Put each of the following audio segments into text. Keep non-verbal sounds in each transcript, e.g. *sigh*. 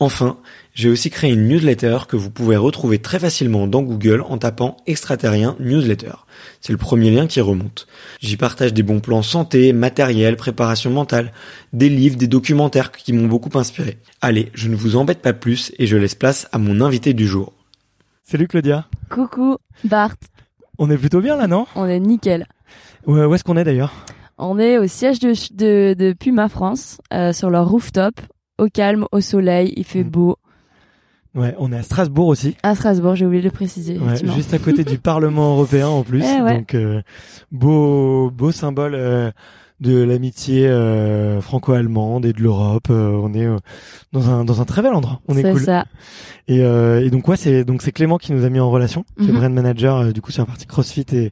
Enfin, j'ai aussi créé une newsletter que vous pouvez retrouver très facilement dans Google en tapant extraterrien newsletter. C'est le premier lien qui remonte. J'y partage des bons plans santé, matériel, préparation mentale, des livres, des documentaires qui m'ont beaucoup inspiré. Allez, je ne vous embête pas plus et je laisse place à mon invité du jour. Salut Claudia. Coucou, Bart. On est plutôt bien là, non? On est nickel. Ouais, Où est-ce qu'on est d'ailleurs? On est au siège de, de, de Puma France, euh, sur leur rooftop, au calme, au soleil, il fait Mm. beau. Ouais, on est à Strasbourg aussi. À Strasbourg, j'ai oublié de le préciser. Ouais, juste à côté du *laughs* Parlement européen en plus. Eh ouais. Donc euh, beau beau symbole euh, de l'amitié euh, franco-allemande et de l'Europe. Euh, on est euh, dans un dans un très bel endroit. On est, C'est cool. ça. Et, euh, et donc ouais, c'est donc c'est Clément qui nous a mis en relation, qui est Mhm. brand manager euh, du coup sur la partie CrossFit et,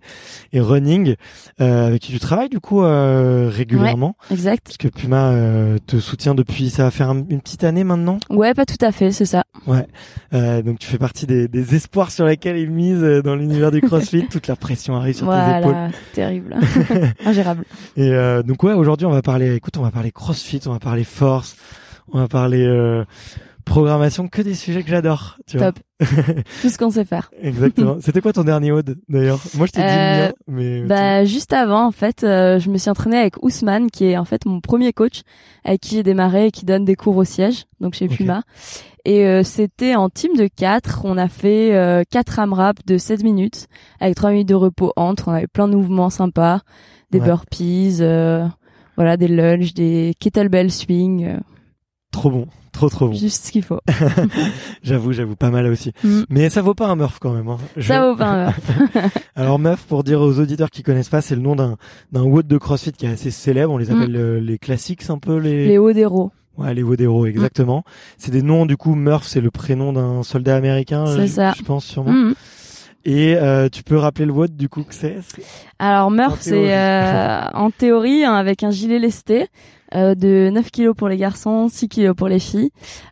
et running, euh, avec qui tu travailles du coup euh, régulièrement, Exact. parce que Puma euh, te soutient depuis ça va faire un- une petite année maintenant? Ouais, pas tout à fait, c'est ça. Ouais. Euh, donc tu fais partie des, des espoirs sur lesquels misent euh, dans l'univers du CrossFit. Toute la pression arrive sur tes épaules. Voilà, terrible. *laughs* Ingérable. Et euh, donc ouais, aujourd'hui on va parler. Écoute, on va parler CrossFit, on va parler force, on va parler euh, programmation, que des sujets que j'adore. Tu vois. Top. *laughs* Tout ce qu'on sait faire. Exactement. *laughs* C'était quoi ton dernier WOD d'ailleurs? Moi je t'ai dit Euh, le mien, mais Bah, juste avant, en fait, euh, je me suis entraînée avec Ousmane, qui est en fait mon premier coach, avec qui j'ai démarré et qui donne des cours au siège, donc chez. Puma. Et euh, c'était en team de 4. On a fait euh, 4 AMRAP de 7 minutes, avec 3 minutes de repos entre. On avait plein de mouvements sympas, des Ouais. burpees, euh, voilà, des lunges, des kettlebell swing, euh, trop bon, trop trop bon. juste ce qu'il faut. *laughs* J'avoue, j'avoue, pas mal aussi. Mm. Mais ça vaut pas un Murph quand même. Hein. Je- Ça vaut pas un Murph. *laughs* Alors Murph, pour dire aux auditeurs qui connaissent pas, c'est le nom d'un d'un WOD de CrossFit qui est assez célèbre. On les appelle Mm. euh, les classiques, un peu les. Les d'héros. Ouais, les Wodero, exactement. C'est des noms, du coup, Murph, c'est le prénom d'un soldat américain, C'est ça. je pense sûrement. Et euh, tu peux rappeler le WOD, du coup, que c'est Alors Murph, c'est euh, en théorie hein, avec un gilet lesté euh, de 9 kilos pour les garçons, 6 kilos pour les filles.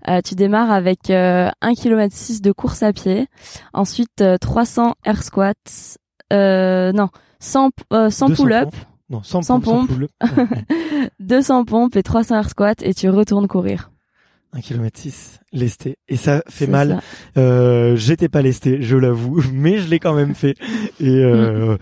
Euh, tu démarres avec euh, 1 km 6 de course à pied, ensuite euh, 300 air squats, euh, non 100 euh, 100 200 pull-up. Non, 100, 100 pompes, 100 pompes. pull-up. *laughs* *laughs* Ouais. 200 pompes et 300 air squats et tu retournes courir. 1 km 6 lesté et ça fait mal. ça. Euh, j'étais pas lesté, je l'avoue, *laughs* mais je l'ai quand même fait et euh,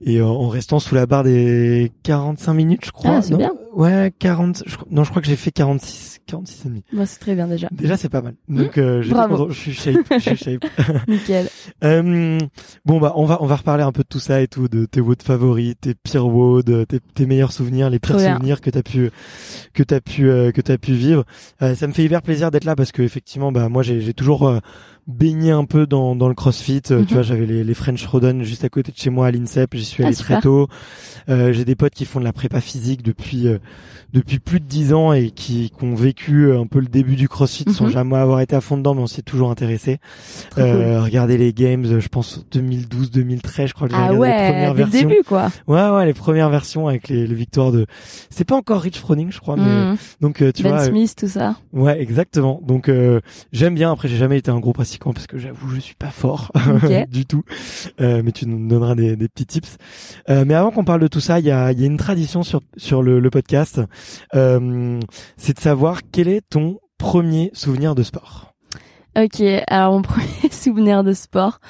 et en restant sous la barre des 45 minutes, je crois. Ah, c'est bien. Ouais, 40 je, crois- non, je crois que j'ai fait 46 46 et demi. Moi, c'est très bien déjà. Déjà, c'est pas mal. Donc euh, Bravo. je suis shape, je suis shape. *laughs* *laughs* Nickel. Euh, bon bah on va on va reparler un peu de tout ça et tout de tes WOD favoris, tes pires WOD, tes, tes meilleurs souvenirs, les pires souvenirs que t'as pu que t'as pu euh, que t'as pu vivre. Euh, ça me fait hyper plaisir d'être là parce que effectivement bah moi j'ai toujours euh, baigné un peu dans dans le CrossFit. Euh, Mhm. Tu vois j'avais les les French Rodden juste à côté de chez moi à l'INSEP. J'y suis Ah, allé très tôt. Euh, j'ai des potes qui font de la prépa physique depuis euh, depuis plus de dix ans et qui, qui ont vécu euh, un peu le début du CrossFit sans Mhm. jamais avoir été à fond dedans mais on s'y est toujours intéressé. Trop cool. Euh, Regardez les games, euh, je pense 2012-2013, je crois que j'ai Ah regardé les ouais, premières dès le versions. début quoi. Ouais, ouais, les premières versions avec les, les victoires de. C'est pas encore Rich Froning, je crois, mais Mm. donc euh, tu Ben vois. euh, Smith, tout ça. Ouais, exactement. Donc euh, j'aime bien. Après, j'ai jamais été un gros pratiquant parce que j'avoue, je suis pas fort *laughs* du tout. Euh, mais tu nous donneras des, des petits tips. Euh, mais avant qu'on parle de tout ça, il y a, il y a une tradition sur sur le, le podcast. Euh, c'est de savoir quel est ton premier souvenir de sport. Ok, alors mon *laughs* premier souvenir de sport,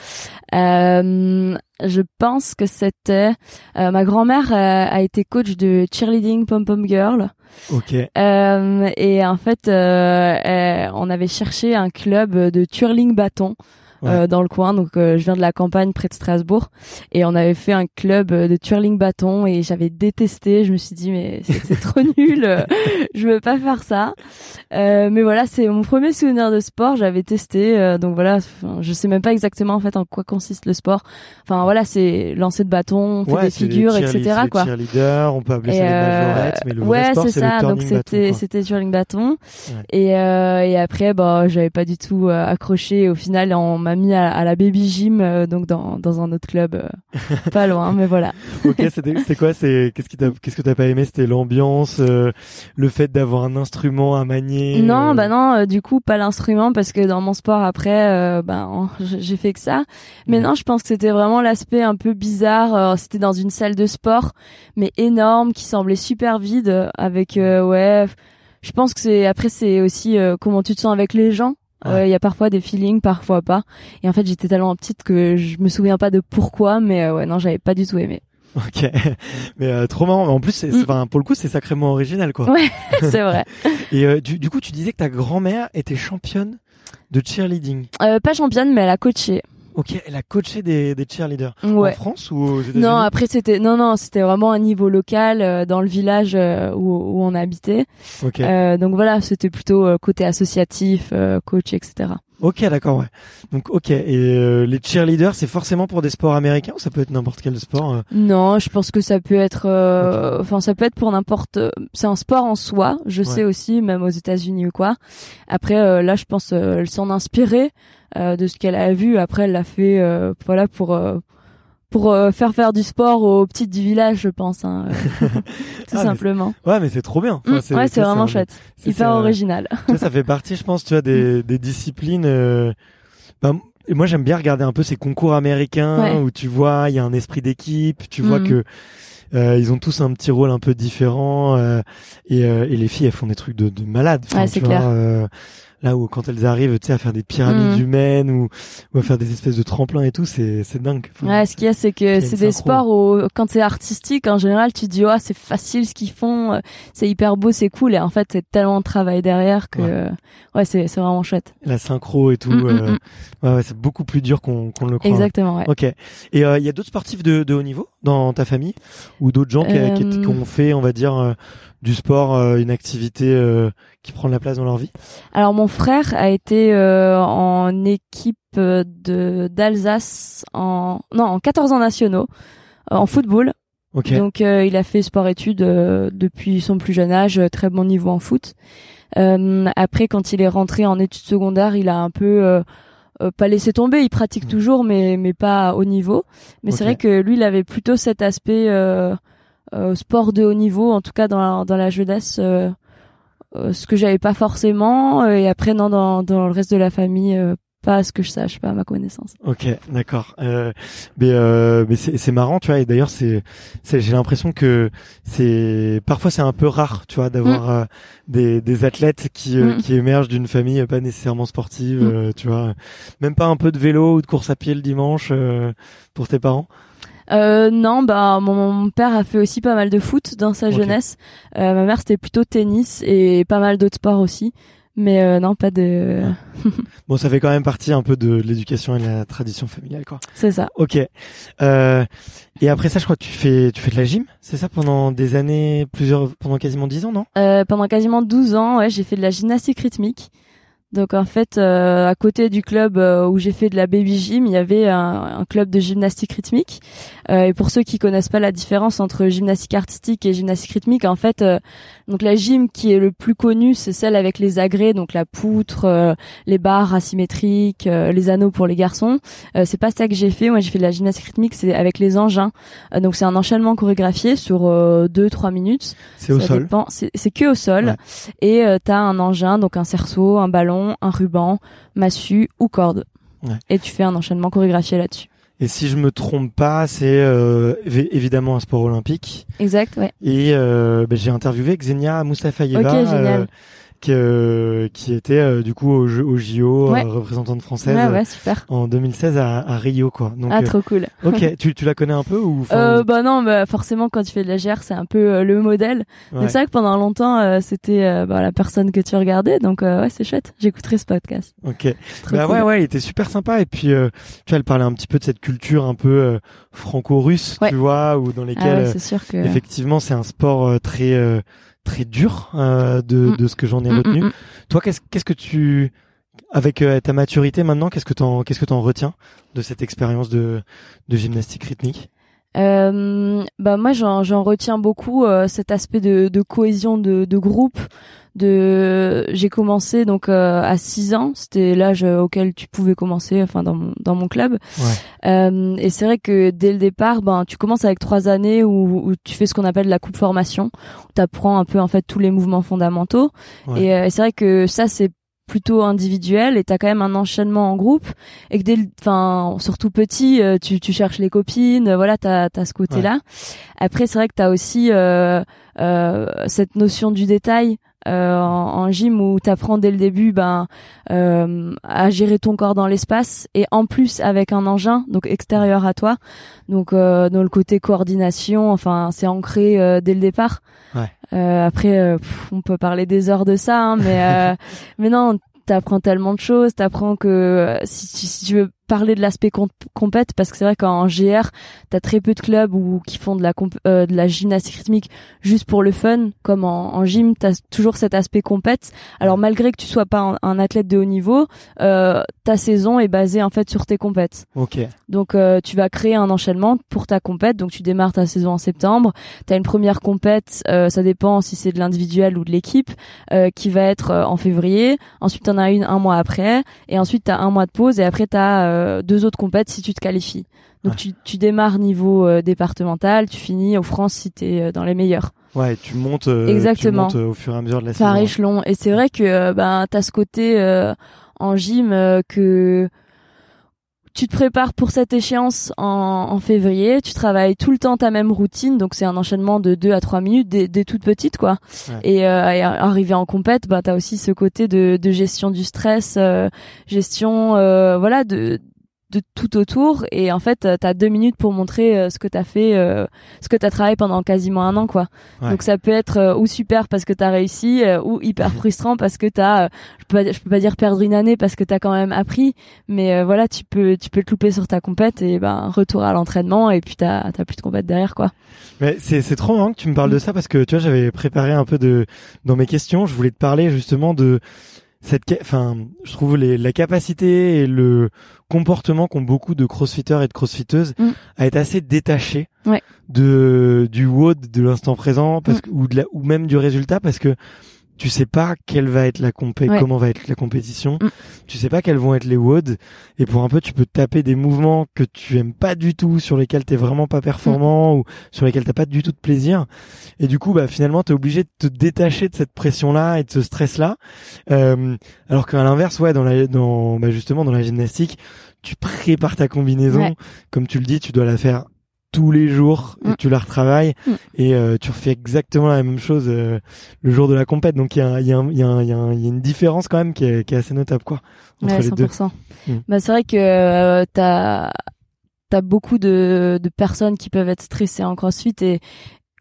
euh, je pense que c'était euh, ma grand-mère euh, a été coach de cheerleading pom pom girl Ok. euh, et en fait euh, euh, on avait cherché un club de twirling bâton. Euh, dans le coin, donc euh, je viens de la campagne près de Strasbourg et on avait fait un club euh, de twirling bâton et j'avais détesté. Je me suis dit mais *laughs* c'est trop nul, *laughs* je veux pas faire ça. Euh, mais voilà, c'est mon premier souvenir de sport. J'avais testé, euh, donc voilà, je sais même pas exactement en fait en quoi consiste le sport. Enfin voilà, c'est lancer de bâton, on fait des les figures, etc. les quoi. cheerleaders, on peut appeler ça Et les euh, majorettes, mais le vrai ouais, sport, c'est ça. le Donc c'était c'était twirling bâton. Ouais. Et euh, et après bah j'avais pas du tout accroché. Au final, on m'a mis à, à la baby gym, euh, donc dans dans un autre club, euh, *laughs* pas loin, mais voilà. Ok, c'était c'est quoi C'est qu'est-ce qui qu'est-ce que t'as pas aimé? C'était l'ambiance, euh, le fait d'avoir un instrument à manier. Non, euh, bah non, euh, du coup pas l'instrument parce que dans mon sport après, j- j'ai fait que ça. Mais Ouais. non, je pense que c'était vraiment l'aspect un peu bizarre. euh, c'était dans une salle de sport, mais énorme, qui semblait super vide, avec euh, ouais. Je pense que c'est après c'est aussi euh, comment tu te sens avec les gens. Euh, Il Ouais. y a parfois des feelings, parfois pas. Et en fait, j'étais tellement petite que je me souviens pas de pourquoi, mais euh, ouais, non, j'avais pas du tout aimé. Ok, *laughs* mais euh, trop marrant. En plus, c'est, Mm. pour le coup, c'est sacrément original, quoi. Ouais. *laughs* c'est vrai. *laughs* Et euh, du, du coup, tu disais que ta grand-mère était championne de cheerleading. Euh, pas championne, mais elle a coaché. Ok, elle a coaché des, des cheerleaders Ouais. en France ou aux États-Unis? Non, après c'était non non, c'était vraiment un niveau local euh, dans le village euh, où, où on habitait. Ok, Euh, donc voilà, c'était plutôt euh, côté associatif, euh, coach, etc. ok, d'accord, ouais. Donc, ok. Et euh, les cheerleaders, c'est forcément pour des sports américains ou ça peut être n'importe quel sport euh Non, je pense que ça peut être, euh, enfin ça peut être pour n'importe. C'est un sport en soi, je sais aussi, même aux États-Unis ou quoi. Après euh, là, je pense euh, elle s'en inspirait euh, de ce qu'elle a vu. Après, elle l'a fait, euh, voilà pour. Pour euh, faire faire du sport aux petites du village, je pense, hein, euh, *laughs* tout Ah, simplement. Ouais, mais c'est trop bien. Mm, ouais, c'est vraiment chouette, c'est- hyper original. *laughs* ça fait partie, je pense, tu vois, des, des disciplines. euh, et moi, j'aime bien regarder un peu ces concours américains Ouais. où tu vois, il y a un esprit d'équipe, tu vois Mhm. que euh, ils ont tous un petit rôle un peu différent euh, et, euh, et les filles, elles font des trucs de, de malades. Enfin, Ouais, c'est clair. euh, là où quand elles arrivent, tu sais, à faire des pyramides Mhm. humaines ou, ou à faire des espèces de tremplins et tout, c'est c'est dingue. Enfin, Ouais, ce qu'il y a, c'est que c'est des sports où, quand c'est artistique, en général, tu te dis, oh, c'est facile ce qu'ils font, euh, c'est hyper beau, c'est cool, et en fait, c'est tellement de travail derrière que, Ouais. euh, ouais, c'est, c'est vraiment chouette. la synchro et tout, Mm, mm, euh, mm. ouais, ouais, c'est beaucoup plus dur qu'on qu'on le croit. Exactement, ouais. Ok. Et il y a d'autres sportifs de, de haut niveau dans ta famille? Ou d'autres gens qui, qui, Euh, qui ont fait, on va dire, euh, du sport, euh, une activité euh, qui prend de la place dans leur vie? Alors, mon frère a été euh, en équipe euh, de d'Alsace en, non, en 14 ans nationaux, euh, en football. Ok. Donc euh, il a fait sport-études euh, depuis son plus jeune âge, très bon niveau en foot. Euh, après, quand il est rentré en études secondaires, il a un peu euh, euh, pas laissé tomber. Il pratique Mm. toujours, mais mais pas haut niveau. Mais c'est vrai que lui, il avait plutôt cet aspect euh, sport de haut niveau, en tout cas dans la, dans la jeunesse. euh, euh, ce que j'avais pas forcément. euh, et après, non, dans dans le reste de la famille, euh, pas à ce que je sache, pas à ma connaissance. Ok, d'accord. Euh, mais euh, mais c'est c'est marrant, tu vois. Et d'ailleurs, c'est c'est j'ai l'impression que c'est parfois c'est un peu rare, tu vois, d'avoir Mm. euh, des des athlètes qui euh, Mm. qui émergent d'une famille pas nécessairement sportive, Mm. euh, tu vois. Même pas un peu de vélo ou de course à pied le dimanche euh, pour tes parents? Euh, non, bah mon, mon père a fait aussi pas mal de foot dans sa jeunesse. Euh, ma mère c'était plutôt tennis et pas mal d'autres sports aussi. Mais euh, non, pas de. *laughs* Bon, ça fait quand même partie un peu de, l'éducation et de la tradition familiale, quoi. C'est ça. Ok. Euh, et après ça, je crois que tu fais tu fais de la gym, c'est ça pendant des années, plusieurs, pendant quasiment dix ans, non? Euh, pendant quasiment 12 ans, ouais, j'ai fait de la gymnastique rythmique. Donc en fait, euh, à côté du club euh, où j'ai fait de la baby gym, il y avait un, un club de gymnastique rythmique. Euh, et pour ceux qui connaissent pas la différence entre gymnastique artistique et gymnastique rythmique, en fait, euh, donc la gym qui est le plus connue, c'est celle avec les agrès, donc la poutre, euh, les barres asymétriques, euh, les anneaux pour les garçons. Euh, c'est pas ça que j'ai fait. Moi, j'ai fait de la gymnastique rythmique, c'est avec les engins. Euh, donc c'est un enchaînement chorégraphié sur 2-3 minutes. C'est au sol. dépend. C'est que au sol. Ouais. Et euh, t'as un engin, donc un cerceau, un ballon, un ruban, massue ou corde. Ouais. Et tu fais un enchaînement chorégraphié là-dessus. Et si je me trompe pas, c'est euh, évi- évidemment un sport olympique. Exact, ouais. Et euh, ben, j'ai interviewé Xenia euh, qui, euh, qui était euh, du coup au, au JO, Ouais. euh, représentante française Ouais, ouais, super. en 2016 à, à Rio, quoi. Donc, ah, euh, trop cool. ok, *laughs* tu, tu la connais un peu ou Euh, bah non, bah forcément quand tu fais de la GR, c'est un peu le modèle. ouais. Mais c'est vrai que pendant longtemps, euh, c'était bah, la personne que tu regardais, donc euh, ouais, c'est chouette. J'écouterai ce podcast. Ok. Trop Bah cool. ouais, ouais, il était super sympa. Et puis, euh, tu vois, elle parlait un petit peu de cette culture un peu euh, franco-russe, Ouais. tu vois, ou dans Ah lesquelles ouais, c'est sûr que. effectivement c'est un sport très euh, très dur euh, de, Mm. de ce que j'en ai Mm, retenu. mm, mm. Toi, qu'est-ce qu'est-ce que tu avec euh, ta maturité maintenant, qu'est-ce que t'en qu'est-ce que t'en retiens de cette expérience de de gymnastique rythmique? Euh, bah moi j'en j'en retiens beaucoup euh, cet aspect de, de cohésion de, de groupe. De j'ai commencé donc euh, à 6 ans, c'était l'âge auquel tu pouvais commencer, enfin dans mon dans mon club. Ouais. Euh, et c'est vrai que dès le départ, ben tu commences avec trois années où, où tu fais ce qu'on appelle la coupe formation, où tu apprends un peu en fait tous les mouvements fondamentaux. Ouais. Et, euh, et c'est vrai que ça c'est plutôt individuel et t'as quand même un enchaînement en groupe et que dès le- enfin surtout petit euh, tu, tu cherches les copines voilà t'as as ce côté là après c'est vrai que t'as aussi euh, euh, cette notion du détail euh, en, en gym où t'apprends dès le début ben euh, à gérer ton corps dans l'espace et en plus avec un engin donc extérieur à toi. Donc euh, dans le côté coordination enfin c'est ancré euh, dès le départ. Ouais. Euh, après euh, pff, on peut parler des heures de ça hein, mais euh, *laughs* mais non t'apprends tellement de choses. T'apprends que si, tu- si tu veux parler de l'aspect comp compète parce que c'est vrai qu'en GR t'as très peu de clubs où qui font de la comp- euh, de la gymnastique rythmique juste pour le fun comme en, en gym t'as toujours cet aspect compète alors malgré que tu sois pas un, un athlète de haut niveau euh, ta saison est basée en fait sur tes compètes Ok. donc euh, tu vas créer un enchaînement pour ta compète. Donc tu démarres ta saison en septembre. Tu as une première compète, euh, ça dépend si c'est de l'individuel ou de l'équipe, euh, qui va être euh, en février. Ensuite tu en as une un mois après. Et ensuite tu as un mois de pause. Et après tu as deux autres compètes si tu te qualifies. Donc Ouais. tu, tu démarres niveau euh, départemental, tu finis au France si tu es dans les meilleurs. Ouais, tu montes. euh, Exactement. Tu montes euh, au fur et à mesure de la Par saison. échelon. Et c'est vrai que euh, ben t'as ce côté euh, en gym euh, que tu te prépares pour cette échéance en, en février, tu travailles tout le temps ta même routine, donc c'est un enchaînement de 2 à 3 minutes dès, dès toute petite quoi. Ouais. Et, euh, et arrivé en compète, bah t'as aussi ce côté de, de gestion du stress, euh, gestion euh, voilà de de tout autour. Et en fait t'as deux minutes pour montrer euh, ce que t'as fait euh, ce que t'as travaillé pendant quasiment un an quoi. Ouais. donc ça peut être euh, ou super parce que t'as réussi euh, ou hyper *laughs* frustrant parce que t'as euh, je peux pas, je peux pas dire perdre une année parce que t'as quand même appris. Mais euh, voilà tu peux tu peux te louper sur ta compète et ben retour à l'entraînement et puis t'as t'as plus de compète derrière quoi. Mais c'est c'est trop marrant que tu me parles de ça parce que tu vois j'avais préparé un peu de dans mes questions, je voulais te parler justement de cette enfin je trouve les, la capacité et le comportement qu'ont beaucoup de crossfitters et de crossfiteuses Mm. à être assez détachés Ouais. de du WOD de l'instant présent parce Mm. que, ou de la, ou même du résultat parce que tu sais pas quelle va être la compé Ouais. comment va être la compétition, Mm. tu sais pas quels vont être les WOD et pour un peu tu peux taper des mouvements que tu aimes pas du tout, sur lesquels t'es vraiment pas performant Mm. ou sur lesquels t'as pas du tout de plaisir et du coup bah finalement t'es obligé de te détacher de cette pression là et de ce stress là euh, alors qu'à l'inverse ouais dans la dans bah justement dans la gymnastique tu prépares ta combinaison Ouais. comme tu le dis tu dois la faire tous les jours et Mm. tu la retravailles Mm. et euh, tu refais exactement la même chose euh, le jour de la compète donc il y a, y, a, y, a y, a une différence quand même qui est, qui est assez notable quoi entre Ouais, les deux 100%. Mm. Bah, c'est vrai que euh, t'as t'as beaucoup de, de personnes qui peuvent être stressées en CrossFit et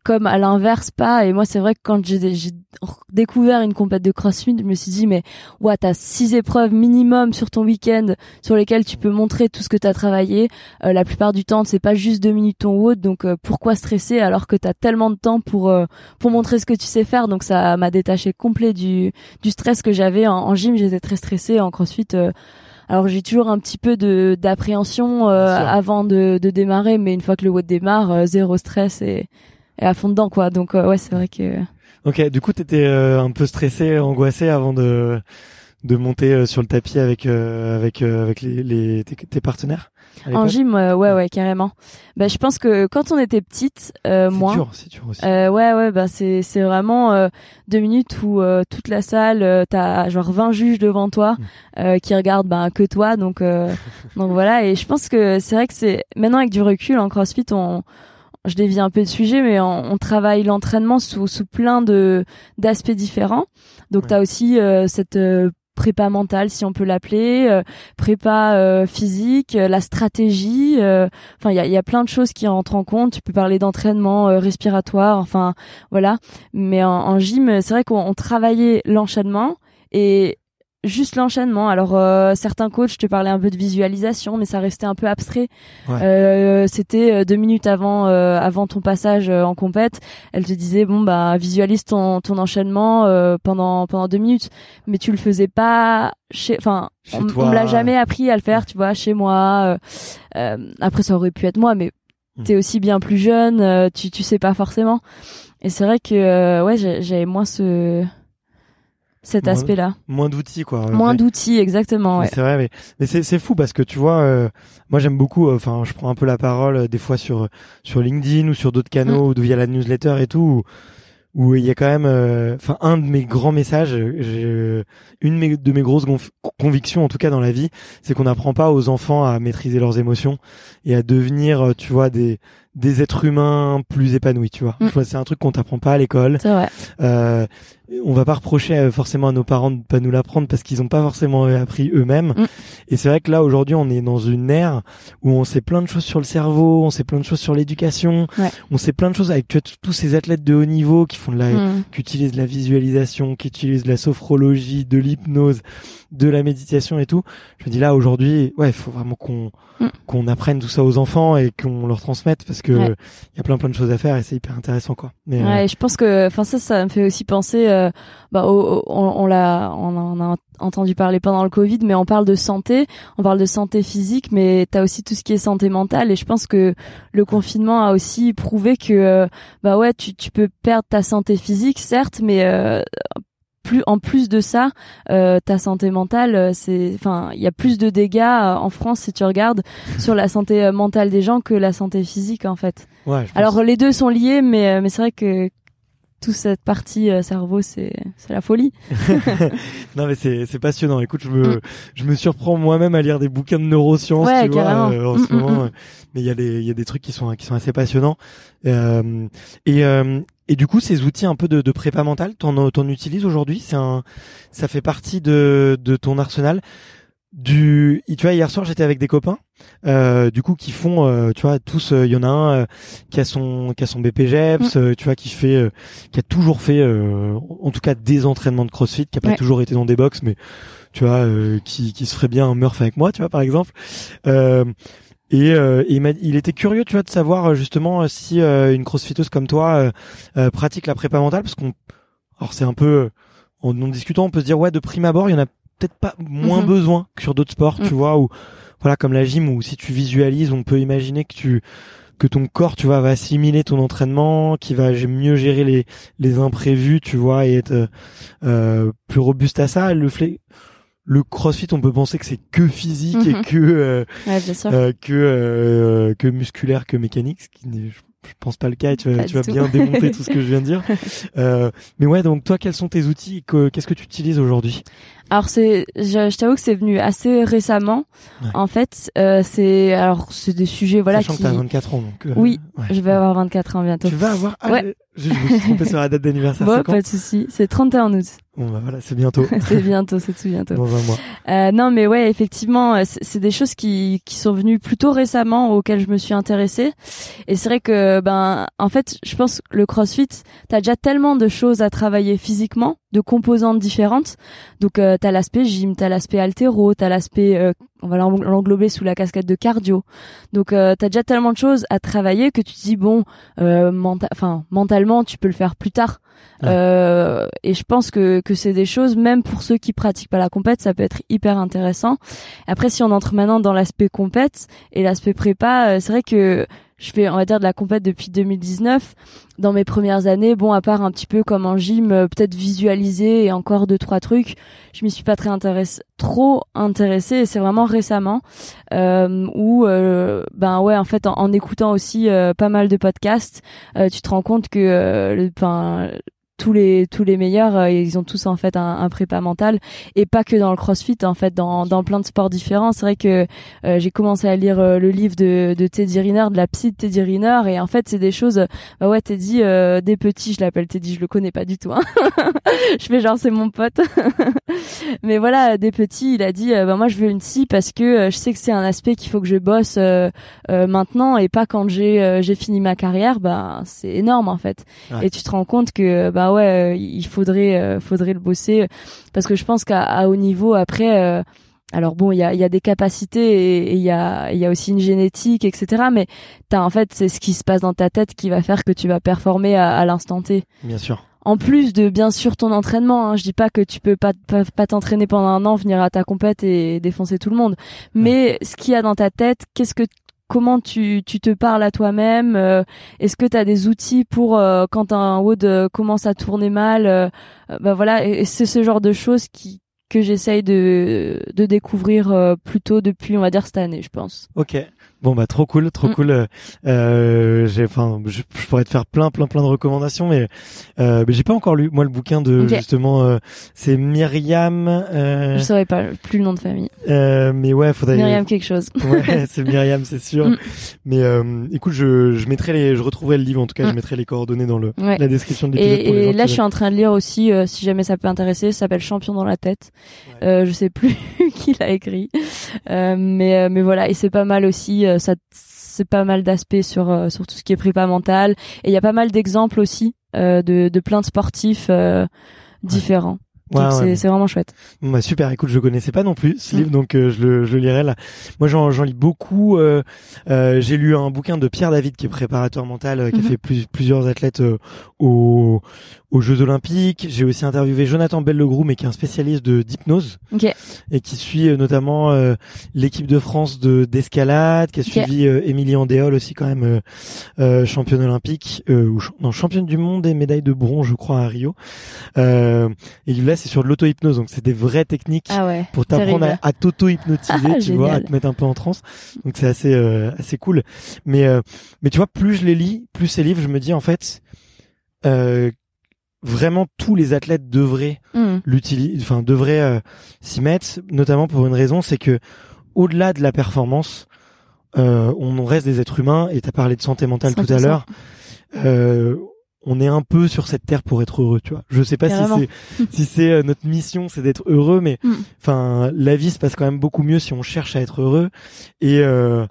comme à l'inverse pas. Et moi c'est vrai que quand j'ai j'ai découvert une compète de CrossFit je me suis dit mais ouais t'as six épreuves minimum sur ton week-end sur lesquelles tu peux montrer tout ce que t'as travaillé. Euh, la plupart du temps c'est pas juste deux minutes ton WOD donc euh, pourquoi stresser alors que t'as tellement de temps pour euh, pour montrer ce que tu sais faire? Donc ça m'a détaché complet du du stress que j'avais en, en gym. J'étais très stressée en CrossFit euh, alors j'ai toujours un petit peu de d'appréhension euh, avant de, de démarrer, mais une fois que le WOD démarre, euh, zéro stress et, et à fond dedans quoi. Donc euh, ouais, c'est vrai que ok du coup t'étais euh, un peu stressé angoissé avant de de monter euh, sur le tapis avec euh, avec euh, avec les, les tes, tes partenaires en gym, euh, ouais ouais carrément. Bah je pense que quand on était petite, euh, moi, dur c'est dur aussi Euh, ouais ouais bah c'est c'est vraiment euh, deux minutes où euh, toute la salle euh, t'as genre 20 juges devant toi Mm. euh, qui regardent bah, que toi donc euh, *laughs* donc voilà et je pense que c'est vrai que c'est maintenant avec du recul en CrossFit on je dévie un peu de sujet mais on, on travaille l'entraînement sous sous plein de d'aspects différents. Donc Ouais. t'as aussi euh, cette euh, prépa mentale si on peut l'appeler euh, prépa euh, physique euh, la stratégie euh, enfin il y a, il y a plein de choses qui entrent en compte. Tu peux parler d'entraînement euh, respiratoire enfin voilà. Mais en, en gym c'est vrai qu'on on travaillait l'enchaînement et juste l'enchaînement alors euh, certains coachs te parlaient un peu de visualisation mais ça restait un peu abstrait Ouais. Euh, c'était euh, deux minutes avant euh, avant ton passage euh, en compète elle te disait bon bah visualise ton ton enchaînement euh, pendant pendant deux minutes mais tu le faisais pas chez enfin on, toi. on me l'a jamais appris à le faire tu vois chez moi euh, euh, après ça aurait pu être moi mais Mm. t'es aussi bien plus jeune euh, tu tu sais pas forcément et c'est vrai que euh, ouais j'ai- j'avais moins ce cet Moins- aspect là moins d'outils quoi moins d'outils exactement ouais C'est vrai, mais, mais c'est, c'est fou parce que tu vois, euh, moi j'aime beaucoup, euh, enfin je prends un peu la parole euh, des fois sur sur LinkedIn ou sur d'autres canaux ou via la newsletter et tout, où- où il y a quand même, euh, enfin un de mes grands messages, euh, une de mes, grosses convictions en tout cas dans la vie, c'est qu'on n'apprend pas aux enfants à maîtriser leurs émotions et à devenir, tu vois, des des êtres humains plus épanouis, tu vois. Mm. C'est un truc qu'on t'apprend pas à l'école. c'est vrai Euh, on va pas reprocher euh, forcément à nos parents de pas nous l'apprendre parce qu'ils ont pas forcément appris eux-mêmes. Mm. Et c'est vrai que là aujourd'hui on est dans une ère où on sait plein de choses sur le cerveau, on sait plein de choses sur l'éducation, Ouais. on sait plein de choses avec tu vois, t- tous ces athlètes de haut niveau qui font de la, Mm. qui utilisent de la visualisation, qui utilisent de la sophrologie, de l'hypnose, de la méditation et tout. Je me dis là aujourd'hui, ouais, faut vraiment qu'on Mm. qu'on apprenne tout ça aux enfants et qu'on leur transmette parce que il Ouais. y a plein plein de choses à faire et c'est hyper intéressant quoi. Mais, euh, Ouais, je pense que, enfin ça, ça me fait aussi penser, euh, bah, au- au- on, on l'a, on en a entendu parler pendant le Covid, mais on parle de santé, on parle de santé physique, mais t'as aussi tout ce qui est santé mentale, et je pense que le confinement a aussi prouvé que, euh, bah ouais, tu, tu peux perdre ta santé physique, certes, mais euh, plus en plus de ça, euh, ta santé mentale, euh, c'est, enfin, il y a plus de dégâts euh, en France si tu regardes sur la santé euh, mentale des gens que la santé physique en fait. ouais, Alors les deux sont liés, mais euh, mais c'est vrai que toute cette partie euh, cerveau, c'est c'est la folie. *laughs* Non mais c'est c'est passionnant. Écoute, je me Mm. je me surprends moi-même à lire des bouquins de neurosciences, Ouais, tu vois, euh, en Mm, ce mm, moment. euh, Mais il y a des il y a des trucs qui sont qui sont assez passionnants. Euh, et euh, et du coup, ces outils un peu de, de prépa mentale, t'en t'en utilises aujourd'hui? C'est un ça fait partie de de ton arsenal? Du, tu vois, hier soir j'étais avec des copains, euh, du coup qui font, euh, tu vois, tous, il y en a un euh, qui a son, qui a son BPGEPS, Mm. euh, tu vois, qui fait, euh, qui a toujours fait, euh, en tout cas des entraînements de CrossFit, qui a pas toujours été dans des box, mais tu vois, euh, qui, qui se ferait bien un Murph avec moi, tu vois, par exemple. Euh, et, euh, et il, m'a- il était curieux, tu vois, de savoir euh, justement euh, si euh, une crossfiteuse comme toi euh, euh, pratique la prépa mentale, parce qu'on, alors c'est un peu, euh, en, en discutant, on peut se dire ouais, de prime abord, il y en a peut-être pas moins Mhm. besoin que sur d'autres sports, tu Mm. vois, ou voilà comme la gym où si tu visualises, on peut imaginer que tu que ton corps, tu vois, va assimiler ton entraînement, qui va mieux gérer les les imprévus, tu vois, et être euh, plus robuste à ça. Le le CrossFit, on peut penser que c'est que physique et Mhm. que euh, Ouais, bien sûr. euh, que euh, que musculaire, que mécanique, ce qui n'est je pense pas le cas. Et tu vas, tu vas bien démonter tout ce que je viens de dire. *laughs* Euh, mais ouais, donc toi, quels sont tes outils que- Qu'est-ce que tu utilises aujourd'hui? Alors c'est, je, je t'avoue que c'est venu assez récemment. Ouais. En fait, euh, c'est alors c'est des sujets voilà Sachant qui. que t'as 24 ans, donc. euh, Oui, ouais. Je vais avoir 24 ans bientôt. Tu vas avoir. Ah, Ouais. je, je me suis trompé sur la date d'anniversaire. Bon, pas de souci. C'est 31 août. Bon bah voilà, c'est bientôt. *laughs* c'est bientôt, c'est tout bientôt. Dans un mois. Euh, non, mais ouais, effectivement, euh, c'est c'est des choses qui qui sont venues plutôt récemment auxquelles je me suis intéressée. Et c'est vrai que ben, en fait, je pense que le CrossFit, t'as déjà tellement de choses à travailler physiquement, de composantes différentes. Donc, euh, t'as l'aspect gym, t'as l'aspect haltéro, t'as l'aspect, euh, on va l'eng- l'englober sous la casquette de cardio. Donc, euh, t'as déjà tellement de choses à travailler que tu te dis bon, euh, menta- mentalement, tu peux le faire plus tard. Ouais. Euh, et je pense que que c'est des choses, même pour ceux qui pratiquent pas la compète, ça peut être hyper intéressant. Après, si on entre maintenant dans l'aspect compète et l'aspect prépa, euh, c'est vrai que je fais, on va dire, de la compète depuis 2019. Dans mes premières années, bon, à part un petit peu comme en gym, euh, peut-être visualiser et encore deux trois trucs, je m'y suis pas très intéressée, trop intéressée. Et c'est vraiment récemment euh, où, euh, ben ouais, en fait, en, écoutant aussi euh, pas mal de podcasts, tu te rends compte que, tous les tous les meilleurs euh, ils ont tous en fait un, un prépa mental et pas que dans le crossfit en fait dans dans plein de sports différents c'est vrai que euh, j'ai commencé à lire euh, le livre de de Teddy Riner de la psy de Teddy Riner et en fait c'est des choses bah ouais Teddy euh, des petits je l'appelle Teddy je le connais pas du tout hein. *laughs* je fais genre c'est mon pote *laughs* mais voilà des petits il a dit euh, bah moi je veux une psy parce que euh, je sais que c'est un aspect qu'il faut que je bosse euh, euh, maintenant et pas quand j'ai euh, j'ai fini ma carrière bah c'est énorme en fait Ouais. et tu te rends compte que bah ouais euh, il faudrait euh, faudrait le bosser parce que je pense qu'à haut niveau après euh, alors bon il y a y a des capacités et il y a y a aussi une génétique etc mais t'as en fait c'est ce qui se passe dans ta tête qui va faire que tu vas performer à, à l'instant T Bien sûr. en plus de bien sûr ton entraînement, hein, je dis pas que tu peux pas pas, pas t'entraîner pendant un an, venir à ta compète et défoncer tout le monde. Mais ce qu'il y a dans ta tête, qu'est-ce que comment tu tu te parles à toi-même euh, Est-ce que tu as des outils pour euh, quand un WOD euh, commence à tourner mal Bah voilà, et, c'est ce genre de choses qui que j'essaye de de découvrir plutôt depuis on va dire cette année, je pense. Bon bah trop cool, trop Mm. cool. Euh, Euh, j'ai, enfin, je, je pourrais te faire plein, plein, plein de recommandations, mais, euh, mais j'ai pas encore lu moi le bouquin de justement. euh, c'est Myriam. Euh, Je saurais pas plus le nom de famille. euh, mais ouais, faudrait. Myriam quelque chose. *laughs* Ouais, c'est Myriam, c'est sûr. Mm. Mais euh, écoute, je, je mettrai les, je retrouverai le livre. En tout cas, je Mm. mettrai les coordonnées dans le Ouais. la description de l'épisode. pour les Et, là, je suis en train de lire aussi, euh, si jamais ça peut intéresser, ça s'appelle Champion dans la tête. Ouais. Euh, je sais plus *laughs* qui l'a écrit, euh, mais euh, mais voilà, et c'est pas mal aussi. Euh, ça, c'est pas mal d'aspects sur euh, sur tout ce qui est prépa mental. Et il y a pas mal d'exemples aussi euh, de de plein de sportifs différents. Ouais, c'est vraiment chouette. Bah, super, écoute, je connaissais pas non plus ce livre, donc euh, je, le, je le lirai là. Moi, j'en, j'en lis beaucoup. euh, euh, j'ai lu un bouquin de Pierre David, qui est préparateur mental, qui a fait plus- plusieurs athlètes aux, aux Jeux Olympiques. J'ai aussi interviewé Jonathan Bellegroux, mais qui est un spécialiste de d'hypnose Ok. et qui suit euh, notamment euh, l'équipe de France de d'escalade, qui a suivi euh, Émilie Andéol aussi quand même euh, euh, championne olympique, euh, ou ch- non championne du monde et médaille de bronze, je crois à Rio. Euh, et là, c'est sur de l'auto-hypnose, donc c'est des vraies techniques Ah ouais. pour t'apprendre à, à t'auto-hypnotiser, *laughs* Ah, tu vois, à te mettre un peu en transe. Donc c'est assez euh, assez cool. Mais euh, mais tu vois, plus je les lis, plus ces livres, je me dis en fait, euh, vraiment tous les athlètes devraient Hmm. l'utiliser, enfin devraient euh, s'y mettre, notamment pour une raison, c'est que au-delà de la performance, euh, on reste des êtres humains. Et t'as parlé de santé mentale tout à 100%. l'heure. Euh, on est un peu sur cette terre pour être heureux, tu vois. Je sais pas Carrément. si c'est si c'est euh, notre mission, c'est d'être heureux, mais Mm. enfin la vie se passe quand même beaucoup mieux si on cherche à être heureux. Et euh,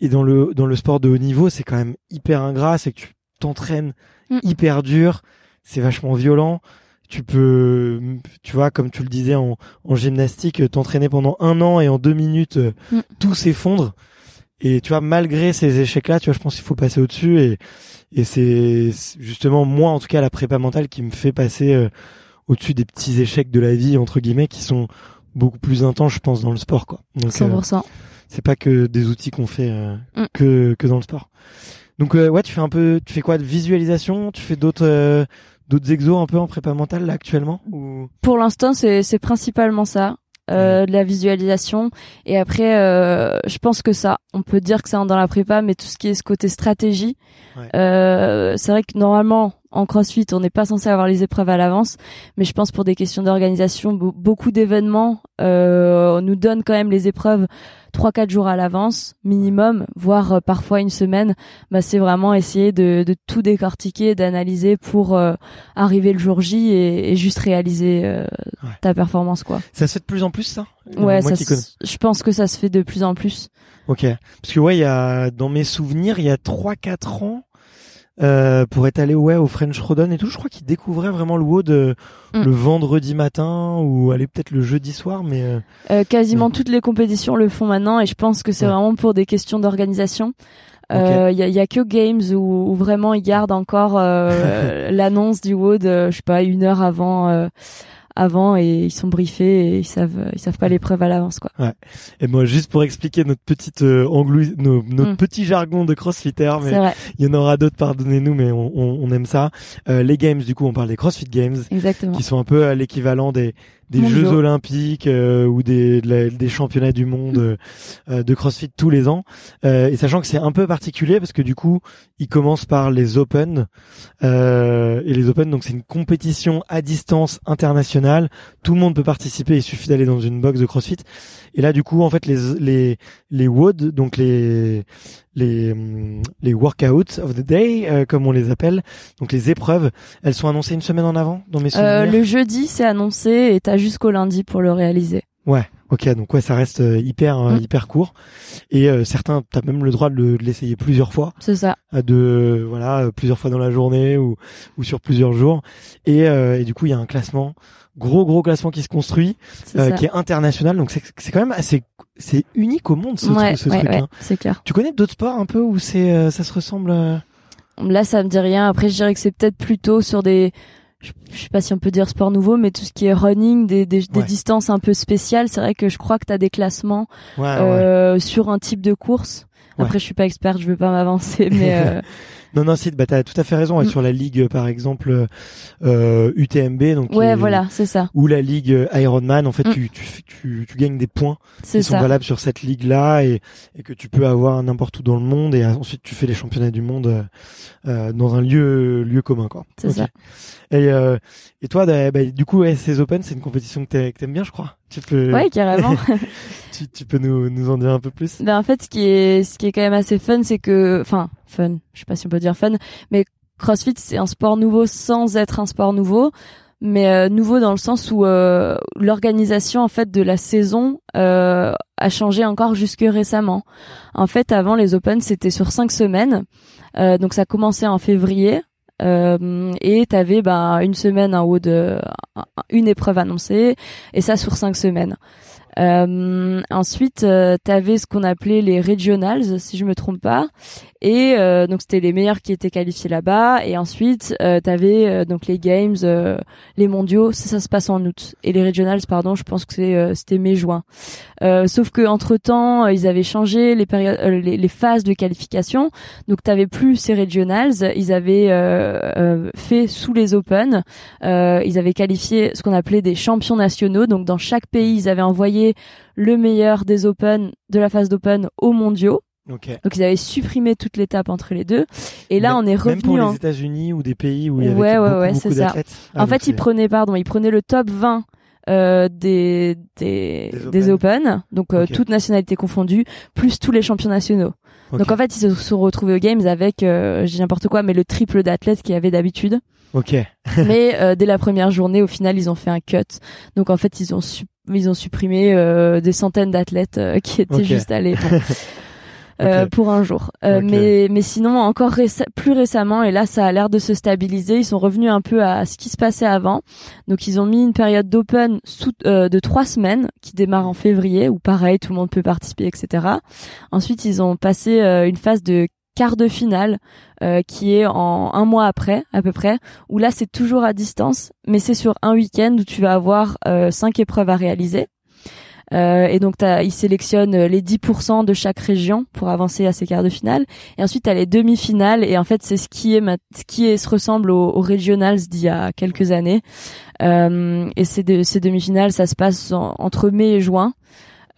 et dans le dans le sport de haut niveau, c'est quand même hyper ingrat, c'est que tu t'entraînes Mm. hyper dur, c'est vachement violent. Tu peux, tu vois, comme tu le disais en, en gymnastique, t'entraîner pendant un an et en deux minutes, euh, Mm. tout s'effondre. Et tu vois, malgré ces échecs-là, tu vois, je pense qu'il faut passer au-dessus. Et, et c'est justement moi, en tout cas, la prépa mentale qui me fait passer euh, au-dessus des petits échecs de la vie entre guillemets, qui sont beaucoup plus intenses, je pense, dans le sport, quoi. Donc, euh, 100%. c'est pas que des outils qu'on fait euh, Mm. que que dans le sport. Donc euh, ouais, tu fais un peu, tu fais quoi de visualisation? Tu fais d'autres euh, d'autres exos un peu en prépa mentale là actuellement? Ou... Pour l'instant, c'est c'est principalement ça. Euh, de la visualisation et après euh, je pense que ça on peut dire que c'est dans la prépa mais tout ce qui est ce côté stratégie Ouais. euh, c'est vrai que normalement en CrossFit on n'est pas censé avoir les épreuves à l'avance mais je pense pour des questions d'organisation be- beaucoup d'événements euh, on nous donne quand même les épreuves trois quatre jours à l'avance minimum voire euh, parfois une semaine bah c'est vraiment essayer de, de tout décortiquer d'analyser pour euh, arriver le jour J et, et juste réaliser euh, Ouais. ta performance quoi Ça se fait de plus en plus ça? Ouais, ça se- je pense que ça se fait de plus en plus. Ok. Parce que ouais, il y a dans mes souvenirs, il y a 3 4 ans euh, pour être allé ouais au French Rodon et tout, je crois qu'ils découvraient vraiment le WOD euh, Mm. le vendredi matin ou aller peut-être le jeudi soir mais euh, Euh, quasiment toutes les compétitions le font maintenant et je pense que c'est Ouais. vraiment pour des questions d'organisation. Il Ok. y, a, y a que Games où, où vraiment ils gardent encore euh, *laughs* l'annonce du WOD, euh, je sais pas, une heure avant, euh, avant et ils sont briefés et ils savent, ils savent pas l'épreuve à l'avance quoi. et moi juste pour expliquer notre petite euh, anglou- nos- notre Mm. petit jargon de crossfitter mais il y en aura d'autres pardonnez-nous mais on, on, on aime ça. Euh, les games du coup, on parle des CrossFit Games exactement. qui sont un peu l'équivalent des des. Jeux Olympiques euh, ou des de la- des championnats du monde *laughs* euh, euh, de CrossFit tous les ans. Euh, et sachant que c'est un peu particulier parce que du coup, ils commencent par les Open euh, et les Open donc c'est une compétition à distance internationale. Tout le monde peut participer, il suffit d'aller dans une box de CrossFit. Et là du coup, en fait les les les WOD donc les les les workouts of the day euh, comme on les appelle, donc les épreuves, elles sont annoncées une semaine en avant dans mes souvenirs? Euh, le jeudi c'est annoncé et t'as jusqu'au lundi pour le réaliser. Ouais, ok, donc ouais, ça reste euh, hyper euh, Mm. hyper court. Et euh, certains, t'as même le droit de de l'essayer plusieurs fois, C'est ça. euh, de voilà, euh, plusieurs fois dans la journée ou ou sur plusieurs jours. Et, euh, et du coup, il y a un classement, gros gros classement qui se construit, euh, qui est international. Donc c'est c'est quand même assez, c'est unique au monde ce, ouais, truc, ce ouais, truc. ouais, hein. c'est clair. Tu connais d'autres sports un peu où c'est euh, ça se ressemble euh Là, ça me dit rien. Après, je dirais que c'est peut-être plutôt sur des, je, je sais pas si on peut dire sport nouveau, mais tout ce qui est running, des, des, des distances un peu spéciales. C'est vrai que je crois que t'as des classements euh, sur un type de course. Après, je suis pas experte, je veux pas m'avancer, *laughs* mais euh, Non, non, si, bah t'as tout à fait raison. Et Mm. sur la ligue, par exemple, euh, UTMB, donc ouais, est- voilà, c'est ça, ou la ligue euh, Ironman, en fait, Mm. tu, tu, tu, tu gagnes des points c'est qui sont ça. valables sur cette ligue-là et, et que tu peux avoir n'importe où dans le monde et euh, ensuite tu fais les championnats du monde euh, euh, dans un lieu lieu commun quoi. C'est ça. Et euh, et toi bah, bah, du coup ouais, ces Open c'est une compétition que t'aimes bien je crois. Tu peux Ouais, carrément. *laughs* *laughs* tu, tu peux nous nous en dire un peu plus? ben en fait, ce qui est, ce qui est quand même assez fun, c'est que, enfin, fun. Je sais pas si on peut dire fun, mais CrossFit c'est un sport nouveau sans être un sport nouveau. mais euh, nouveau dans le sens où euh, l'organisation en fait de la saison euh, a changé encore jusque récemment. En fait, avant les Open c'était sur cinq semaines, Euh, donc ça commençait en février. Euh, et t'avais ben une semaine en haut de une épreuve annoncée et ça sur cinq semaines. Euh, ensuite, euh, t'avais ce qu'on appelait les regionals, si je me trompe pas, et euh, donc c'était les meilleurs qui étaient qualifiés là-bas. Et ensuite, euh, t'avais euh, donc les games, euh, les mondiaux, ça, ça se passe en août. Et les regionals, pardon, je pense que c'est c'était mai-juin. Euh, sauf que entre temps, ils avaient changé les périodes, euh, les, les phases de qualification. Donc t'avais plus ces regionals, ils avaient euh, euh, fait sous les Open, euh, ils avaient qualifié ce qu'on appelait des champions nationaux. Donc dans chaque pays, ils avaient envoyé le meilleur des Open, de la phase d'Open aux mondiaux. Ok. Donc ils avaient supprimé toute l'étape entre les deux. Et là, on est même pour revenu les en... États-Unis ou des pays où il y avait Ouais, ouais, beaucoup, ouais, beaucoup c'est ça. Ah, en fait, ils prenaient, pardon, ils prenaient le top 20 euh, des, des, Des des Open. Open, donc euh, Ok. toutes nationalités confondues, plus tous les champions nationaux. Donc en fait, ils se sont retrouvés aux Games avec, euh, je dis n'importe quoi, mais le triple d'athlètes qu'il y avait d'habitude. Ok. *laughs* mais *laughs* euh, dès la première journée, au final, ils ont fait un cut. Donc en fait, ils ont su- ils ont supprimé euh, des centaines d'athlètes euh, qui étaient juste allés bon, *laughs* euh, Ok. pour un jour. Euh, Ok. Mais mais sinon encore réce- plus récemment et là ça a l'air de se stabiliser. Ils sont revenus un peu à ce qui se passait avant. Donc ils ont mis une période d'open euh, de trois semaines qui démarre en février où pareil tout le monde peut participer etc. Ensuite ils ont passé euh, une phase de quart de finale euh, qui est en un mois après à peu près où là c'est toujours à distance mais c'est sur un week-end où tu vas avoir euh, cinq épreuves à réaliser Euh, et donc t'as, ils sélectionnent les 10% de chaque région pour avancer à ces quarts de finale. Et ensuite t'as les demi-finales et en fait c'est ce qui est ce qui est se ressemble aux, aux regionals d'il y a quelques années. Euh, et ces, de, ces demi-finales ça se passe entre mai et juin.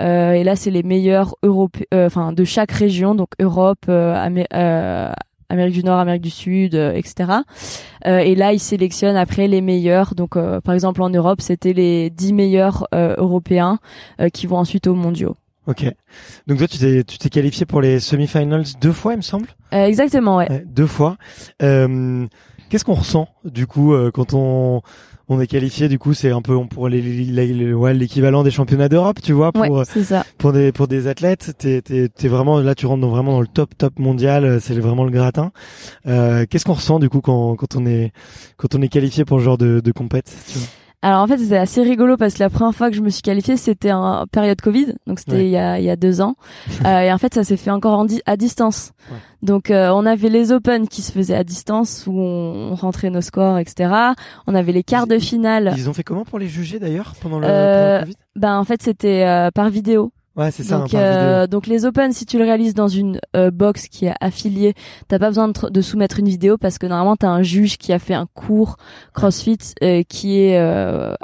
Euh, et là, c'est les meilleurs Européens, euh, enfin de chaque région, donc Europe, euh, euh Amérique du Nord, Amérique du Sud, etc. et là, ils sélectionnent après les meilleurs. Donc, par exemple, en Europe, c'était les 10 meilleurs Européens qui vont ensuite aux Mondiaux. Ok. Donc toi, tu t'es tu t'es qualifié pour les semi-finals deux fois, il me semble? exactement, ouais. deux fois. Qu'est-ce qu'on ressent du coup quand on on est qualifié du coup c'est un peu pour l'équivalent des championnats d'Europe tu vois pour ça. pour des pour des athlètes t'es t'es vraiment là tu rentres dans, vraiment dans le top top mondial euh, c'est vraiment le gratin euh, qu'est-ce qu'on ressent du coup quand quand on est quand on est qualifié pour ce genre de de compète alors en fait c'était assez rigolo parce que la première fois que je me suis qualifiée c'était en période Covid. Donc c'était il y a il y a deux ans. *laughs* Euh, et en fait ça s'est fait encore en à distance. Donc euh, on avait les Open qui se faisaient à distance où on, rentrait nos scores etc on avait les quarts de finale. ils ont fait comment pour les juger d'ailleurs pendant le, euh, Covid? ben en fait c'était euh, par vidéo Ouais, c'est ça. Donc, euh, donc les Open, si tu le réalises dans une euh, box qui est affiliée, t'as pas besoin de, soumettre une vidéo parce que normalement t'as un juge qui a fait un cours CrossFit euh, qui est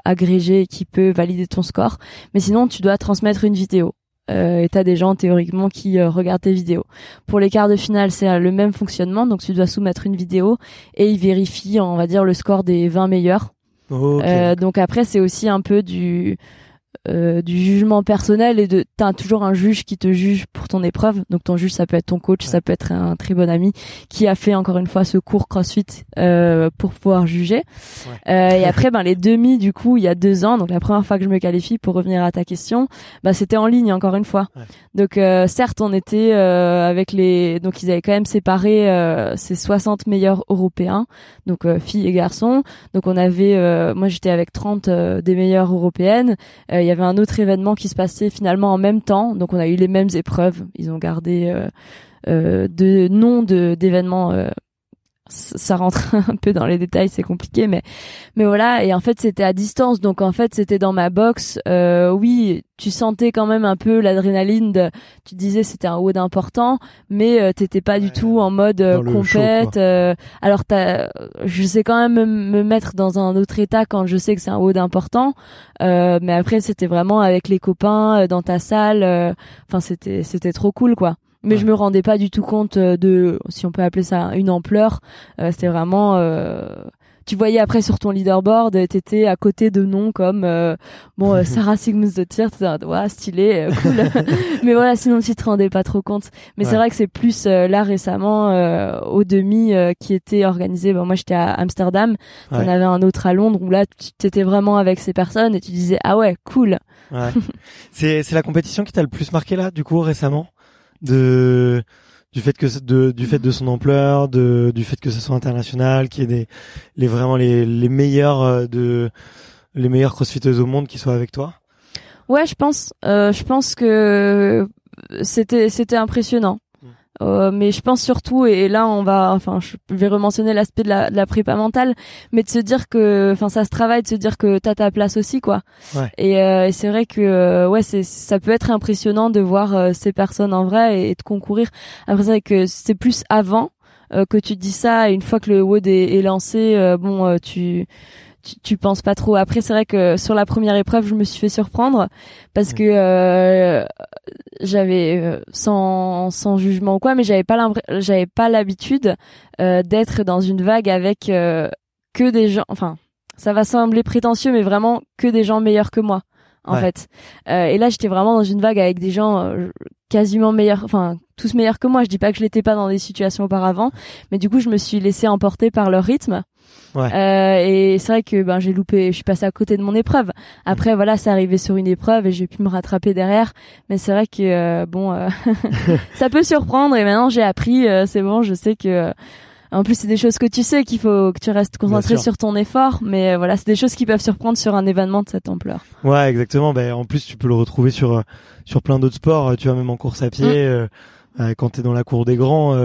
agrégé et qui peut valider ton score. Mais sinon, tu dois transmettre une vidéo. et t'as des gens théoriquement qui regardent tes vidéos. Pour les quarts de finale, c'est le même fonctionnement. Donc tu dois soumettre une vidéo et ils vérifient, on va dire, le score des 20 meilleurs. donc après, c'est aussi un peu du euh, du jugement personnel et de t'as toujours un juge qui te juge pour ton épreuve. Donc ton juge ça peut être ton coach ça peut être un très bon ami qui a fait encore une fois ce cours CrossFit euh, pour pouvoir juger. Euh, et après ben les demi du coup il y a deux ans donc la première fois que je me qualifie pour revenir à ta question bah c'était en ligne encore une fois. Donc euh, certes on était euh, avec les donc ils avaient quand même séparé ces 60 meilleurs européens donc filles et garçons. Donc on avait moi j'étais avec 30 des meilleures européennes il y avait un autre événement qui se passait finalement en même temps, donc on a eu les mêmes épreuves. Ils ont gardé euh, euh, de noms d'événements euh, ça rentre *laughs* un peu dans les détails, c'est compliqué, mais mais voilà. Et en fait, c'était à distance, donc en fait, c'était dans ma box. Euh, oui, tu sentais quand même un peu l'adrénaline. De, tu disais c'était un haut important, mais euh, t'étais pas du tout en mode euh, compète. Euh, alors, t'as, je sais quand même me, mettre dans un autre état quand je sais que c'est un haut important. Euh, mais après, c'était vraiment avec les copains dans ta salle. Enfin, c'était c'était trop cool, quoi mais je me rendais pas du tout compte euh, de si on peut appeler ça une ampleur. Euh, c'était vraiment euh, tu voyais après sur ton leaderboard t'étais à côté de noms comme euh, bon *laughs* Sarah Sigmus de Tir ouais stylé cool. *laughs* *laughs* Mais voilà sinon tu te rendais pas trop compte. Mais c'est vrai que c'est plus là récemment au demi qui était organisé. Bon moi j'étais à Amsterdam. On avait un autre à Londres où là tu étais vraiment avec ces personnes et tu disais ah ouais cool. Ouais. c'est c'est la compétition qui t'a le plus marqué là du coup récemment? De du fait que de du fait de son ampleur, de du fait que ce soit international, qu'il y ait des les vraiment les les meilleurs euh, de les meilleurs crossfiteuses au monde qui soient avec toi? Ouais, je pense euh, je pense que c'était c'était impressionnant. Euh, mais je pense surtout, et là on va, enfin, je vais rementionner l'aspect de la, de la prépa mentale, mais de se dire que, enfin, ça se travaille, de se dire que t'as ta place aussi, quoi. Ouais. Et, euh, et c'est vrai que, euh, ouais, c'est, ça peut être impressionnant de voir ces personnes en vrai et, de concourir. Après, c'est vrai que c'est plus avant que tu dis ça, et une fois que le WOD est, est lancé, bon, tu tu, tu penses pas trop. Après, c'est vrai que sur la première épreuve, je me suis fait surprendre parce que euh, j'avais euh, sans sans jugement ou quoi, mais j'avais pas j'avais pas l'habitude euh, d'être dans une vague avec euh, que des gens. Enfin, ça va sembler prétentieux, mais vraiment que des gens meilleurs que moi en fait. Euh, et là, j'étais vraiment dans une vague avec des gens euh, quasiment meilleurs, enfin tous meilleurs que moi. Je dis pas que je l'étais pas dans des situations auparavant, mais du coup, je me suis laissé emporter par leur rythme. Ouais. Euh, et c'est vrai que ben j'ai loupé, je suis passée à côté de mon épreuve. Après, voilà, c'est arrivé sur une épreuve et j'ai pu me rattraper derrière. Mais c'est vrai que euh, bon, euh, *laughs* ça peut surprendre. Et maintenant, j'ai appris. c'est bon, je sais que en plus, c'est des choses que tu sais qu'il faut que tu restes concentré sur ton effort, mais euh, voilà, c'est des choses qui peuvent surprendre sur un événement de cette ampleur. Ouais, exactement. Ben, en plus, tu peux le retrouver sur euh, sur plein d'autres sports. Tu vois, même en course à pied, mm. euh, quand t'es dans la cour des grands,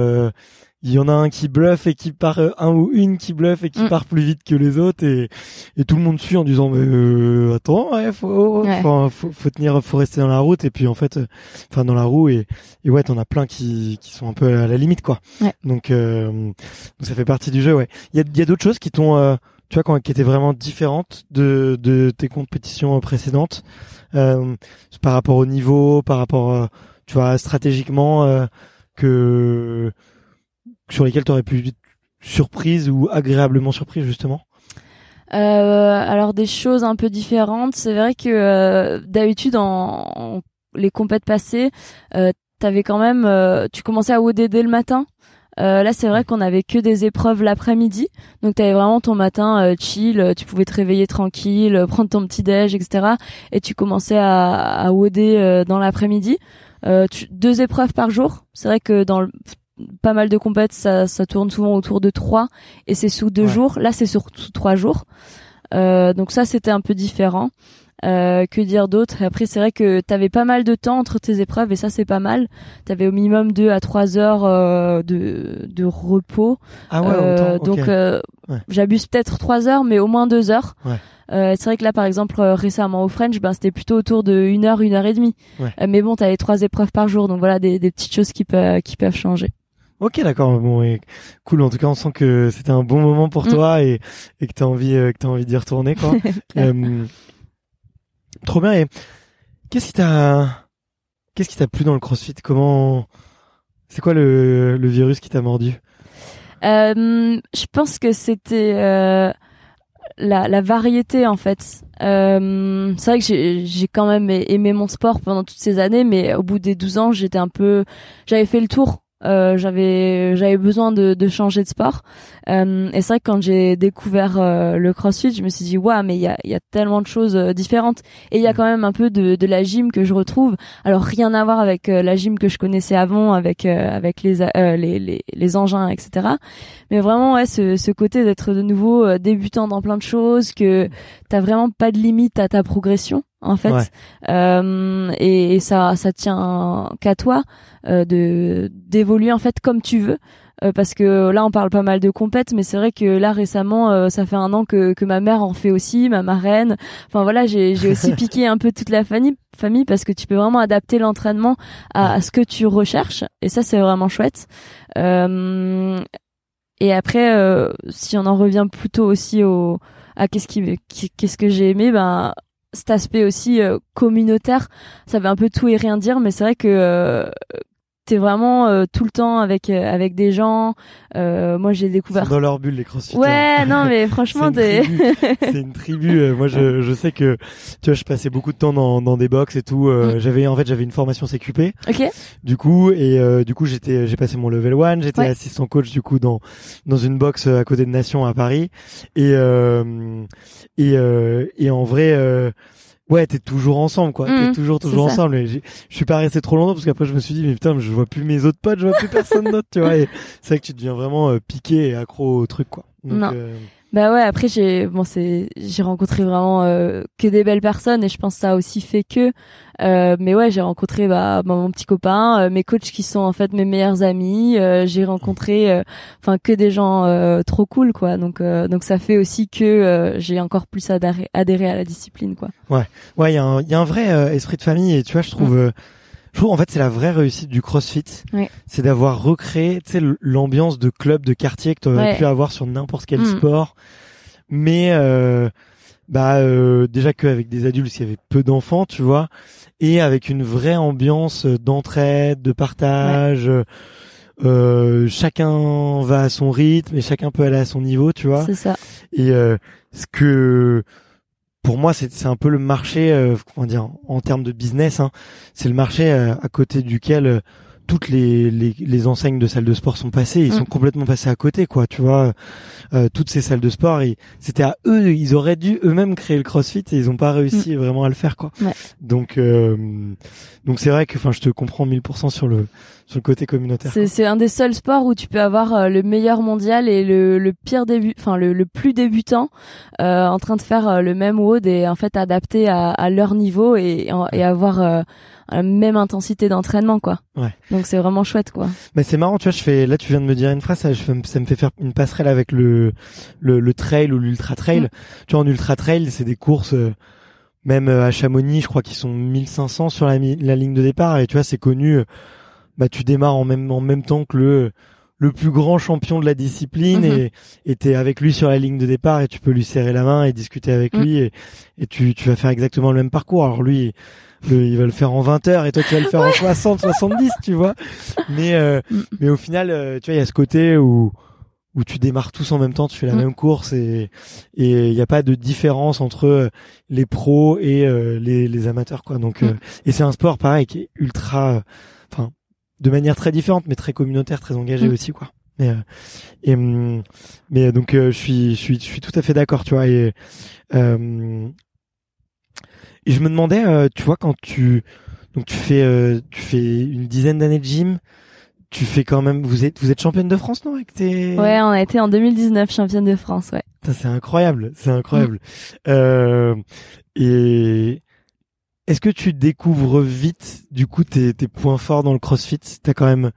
il y en a un qui bluffe et qui part euh, un ou une qui bluffe et qui Mm. part plus vite que les autres et et tout le monde suit en disant mais euh, attends ouais faut, Ouais. faut faut tenir faut rester dans la route et puis en fait euh, enfin dans la roue et et ouais t'en as plein qui qui sont un peu à la limite quoi Ouais. donc euh, donc ça fait partie du jeu ouais il y a il y a d'autres choses qui t'ont euh, tu vois quand, qui étaient vraiment différentes de de tes compétitions précédentes euh, par rapport au niveau par rapport tu vois stratégiquement euh, que sur lesquels tu aurais pu être surprise ou agréablement surprise justement? Euh, alors des choses un peu différentes. C'est vrai que euh, d'habitude en, en- les compètes passées, euh, t'avais quand même, euh, tu commençais à OD dès le matin. Euh, là, c'est vrai qu'on avait que des épreuves l'après-midi, donc t'avais vraiment ton matin euh, chill. Tu pouvais te réveiller tranquille, prendre ton petit déj, etc. Et tu commençais à, à OD dans l'après-midi. Deux épreuves par jour. C'est vrai que dans le, pas mal de compètes, ça, ça tourne souvent autour de trois, et c'est sous deux Ouais. jours. Là, c'est sur sous trois jours. Euh, donc ça, c'était un peu différent. Euh, que dire d'autre? Après, c'est vrai que t'avais pas mal de temps entre tes épreuves et ça, c'est pas mal. T'avais au minimum deux à trois heures euh, de, de repos. ah ouais Euh, autant. Donc, euh, Ouais. j'abuse peut-être trois heures, mais au moins deux heures. Ouais. Euh, c'est vrai que là, par exemple, euh, récemment au French, ben c'était plutôt autour de une heure, une heure et demie. Ouais. Euh, mais bon, t'avais trois épreuves par jour, donc voilà des, des petites choses qui peuvent qui peuvent changer. Ok d'accord bon et cool en tout cas on sent que c'était un bon moment pour Mm. toi et et que t'as envie euh, que t'as envie d'y retourner quoi *laughs* Euh, trop bien et qu'est-ce qui t'a qu'est-ce qui t'a plu dans le CrossFit? Comment c'est quoi le le virus qui t'a mordu? Euh, je pense que c'était la, la variété en fait. Euh, c'est vrai que j'ai j'ai quand même aimé mon sport pendant toutes ces années, mais au bout des 12 ans, j'étais un peu, j'avais fait le tour. Euh, j'avais j'avais besoin de, de changer de sport. Euh, et c'est vrai que quand j'ai découvert euh, le CrossFit je me suis dit waouh mais il y a, il y a tellement de choses euh, différentes. Et il y a quand même un peu de, de la gym que je retrouve. Alors rien à voir avec euh, la gym que je connaissais avant avec euh, avec les, euh, les les les engins etc mais vraiment ouais ce, ce côté d'être de nouveau euh, débutant dans plein de choses que t'as vraiment pas de limite à ta progression en fait. Ouais. Euh, et, et ça ça tient qu'à toi euh, de d'évoluer en fait comme tu veux. Euh, parce que là on parle pas mal de compètes mais c'est vrai que là récemment euh, ça fait un an que que ma mère en fait aussi ma marraine. Enfin voilà j'ai j'ai aussi *laughs* piqué un peu toute la famille famille parce que tu peux vraiment adapter l'entraînement à, à ce que tu recherches. Et ça c'est vraiment chouette. Euh, et après euh, si on en revient plutôt aussi au à qu'est-ce qui- qu'est-ce que j'ai aimé ben cet aspect aussi euh, communautaire. Ça veut un peu tout et rien dire mais c'est vrai que euh, t'es vraiment euh, tout le temps avec euh, avec des gens euh, moi j'ai Ils découvert sont dans leur bulle les CrossFitters ouais non mais *laughs* C'est franchement une t'es tribu. c'est une tribu. euh, moi, je, je sais que tu vois, je passais beaucoup de temps dans, dans des box et tout. euh, Mm. J'avais en fait, j'avais une formation CQP. ok Du coup, et euh, du coup, j'étais, j'ai passé mon level 1 J'étais Ouais. assistant coach du coup dans dans une box à côté de Nation à Paris. Et euh, et euh, et en vrai. Ouais, t'es toujours ensemble, quoi. T'es toujours, toujours ça. ensemble. Et je suis pas resté trop longtemps parce qu'après je me suis dit, mais putain, mais je vois plus mes autres potes, je vois plus personne d'autre, tu vois. C'est vrai que tu deviens vraiment euh, piqué et accro au truc, quoi. Donc, Non. euh, Bah ouais, après j'ai bon c'est j'ai rencontré vraiment euh, que des belles personnes et je pense que ça a aussi fait que euh, mais ouais, j'ai rencontré bah, bah, mon petit copain, euh, mes coachs qui sont en fait mes meilleurs amis, euh, j'ai rencontré euh, enfin que des gens euh, trop cool quoi. Donc euh, donc ça fait aussi que euh, j'ai encore plus adhéré, adhéré à la discipline quoi. Ouais, il y, a un- il y a un vrai euh, esprit de famille et tu vois, je trouve, euh, je trouve en fait c'est la vraie réussite du CrossFit, Ouais. c'est d'avoir recréé, tu sais, l- l'ambiance de club de quartier que tu aurais Ouais. pu avoir sur n'importe quel Mm. sport, mais euh, bah euh, déjà qu'avec des adultes, il y avait peu d'enfants, tu vois, et avec une vraie ambiance d'entraide, de partage. euh, chacun va à son rythme et chacun peut aller à son niveau, tu vois. C'est ça. Et euh, ce que pour moi c'est un peu le marché euh, comment dire en termes de business hein, c'est le marché euh, à côté duquel euh, toutes les, les les enseignes de salles de sport sont passées ils Mm. sont complètement passés à côté quoi tu vois Euh, toutes ces salles de sport c'était à eux ils auraient dû eux-mêmes créer le CrossFit et ils ont pas réussi vraiment à le faire quoi Ouais. donc euh, donc c'est vrai que enfin je te comprends 1000% sur le sur le côté communautaire C'est c'est un des seuls sports où tu peux avoir euh, le meilleur mondial et le, le pire début, enfin le, le plus débutant euh, en train de faire euh, le même WOD et en fait adapté à, à leur niveau et, et avoir euh, la même intensité d'entraînement quoi. Ouais. Donc c'est vraiment chouette quoi. Mais c'est marrant, tu vois, je fais là tu viens de me dire une phrase, ça, je ça me fait faire une passerelle avec le le, le trail ou l'ultra trail. Mm. Tu vois, en ultra trail, c'est des courses euh, même euh, à Chamonix, je crois qu'ils sont 1500 sur la, ligne de départ et tu vois, c'est connu euh, bah tu démarres en même en même temps que le le plus grand champion de la discipline et et t'es avec lui sur la ligne de départ et tu peux lui serrer la main et discuter avec Mm. lui et, et tu tu vas faire exactement le même parcours. Alors lui le- il va le faire en 20 heures et toi tu vas le faire en 60 70 tu vois mais euh, Mm. mais au final euh, tu vois il y a ce côté où où tu démarres tous en même temps tu fais la Mm. même course et et il n'y a pas de différence entre euh, les pros et euh, les les amateurs quoi donc euh, Mm. et c'est un sport pareil qui est ultra enfin de manière très différente mais très communautaire très engagé Mm. aussi quoi mais et mais donc euh, je suis je suis je suis tout à fait d'accord tu vois et euh, et je me demandais euh, tu vois quand tu donc tu fais euh, tu fais une dizaine d'années de gym tu fais quand même vous êtes vous êtes championne de France non avec tes Ouais, on a été en 2019 championne de France, ouais. Ça, c'est incroyable, c'est incroyable. Euh, et est-ce que tu découvres vite, du coup, tes, tes points forts dans le CrossFit? T'as quand même,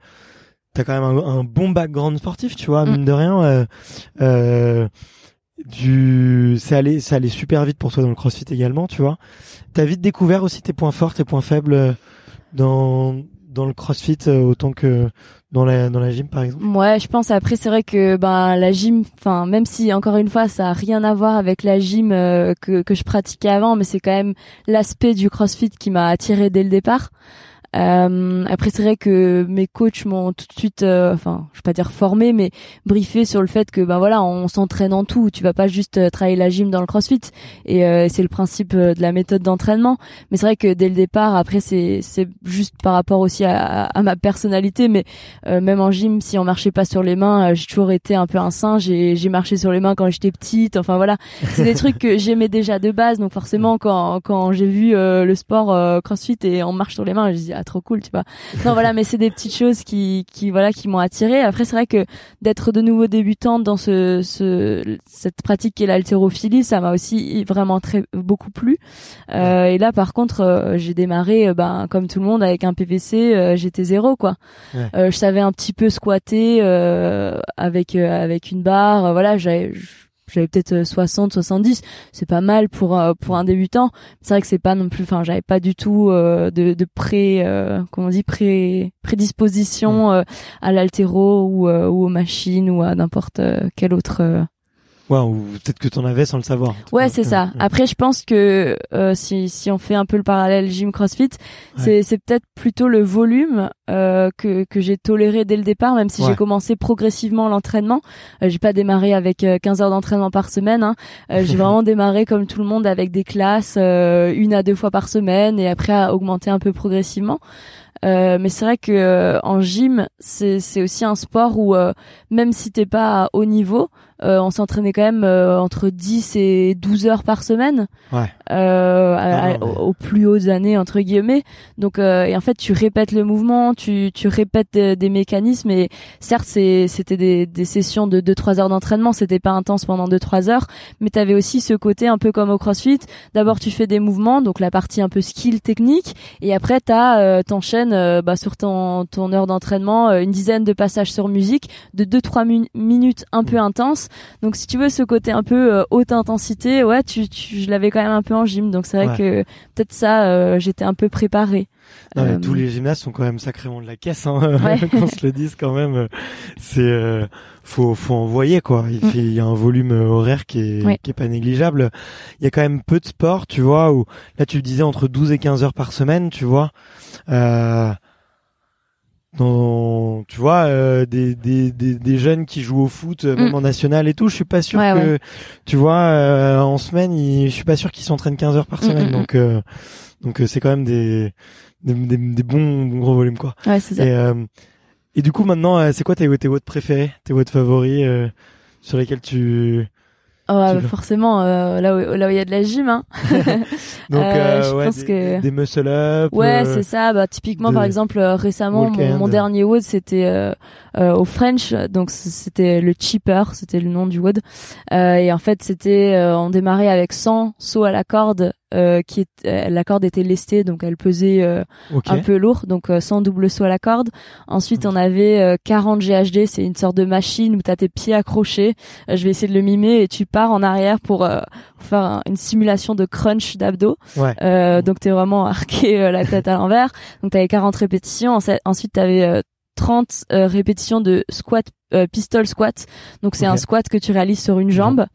t'as quand même un, un bon background sportif, tu vois, Mm. mine de rien. Euh, euh, du, c'est allé, ça allait super vite pour toi dans le CrossFit également, tu vois. T'as vite découvert aussi tes points forts, tes points faibles euh, dans dans le CrossFit euh, autant que dans la dans la gym par exemple? Ouais, je pense après c'est vrai que ben la gym, enfin même si encore une fois ça a rien à voir avec la gym euh, que que je pratiquais avant, mais c'est quand même l'aspect du CrossFit qui m'a attiré dès le départ. Euh, après c'est vrai que mes coachs m'ont tout de suite, euh, enfin je vais pas dire formé, mais briefé sur le fait que ben voilà on s'entraîne en tout. Tu vas pas juste euh, travailler la gym dans le CrossFit et euh, c'est le principe euh, de la méthode d'entraînement. Mais c'est vrai que dès le départ, après c'est c'est juste par rapport aussi à, à ma personnalité, mais euh, même en gym, si on marchait pas sur les mains, j'ai toujours été un peu un singe. J'ai j'ai marché sur les mains quand j'étais petite. Enfin voilà, c'est des trucs que j'aimais déjà de base. Donc forcément, quand quand j'ai vu le sport CrossFit et on marche sur les mains, je dis ah trop cool, tu vois. Non voilà, mais c'est des petites choses qui qui voilà qui m'ont attiré. Après c'est vrai que d'être de nouveau débutante dans ce ce cette pratique qui est l'haltérophilie, ça m'a aussi vraiment très beaucoup plu. Euh, et là par contre, euh, j'ai démarré euh, ben comme tout le monde avec un PVC, euh, j'étais zéro quoi. Euh, je savais un petit peu squatter euh, avec euh, avec une barre. Voilà, j'avais j'avais peut-être euh, 60 70 c'est pas mal pour euh, pour un débutant. C'est vrai que c'est pas non plus enfin j'avais pas du tout euh, de de pré euh, comment on dit pré prédisposition euh, à l'altéro ou euh, ou aux machines ou à n'importe euh, quel autre euh, Ouais, ou peut-être que t'en avais sans le savoir. Ouais, c'est ça. Ouais. Après, je pense que euh, si si on fait un peu le parallèle gym CrossFit, c'est c'est peut-être plutôt le volume euh, que que j'ai toléré dès le départ, même si Ouais. j'ai commencé progressivement l'entraînement. Euh, j'ai pas démarré avec euh, 15 heures d'entraînement par semaine. Hein. Euh, j'ai *laughs* vraiment démarré comme tout le monde avec des classes euh, une à deux fois par semaine et après à augmenter un peu progressivement. Euh, mais c'est vrai que euh, en gym, c'est c'est aussi un sport où euh, même si t'es pas à haut niveau, euh, on s'entraînait quand même euh, entre 10 et 12 heures par semaine. Ouais. euh, à- à- aux plus hautes années entre guillemets. Donc euh, et en fait tu répètes le mouvement, tu tu répètes euh, des mécanismes. Et certes c'est c'était des des sessions de 2 3 heures d'entraînement, c'était pas intense pendant 2 3 heures, mais tu avais aussi ce côté un peu comme au CrossFit, d'abord tu fais des mouvements, donc la partie un peu skill technique. Et après tu euh, t'enchaînes euh, bah, sur ton ton heure d'entraînement euh, une dizaine de passages sur musique de 2 3 minutes un peu intenses. Donc si tu veux ce côté un peu euh, haute intensité, ouais, tu, tu je l'avais quand même un peu en gym. Donc c'est vrai Ouais. que peut-être ça euh, j'étais un peu préparée. Non, mais Euh, tous les gymnastes sont quand même sacrément de la caisse, hein, *laughs* Ouais. qu'on se le dise quand même. C'est euh, faut faut envoyer quoi. Il, Mm. fait, il y a un volume horaire qui est Ouais. qui est pas négligeable. Il y a quand même peu de sports, tu vois. Où là tu le disais entre 12 et 15 heures par semaine, tu vois. Euh, dans, tu vois, euh, des, des, des, des jeunes qui jouent au foot, euh, même Mm. en national et tout, je suis pas sûr Ouais, que, ouais. tu vois, euh, en semaine, ils- je suis pas sûr qu'ils s'entraînent 15 heures par Mm, semaine. mm, mm. Donc, euh, donc euh, c'est quand même des, des, des, des bons, bons gros volumes, quoi. Ouais, c'est ça. Et, euh, et du coup, maintenant, euh, c'est quoi tes, tes watts préférés, tes watts favoris, euh, sur lesquels tu, Oh, forcément euh, là où là où il y a de la gym hein. *laughs* donc, *laughs* Euh, euh, je ouais, pense des, que- des muscle up, Ouais, euh, c'est ça. Bah, typiquement, de par exemple, euh, récemment, mon, dernier WOD, c'était euh, euh, au French, donc c'était le cheaper, c'était le nom du WOD. Euh, et en fait, c'était, euh, on démarrait avec 100 sauts à la corde euh, qui est euh, la corde était lestée donc elle pesait euh, un peu lourd donc euh, sans double saut à la corde. Ensuite on avait euh, 40 GHD, c'est une sorte de machine où tu as tes pieds accrochés. Euh, je vais essayer de le mimer et tu pars en arrière pour euh, faire un- une simulation de crunch d'abdos. Ouais. Euh, donc t'es vraiment *laughs* arqué euh, la tête à l'envers. Donc t'avais 40 répétitions. Ensuite t'avais euh, 30 euh, répétitions de squat euh, pistol squat. Donc c'est un squat que tu réalises sur une jambe.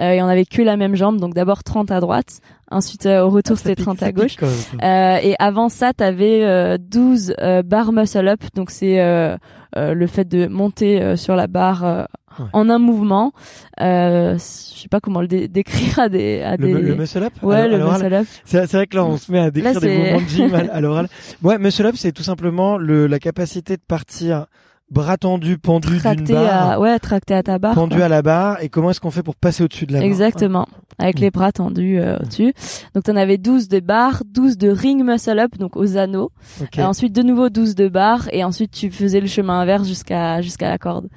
Euh, et on avait que la même jambe. Donc d'abord 30 à droite. Ensuite euh, au retour Ah, c'était pique, 30 ça à gauche. Euh, et avant ça, t'avais euh, 12 euh, bar muscle up, donc c'est euh, euh, le fait de monter euh, sur la barre euh, Ouais. en un mouvement. Euh, je sais pas comment le dé- décrire à des à des. le muscle up? Ouais, à- le muscle up. C'est vrai que là, on se met à décrire Là, des mouvements de gym à, à l'oral. *laughs* Ouais, muscle up, c'est tout simplement le, la capacité de partir bras tendus, pendu d'une barre, à ouais, tracté à ta barre. pendu quoi. à la barre. Et comment est-ce qu'on fait pour passer au-dessus de la barre Exactement. Avec Mm. les bras tendus euh, au-dessus. Donc t'en avais 12 de barres, 12 de ring muscle up, donc aux anneaux. Ok. Et ensuite de nouveau 12 de barres et ensuite tu faisais le chemin inverse jusqu'à jusqu'à la corde.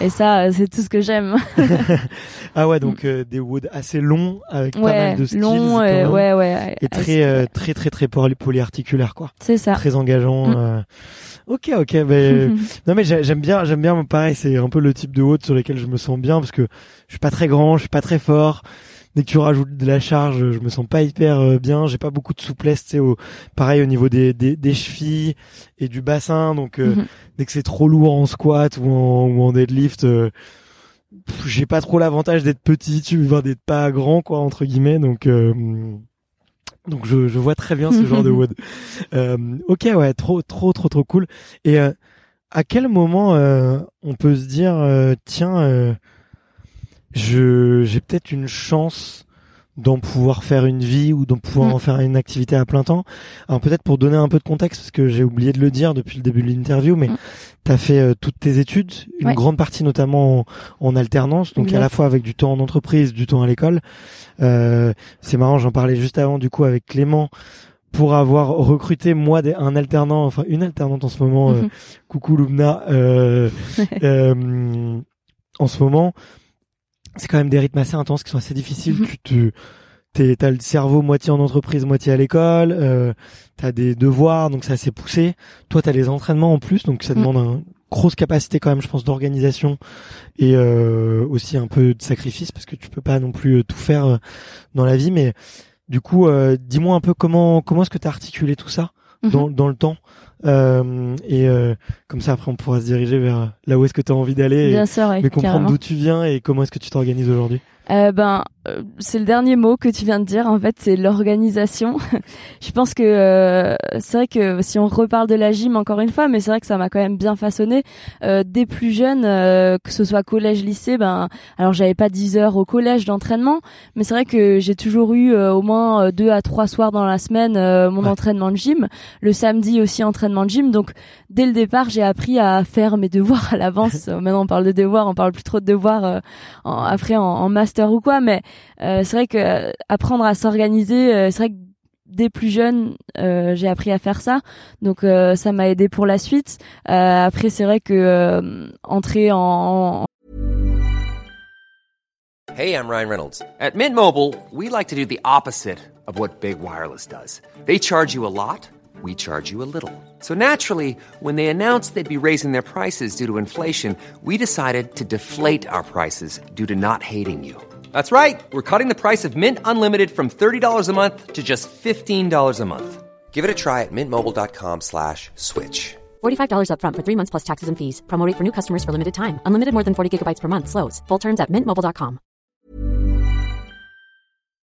Et ça, euh, c'est tout ce que j'aime. *laughs* Ah ouais, donc euh, des woods assez longs avec pas ouais, mal de skills. long, même. ouais, ouais. Et très, euh, très, très, très poly- polyarticulaire, quoi. C'est ça. Très engageant. Mm. euh. Ok, ok. Ben, *laughs* non mais j'ai- j'aime bien, j'aime bien. Pareil, c'est un peu le type de haute sur lesquels je me sens bien parce que je suis pas très grand, je suis pas très fort. Dès que tu rajoutes de la charge, je me sens pas hyper euh, bien. J'ai pas beaucoup de souplesse, tu sais. Au, pareil au niveau des, des, des chevilles et du bassin. Donc euh, Mhm. dès que c'est trop lourd en squat ou en, ou en deadlift, euh, j'ai pas trop l'avantage d'être petit, tu vois, d'être pas grand, quoi, entre guillemets. Donc euh, donc je, je vois très bien ce genre de *laughs* wood. Euh, ok, ouais, trop, trop, trop, trop cool. Et euh, à quel moment euh, on peut se dire, euh, tiens, euh, je j'ai peut-être une chance d'en pouvoir faire une vie ou d'en pouvoir Mm. en faire une activité à plein temps. Alors peut-être pour donner un peu de contexte, parce que j'ai oublié de le dire depuis le début de l'interview, mais Mm. tu as fait euh, toutes tes études, une Ouais. grande partie notamment en, en alternance, donc à la fois avec du temps en entreprise, du temps à l'école. Euh, c'est marrant, j'en parlais juste avant du coup avec Clément pour avoir recruté moi un alternant, enfin une alternante en ce moment, euh, Mhm. coucou Lumna, euh, *laughs* euh, en ce moment, c'est quand même des rythmes assez intenses qui sont assez difficiles. Mhm. Tu te, t'es, t'as le cerveau moitié en entreprise, moitié à l'école, euh, t'as des devoirs, donc c'est assez poussé. Toi, t'as les entraînements en plus, donc ça Mhm. demande une grosse capacité quand même, je pense, d'organisation et euh, aussi un peu de sacrifice parce que tu peux pas non plus euh, tout faire euh, dans la vie. Mais du coup, euh, dis-moi un peu comment comment est-ce que t'as articulé tout ça Mhm. dans, dans le temps euh, et euh, comme ça après on pourra se diriger vers là où est-ce que tu as envie d'aller et- Bien sûr, ouais, mais comprendre d'où tu viens et comment est-ce que tu t'organises aujourd'hui. Euh, ben, c'est le dernier mot que tu viens de dire. En fait, c'est l'organisation. *laughs* je pense que euh, c'est vrai que si on reparle de la gym encore une fois, mais c'est vrai que ça m'a quand même bien façonné euh, dès plus jeune, euh, que ce soit collège, lycée. Ben, alors j'avais pas 10 heures au collège d'entraînement, mais c'est vrai que j'ai toujours eu euh, au moins euh, deux à trois soirs dans la semaine euh, mon Ouais. entraînement de gym. Le samedi aussi entraînement de gym. Donc dès le départ, j'ai appris à faire mes devoirs à l'avance. Euh, *laughs* Maintenant, on parle de devoirs, on parle plus trop de devoirs euh, en- après en, en master ou quoi. Mais euh, c'est vrai que euh, apprendre à s'organiser, euh, c'est vrai que dès plus jeune, euh, j'ai appris à faire ça. Donc euh, ça m'a aidé pour la suite. Euh, après, c'est vrai que entrer en, en Hey, I'm Ryan Reynolds. At Mint Mobile, we like to do the opposite of what Big Wireless does. They charge you a lot, we charge you a little. So naturally, when they announced they'd be raising their prices due to inflation, we decided to deflate our prices due to not hating you. That's right. We're cutting the price of Mint Unlimited from $30 a month to just $15 a month. Give it a try at mintmobile.com slash switch. $45 upfront for three months plus taxes and fees. Promo rate for new customers for limited time. Unlimited more than 40 gigabytes per month. Slows. Full terms at mintmobile.com.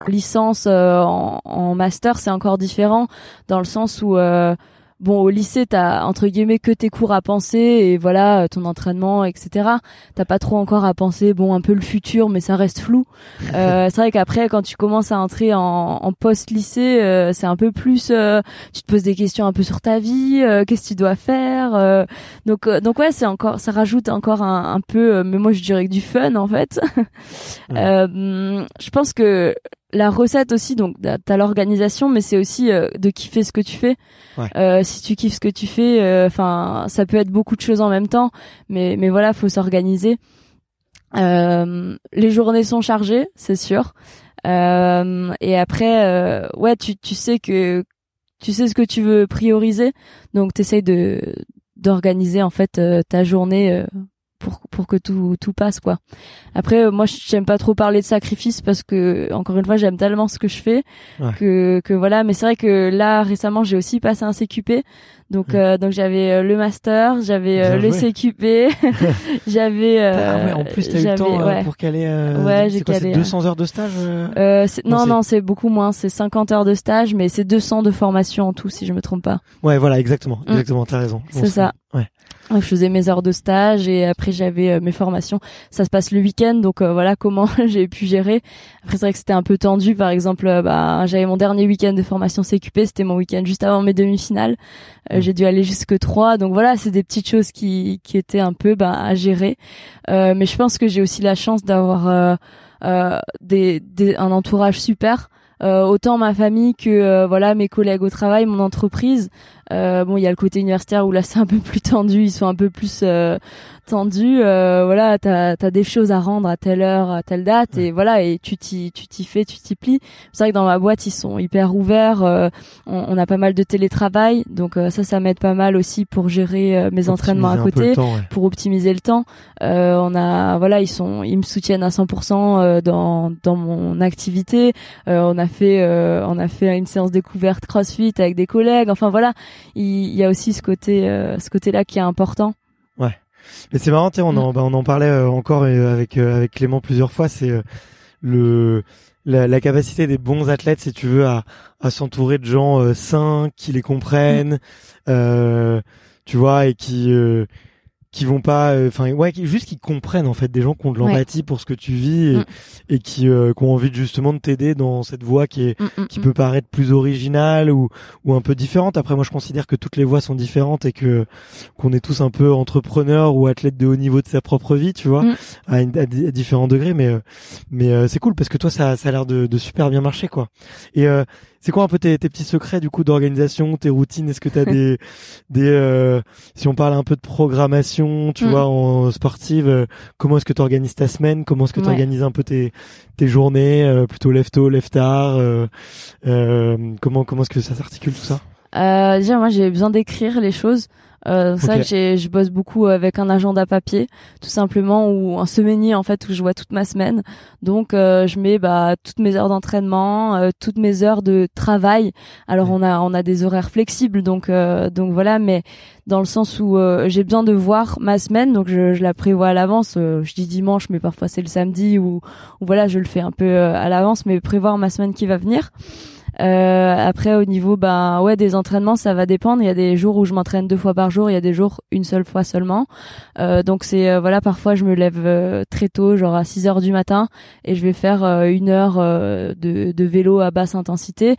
licence euh, en, en master, c'est encore différent dans le sens où euh, bon au lycée t'as entre guillemets que tes cours à penser et voilà ton entraînement etc. T'as pas trop encore à penser bon un peu le futur mais ça reste flou. *laughs* Euh, c'est vrai qu'après quand tu commences à entrer en, en post lycée euh, c'est un peu plus euh, tu te poses des questions un peu sur ta vie, euh, qu'est-ce que tu dois faire. euh, donc euh, donc ouais c'est encore ça rajoute encore un, un peu euh, mais moi je dirais que du fun en fait. *laughs* Euh, je pense que la recette aussi, donc t'as l'organisation, mais c'est aussi euh, de kiffer ce que tu fais. Ouais. Euh, si tu kiffes ce que tu fais, enfin, ça peut être beaucoup de choses en même temps, mais mais voilà, faut s'organiser. Euh, les journées sont chargées, c'est sûr. Euh, et après, euh, ouais, tu, tu sais que tu sais ce que tu veux prioriser, donc t'essayes de d'organiser en fait euh, ta journée euh, pour pour que tout tout passe quoi. Après euh, moi j'aime pas trop parler de sacrifice parce que encore une fois j'aime tellement ce que je fais Ouais. que que voilà mais c'est vrai que là récemment j'ai aussi passé un CQP donc euh, donc j'avais euh, le master, j'avais euh, le joué. CQP, *laughs* *laughs* j'avais euh, ah ouais, en plus, t'as eu le temps euh, pour caler. euh, Ouais, j'ai calé, 200 heures de stage. Non, non, c'est- beaucoup moins. C'est 50 heures de stage, mais c'est 200 de formation en tout, si je me trompe pas. Ouais, voilà, exactement, Mm. exactement. T'as raison. C'est ça. Ouais. Je faisais mes heures de stage et après j'avais euh, mes formations. Ça se passe le week-end, donc euh, voilà comment *laughs* j'ai pu gérer. Après c'est vrai que c'était un peu tendu. Par exemple, euh, bah, j'avais mon dernier week-end de formation CQP, c'était mon week-end juste avant mes demi-finales. Euh. J'ai dû aller jusque 3 donc voilà, c'est des petites choses qui qui étaient un peu bah, à gérer. Euh, mais je pense que j'ai aussi la chance d'avoir euh, euh, des, des, un entourage super. Euh, autant ma famille que euh, voilà mes collègues au travail, mon entreprise. Euh, bon, il y a le côté universitaire où là c'est un peu plus tendu, ils sont un peu plus euh, tendus. Euh, voilà, t'as as des choses à rendre à telle heure, à telle date, et voilà, et tu t'y tu t'y fais, tu t'y plies. C'est vrai que dans ma boîte ils sont hyper ouverts. euh, on, on a pas mal de télétravail, donc euh, ça ça m'aide pas mal aussi pour gérer euh, mes entraînements à côté le temps, ouais. pour optimiser le temps. Euh, on a voilà, ils sont ils me soutiennent à 100% euh, dans dans mon activité. Euh, on a fait euh, on a fait une séance découverte CrossFit avec des collègues. Enfin voilà, il, y a aussi ce côté euh, ce côté là qui est important. Mais c'est marrant, on en, bah, on en parlait euh, encore euh, avec avec Clément plusieurs fois. C'est le la, la capacité des bons athlètes, si tu veux, à à s'entourer de gens euh, sains, qui les comprennent, euh, tu vois, et qui euh, qui vont pas, enfin ouais, qui, juste qui comprennent en fait des gens qui ont de Ouais. l'empathie pour ce que tu vis et, Mm. et qui, euh, qui ont envie de, justement de t'aider dans cette voie qui est Mm, mm, qui peut paraître plus originale ou ou un peu différente. Après, moi, je considère que toutes les voies sont différentes et que qu'on est tous un peu entrepreneurs ou athlètes de haut niveau de sa propre vie, tu vois, à, une- à di- à différents degrés. Mais euh, mais euh, c'est cool parce que toi, ça ça a l'air de, de super bien marcher, quoi. Et euh, c'est quoi un peu tes, tes petits secrets du coup d'organisation, tes routines? Est-ce que t'as des *laughs* des euh, si on parle un peu de programmation, tu Mm. vois, en sportive, euh, comment est-ce que tu organises ta semaine? Comment est-ce que tu Ouais. organises un peu tes tes journées euh, plutôt lève tôt, lève tard euh, euh, comment comment est-ce que ça s'articule tout ça? Euh, déjà, moi, j'ai besoin d'écrire les choses. Euh, c'est Ok. vrai que j'ai- je bosse beaucoup avec un agenda papier, tout simplement, ou un semainier en fait où je vois toute ma semaine. Donc, euh, je mets bah, toutes mes heures d'entraînement, euh, toutes mes heures de travail. Alors, on a on a des horaires flexibles, donc euh, donc voilà, mais dans le sens où euh, j'ai besoin de voir ma semaine, donc je, je la prévois à l'avance. Euh, je dis dimanche, mais parfois c'est le samedi ou, ou voilà, je le fais un peu à l'avance, mais prévoir ma semaine qui va venir. Euh, après au niveau ben ouais des entraînements ça va dépendre. Il y a des jours où je m'entraîne deux fois par jour il y a des jours une seule fois seulement. Euh, donc c'est euh, voilà parfois je me lève euh, très tôt genre à 6 heures du matin et je vais faire euh, une heure euh, de, de vélo à basse intensité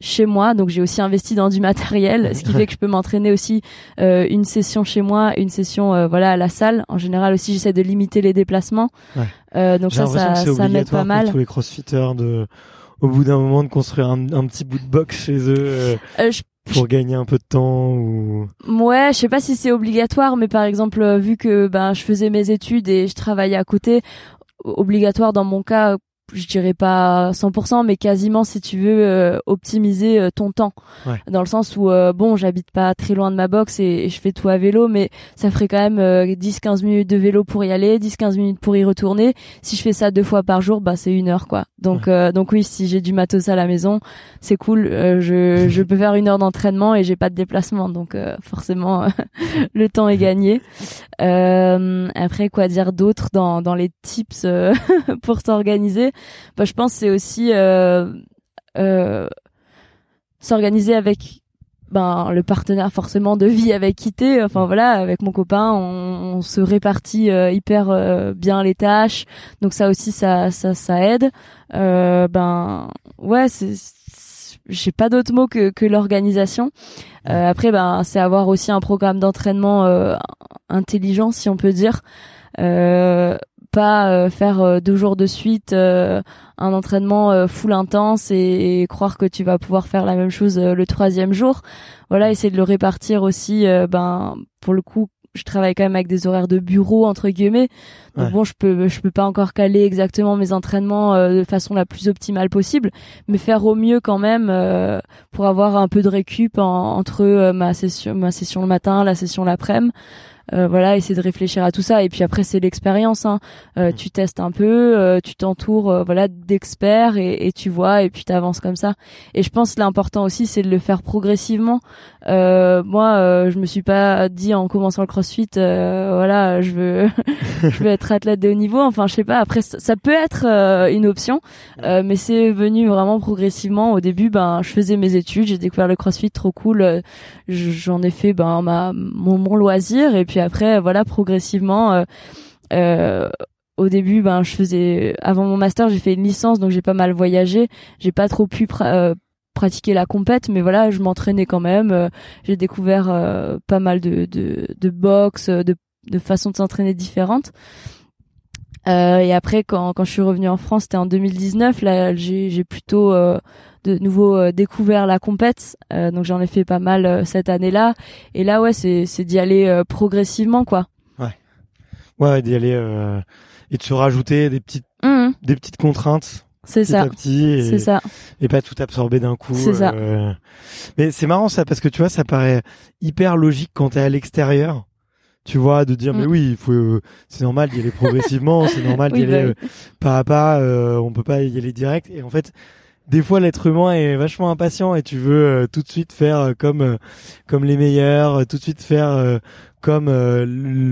chez moi. Donc j'ai aussi investi dans du matériel ce qui fait que je peux m'entraîner aussi euh, une session chez moi une session euh, voilà à la salle. En général aussi j'essaie de limiter les déplacements. Ouais. Euh, donc ça ça, ça m'aide pas mal pour tous les crossfitters de au bout d'un moment de construire un, un petit bout de box chez eux euh, Euh, je pour gagner un peu de temps ou Ouais, je sais pas si c'est obligatoire, mais par exemple, euh, vu que ben je faisais mes études et je travaillais à côté, obligatoire dans mon cas, je dirais pas 100%, mais quasiment si tu veux euh, optimiser euh, ton temps, Ouais. dans le sens où euh, bon, j'habite pas très loin de ma box et, et je fais tout à vélo, mais ça ferait quand même euh, 10-15 minutes de vélo pour y aller, 10-15 minutes pour y retourner. Si je fais ça deux fois par jour, bah c'est une heure quoi. Donc euh, donc oui, si j'ai du matos à la maison, c'est cool. Euh, je *laughs* je peux faire une heure d'entraînement et j'ai pas de déplacement, donc euh, forcément *laughs* le temps est gagné. Euh, après, quoi dire d'autre dans, dans les tips euh, *laughs* pour s'organiser? Bah, Je pense que c'est aussi euh, euh, s'organiser avec ben, le partenaire forcément de vie avec qui t'es. Enfin voilà, avec mon copain, on, on se répartit euh, hyper euh, bien les tâches. Donc ça aussi, ça, ça, ça aide. Euh, ben ouais, c'est j'ai pas d'autre mot que, que l'organisation. Euh, après, ben, c'est avoir aussi un programme d'entraînement euh, intelligent, si on peut dire. Euh, pas euh, faire euh, deux jours de suite euh, un entraînement euh, full intense et, et croire que tu vas pouvoir faire la même chose euh, le troisième jour. Voilà, essayer de le répartir aussi, euh, ben, pour le coup, je travaille quand même avec des horaires de bureau entre guillemets. Donc Ouais. bon, je peux je peux pas encore caler exactement mes entraînements euh, de façon la plus optimale possible, mais faire au mieux quand même euh, pour avoir un peu de récup en- entre euh, ma session ma session le matin, la session l'après-midi. Euh, voilà, essayer de réfléchir à tout ça et puis après c'est l'expérience. Hein. Euh, tu testes un peu, euh, tu t'entoures euh, voilà d'experts et, et tu vois et puis t'avances comme ça. Et je pense que l'important aussi c'est de le faire progressivement. Euh, moi, euh, je me suis pas dit en commençant le CrossFit, euh, voilà, je veux, *laughs* je veux être athlète de haut niveau. Enfin, je sais pas. Après, ça, ça peut être euh, une option, euh, mais c'est venu vraiment progressivement. Au début, ben, je faisais mes études, j'ai découvert le CrossFit, trop cool. J'en ai fait ben ma mon, mon loisir et puis après, voilà, progressivement. euh, euh, au début, ben, je faisais avant mon master, j'ai fait une licence, donc j'ai pas mal voyagé. J'ai pas trop pu euh, pratiquer la compète, mais voilà, je m'entraînais quand même. J'ai découvert pas mal de de, de boxe, de de façons de s'entraîner différentes. Euh, et après, quand quand je suis revenue en France, c'était en 2019. Là, j'ai j'ai plutôt euh, de nouveau euh, découvert la compète, euh, donc j'en ai fait pas mal euh, cette année-là. Et là, ouais, c'est c'est d'y aller euh, progressivement, quoi. Ouais, d'y aller euh, et de se rajouter des petites Mhm, des petites contraintes c'est petit ça, à petit et, c'est ça. et pas tout absorber d'un coup. C'est ça. Mais c'est marrant ça parce que tu vois, ça paraît hyper logique quand t'es à l'extérieur. Tu vois, de dire Mm. mais oui, il faut, euh, c'est normal d'y aller progressivement, *laughs* c'est normal d'y Oui, aller bah euh, pas à pas, euh, on peut pas y aller direct. Et en fait, des fois l'être humain est vachement impatient et tu veux euh, tout de suite faire euh, comme euh, comme les meilleurs, tout de suite faire euh, comme euh,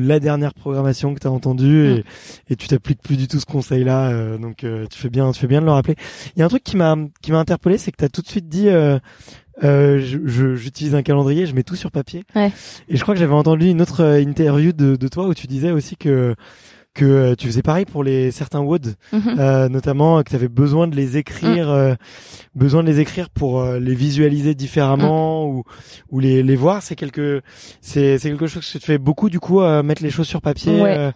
la dernière programmation que tu as entendue et, et tu t'appliques plus du tout ce conseil là donc euh, tu fais bien tu fais bien de le rappeler. Il y a un truc qui m'a qui m'a interpellé c'est que tu as tout de suite dit euh, je- je- j'utilise un calendrier, je mets tout sur papier. Ouais. Et je crois que j'avais entendu une autre euh, interview de, de toi où tu disais aussi que que euh, tu faisais pareil pour les certains WOD, Mhm. euh, notamment que tu avais besoin de les écrire, euh, besoin de les écrire pour euh, les visualiser différemment ou ou les les voir. C'est quelque c'est c'est quelque chose que tu fais beaucoup du coup, mettre les choses sur papier Ouais.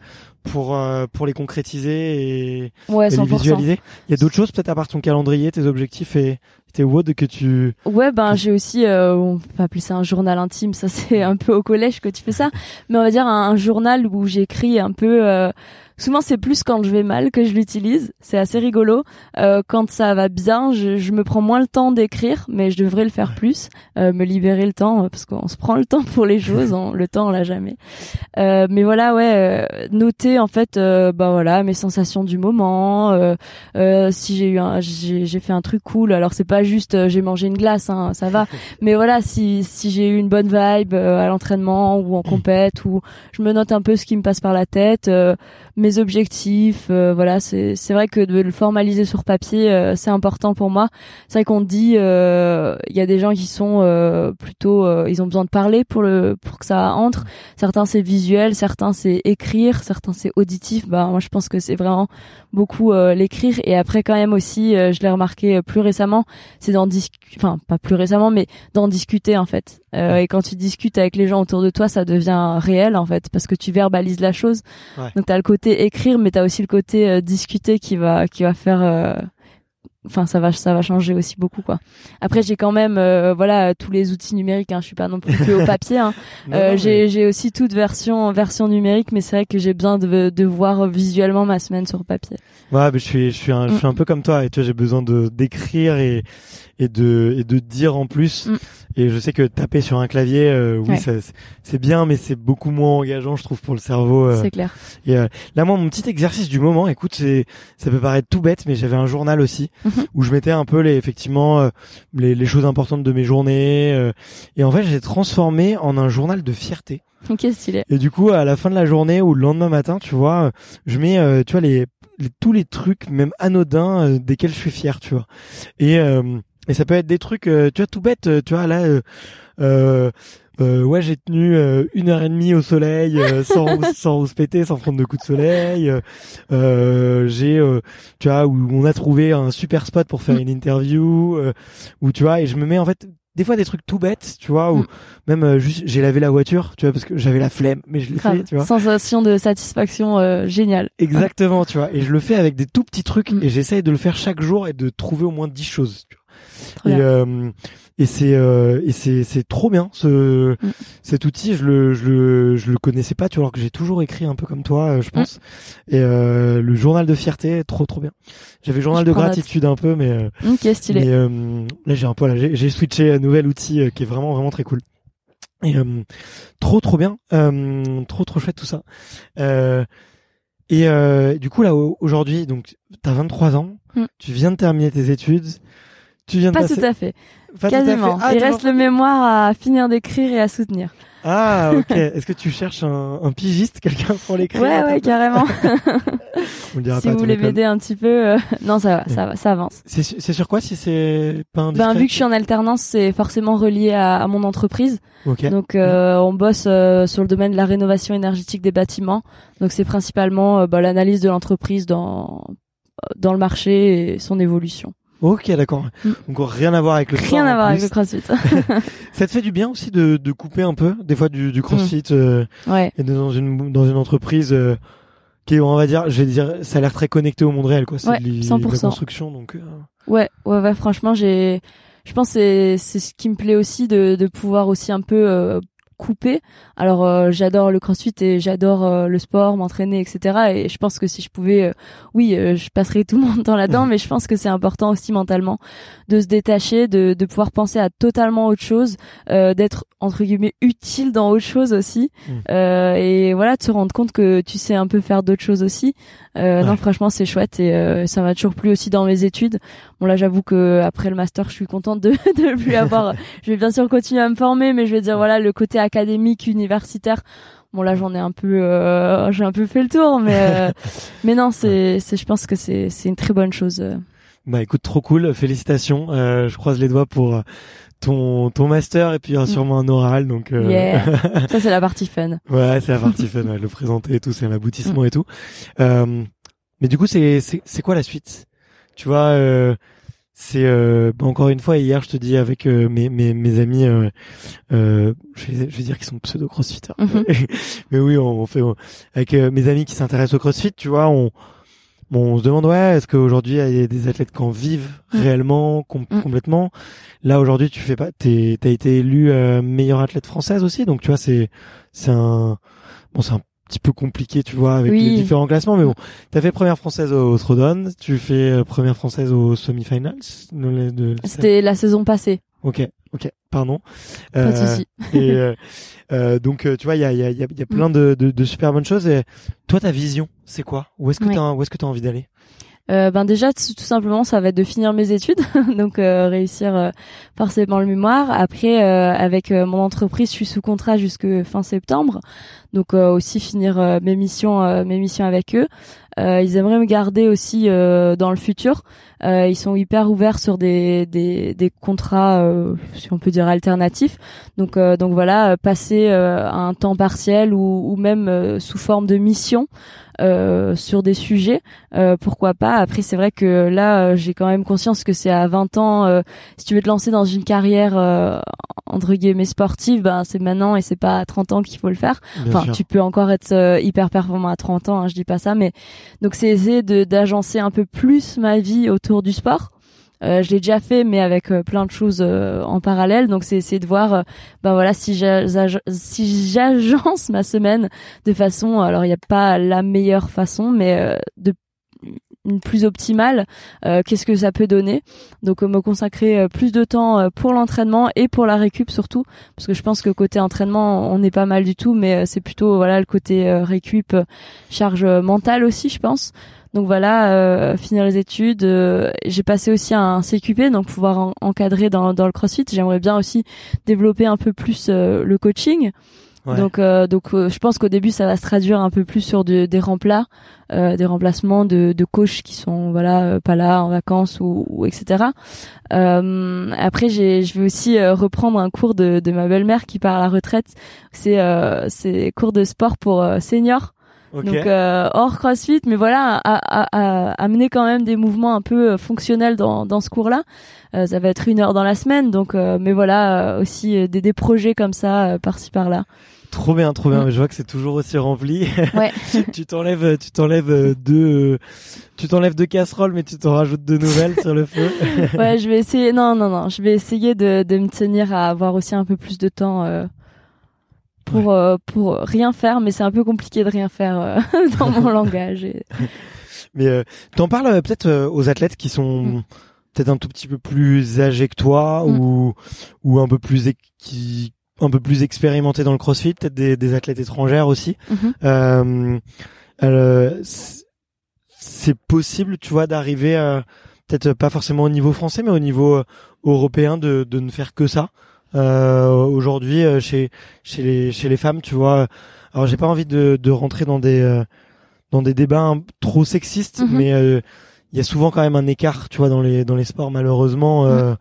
Pour euh, pour les concrétiser et, Ouais, et les 100%. visualiser. Il y a d'autres choses peut-être à part ton calendrier, tes objectifs et tes WOD que tu Ouais, ben j'ai aussi, euh, on peut appeler ça un journal intime, ça *laughs* c'est un peu au collège que tu fais ça, mais on va dire un, un journal où j'écris un peu. euh, souvent c'est plus quand je vais mal que je l'utilise, c'est assez rigolo. Euh, quand ça va bien, je, je me prends moins le temps d'écrire, mais je devrais le faire plus, euh, me libérer le temps parce qu'on se prend le temps pour les choses, on- le temps on l'a jamais. Euh, mais voilà, ouais, euh, noter en fait, euh, bah voilà, mes sensations du moment. euh, euh, si j'ai eu un, j'ai fait un truc cool, alors c'est pas juste j'ai mangé une glace, hein, ça va. *laughs* Mais voilà, si si j'ai eu une bonne vibe euh, à l'entraînement ou en *clears throat* compète, ou je me note un peu ce qui me passe par la tête, euh, mes objectifs. euh, voilà, c'est c'est vrai que de le formaliser sur papier, euh, c'est important pour moi. C'est vrai qu'on dit, euh, il y a des gens qui sont plutôt, ils ont besoin de parler pour le pour que ça entre. Certains c'est visuel, certains c'est écrire, certains c'est auditif. Bah moi je pense que c'est vraiment beaucoup l'écrire et après quand même aussi, je l'ai remarqué plus récemment, c'est d'en discuter, enfin pas plus récemment, mais d'en discuter en fait. Et quand tu discutes avec les gens autour de toi, ça devient réel en fait parce que tu verbalises la chose. Ouais. Donc t'as le côté écrire, mais t'as aussi le côté euh, discuter qui va qui va faire euh, enfin ça va ça va changer aussi beaucoup quoi. Après j'ai quand même euh, voilà tous les outils numériques hein, je suis pas non plus que au papier hein. *laughs* J'ai j'ai aussi toute version version numérique mais c'est vrai que j'ai besoin de de voir visuellement ma semaine sur papier. Ouais, mais je suis, je suis un, je Mm. suis un peu comme toi. Et tu vois, j'ai besoin de d'écrire et et de et de dire en plus. Mm. Et je sais que taper sur un clavier, euh, oui, Ouais. c'est- bien, mais c'est beaucoup moins engageant, je trouve, pour le cerveau. euh. C'est clair. Et euh, là, moi, mon petit exercice du moment, écoute, c'est, ça peut paraître tout bête, mais j'avais un journal aussi Mhm. où je mettais un peu les, effectivement, euh, les, les choses importantes de mes journées. euh, et en fait, j'ai transformé en un journal de fierté. Ok stylé. Et du coup, à la fin de la journée ou le lendemain matin, tu vois, je mets, tu vois, les, les- tous les trucs, même anodins, euh, desquels je suis fier, tu vois. Et, euh, et ça peut être des trucs, euh, tu vois, tout bête, euh, tu vois, là, euh, euh, euh, ouais, j'ai tenu euh, une heure et demie au soleil, euh, *laughs* sans, sans se péter, sans prendre de coups de soleil. J'ai, euh, tu vois, où on a trouvé un super spot pour faire une interview, euh, où tu vois, et je me mets en fait des fois des trucs tout bêtes, tu vois, ou Mm. même euh, juste j'ai lavé la voiture, tu vois, parce que j'avais la flemme, mais je l'ai fait, tu vois. Sensation de satisfaction euh, géniale. Exactement, tu vois. Et je le fais avec des tout petits trucs Mm. et j'essaye de le faire chaque jour et de trouver au moins 10 choses. Tu vois. Trop Et, euh, et c'est euh, et c'est c'est trop bien ce Mm. cet outil. Je le je le je le connaissais pas, tu vois, alors que j'ai toujours écrit un peu comme toi, euh, je pense. Et euh, le journal de fierté, trop trop bien. J'avais journal Je de note. gratitude un peu, mais euh, Ok, stylé. mais euh, là j'ai un peu là, j'ai switché un nouvel outil qui est vraiment vraiment très cool. Et euh, trop trop bien, trop trop chouette tout ça. Euh, et euh, du coup là au- aujourd'hui, donc t'as 23 ans, Mm. tu viens de terminer tes études, tu viens de Pas passer- tout à fait. pas tout à fait. Quasiment. Ah, Il reste le mémoire à finir d'écrire et à soutenir. Ah ok. *laughs* Est-ce que tu cherches un, un pigiste, quelqu'un pour l'écrire Ouais, ouais, carrément. *laughs* On le dira si pas vous voulez m'aider un petit peu, euh, *laughs* non, ça va, ça va, ça avance. C'est su- c'est sur quoi si c'est pas indiscret Ben, vu que je suis en alternance, c'est forcément relié à, à mon entreprise. Ok. Donc, euh, on bosse euh, sur le domaine de la rénovation énergétique des bâtiments. Donc, c'est principalement euh, bah, l'analyse de l'entreprise dans dans le marché et son évolution. Ok, d'accord. Mm. Donc rien à voir avec le sport. Rien en à voir avec le CrossFit. *laughs* *laughs* Ça te fait du bien aussi de, de couper un peu, des fois du, du CrossFit Mm. euh, ouais. et de- dans une dans une entreprise euh, qui est, on va dire, je vais dire, ça a l'air très connecté au monde réel, quoi. C'est Ouais, de l'y- 100%. de la construction, donc. euh, Ouais, ouais, ouais. Franchement, j'ai, je pense que c'est c'est ce qui me plaît aussi de de pouvoir aussi un peu couper. Alors, euh, j'adore le CrossFit et j'adore euh, le sport, m'entraîner, etc. Et je pense que si je pouvais, euh, oui, euh, je passerais tout mon temps là-dedans. Mais je pense que c'est important aussi mentalement de se détacher, de de pouvoir penser à totalement autre chose, euh, d'être entre guillemets utile dans autre chose aussi. Mm. Euh, et voilà, de se rendre compte que tu sais un peu faire d'autres choses aussi. Euh, Ouais. Non, franchement, c'est chouette et euh, ça m'a toujours plu aussi dans mes études. Bon là, j'avoue que après le master, je suis contente de *laughs* de plus avoir. je vais bien sûr continuer à me former, mais je vais dire voilà le côté académique, universitaire. Bon là, j'en ai un peu, euh, *laughs* j'ai un peu fait le tour, mais euh, *laughs* mais non, c'est c'est, je pense que c'est c'est une très bonne chose. euh. Bah écoute, trop cool, félicitations. Euh, je croise les doigts pour euh, ton ton master et puis y aura sûrement un oral, donc. euh, Mm. Yeah. *laughs* Ça c'est la partie fun. Ouais, c'est la partie fun, ouais, le présenter et tout, c'est l'aboutissement et tout. Euh, mais du coup, c'est c'est quoi la suite? Tu vois, euh, c'est euh, bah, encore une fois hier, je te dis avec euh, mes mes mes amis, euh, je, vais, je vais dire qu'ils sont pseudo crossfitters. Mhm. *laughs* mais oui, on, on fait on- avec mes amis qui s'intéressent au crossfit, tu vois, on Bon, on se demande ouais, est-ce qu'aujourd'hui il y a des athlètes qui en vivent Mm. réellement, com- Mm. complètement? Là aujourd'hui, tu fais pas, t'es, t'as été élue euh, meilleure athlète française aussi, donc tu vois, c'est, c'est un, bon, c'est un petit peu compliqué, tu vois, avec Oui. les différents classements, mais bon, t'as fait première française au Throwdown, tu fais euh, première française aux semi-finals C'était la saison passée. Ok, ok, pardon. Pas de Euh, souci. et euh, euh, donc tu vois, il y a, il y, a, il y a- y a plein de, de, de super bonnes choses. Et toi, ta vision, c'est quoi? Où est-ce que Ouais. t'as, où est-ce que t'as envie d'aller? Euh, ben déjà tout simplement ça va être de finir mes études *laughs* donc euh, réussir euh, forcément le mémoire. Après euh, avec euh, mon entreprise je suis sous contrat jusque fin septembre. Donc aussi finir mes missions mes missions avec eux. Ils aimeraient me garder aussi dans le futur. Ils sont hyper ouverts sur des des, contrats si on peut dire alternatifs. Donc donc voilà passer un temps partiel ou, ou même sous forme de mission sur des sujets euh, pourquoi pas. Après c'est vrai que là euh, j'ai quand même conscience que c'est à 20 ans euh, si tu veux te lancer dans une carrière euh, entre guillemets sportive ben c'est maintenant et c'est pas à 30 ans qu'il faut le faire. Bien enfin sûr. tu peux encore être euh, hyper performant à 30 ans hein, je dis pas ça mais donc c'est essayer de d'agencer un peu plus ma vie autour du sport euh, je l'ai déjà fait, mais avec euh, plein de choses euh, en parallèle. Donc c'est essayer de voir, ben voilà, si j'a- j'ag- si j'agence ma semaine de façon, alors il n'y a pas la meilleure façon, mais euh, de une plus optimale, qu'est-ce que ça peut donner Donc me consacrer plus de temps pour l'entraînement et pour la récup surtout, parce que je pense que côté entraînement on est pas mal du tout, mais c'est plutôt voilà le côté récup, charge mentale aussi je pense. Donc voilà, euh, finir les études. euh, j'ai passé aussi un CQP, donc pouvoir en- encadrer dans, dans le CrossFit. J'aimerais bien aussi développer un peu plus euh, le coaching. Ouais. Donc, euh, donc euh, je pense qu'au début, ça va se traduire un peu plus sur de- des remplats, euh, des remplacements de, de coachs qui sont voilà pas là en vacances ou, ou etc. Euh, après, j'ai, je vais aussi euh, reprendre un cours de, de ma belle-mère qui part à la retraite. C'est euh, c'est cours de sport pour seniors. Donc euh, hors CrossFit, mais voilà, à, à, à amener quand même des mouvements un peu euh, fonctionnels dans, dans ce cours-là. Euh, ça va être une heure dans la semaine, donc euh, mais voilà euh, aussi euh, des, des projets comme ça euh, par-ci par-là. Trop bien, trop bien. Mm. Je vois que c'est toujours aussi rempli. *laughs* Ouais. tu t'enlèves, tu t'enlèves deux, tu t'enlèves deux casseroles, mais tu t'en rajoutes deux nouvelles sur le feu. *laughs* ouais, je vais essayer. Non, non, non, je vais essayer de, de me tenir à avoir aussi un peu plus de temps pour euh, pour rien faire, mais c'est un peu compliqué de rien faire euh, *laughs* dans mon *laughs* langage. et- Mais euh, t'en parles euh, peut-être euh, aux athlètes qui sont Mm. peut-être un tout petit peu plus âgés que toi Mm. ou ou un peu plus qui un peu plus expérimentés dans le CrossFit, peut-être des, des athlètes étrangères aussi. Euh, c- c'est possible, tu vois, d'arriver peut-être pas forcément au niveau français, mais au niveau européen de, de ne faire que ça? Euh, Aujourd'hui, euh, chez chez les chez les femmes, tu vois. Alors, j'ai pas envie de, de rentrer dans des euh, dans des débats trop sexistes, Mhm. mais euh, il y a souvent quand même un écart, tu vois, dans les dans les sports malheureusement. Euh,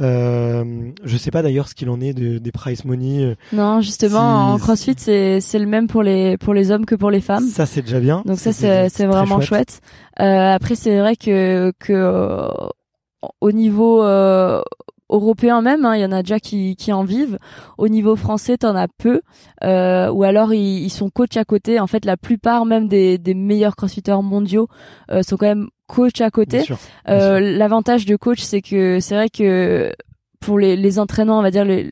euh, je sais pas d'ailleurs ce qu'il en est de, des price money. Non, justement, Si- en CrossFit, c'est c'est le même pour les pour les hommes que pour les femmes. Ça c'est déjà bien. Donc ça, c'est c'est vraiment chouette. Euh, après, c'est vrai que que au niveau euh, européen même, hein, il y en a déjà qui qui en vivent. Au niveau français, t'en as peu. Euh, ou alors ils, ils sont coach à côté. En fait, la plupart même des des meilleurs crossfitters mondiaux euh, sont quand même coach à côté. Euh, L'avantage de coach, c'est que c'est vrai que pour les, les entraînements, on va dire les,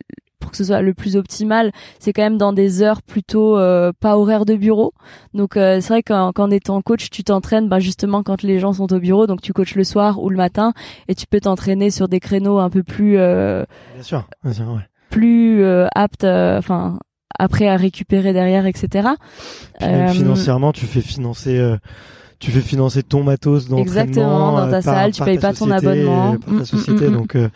pour que ce soit le plus optimal, c'est quand même dans des heures plutôt euh, pas horaires de bureau. Donc euh, c'est vrai qu'en qu'en étant coach, tu t'entraînes ben, justement quand les gens sont au bureau, donc tu coaches le soir ou le matin, et tu peux t'entraîner sur des créneaux un peu plus euh, Bien sûr, bien sûr, ouais. plus euh, aptes, euh, enfin après à récupérer derrière, etc. Puis Euh, financièrement, tu fais financer, euh, tu fais financer ton matos d'entraînement. Exactement, dans euh, ta par- salle, tu payes pas ton abonnement. Par ta Mm, mm, société, mm, donc euh,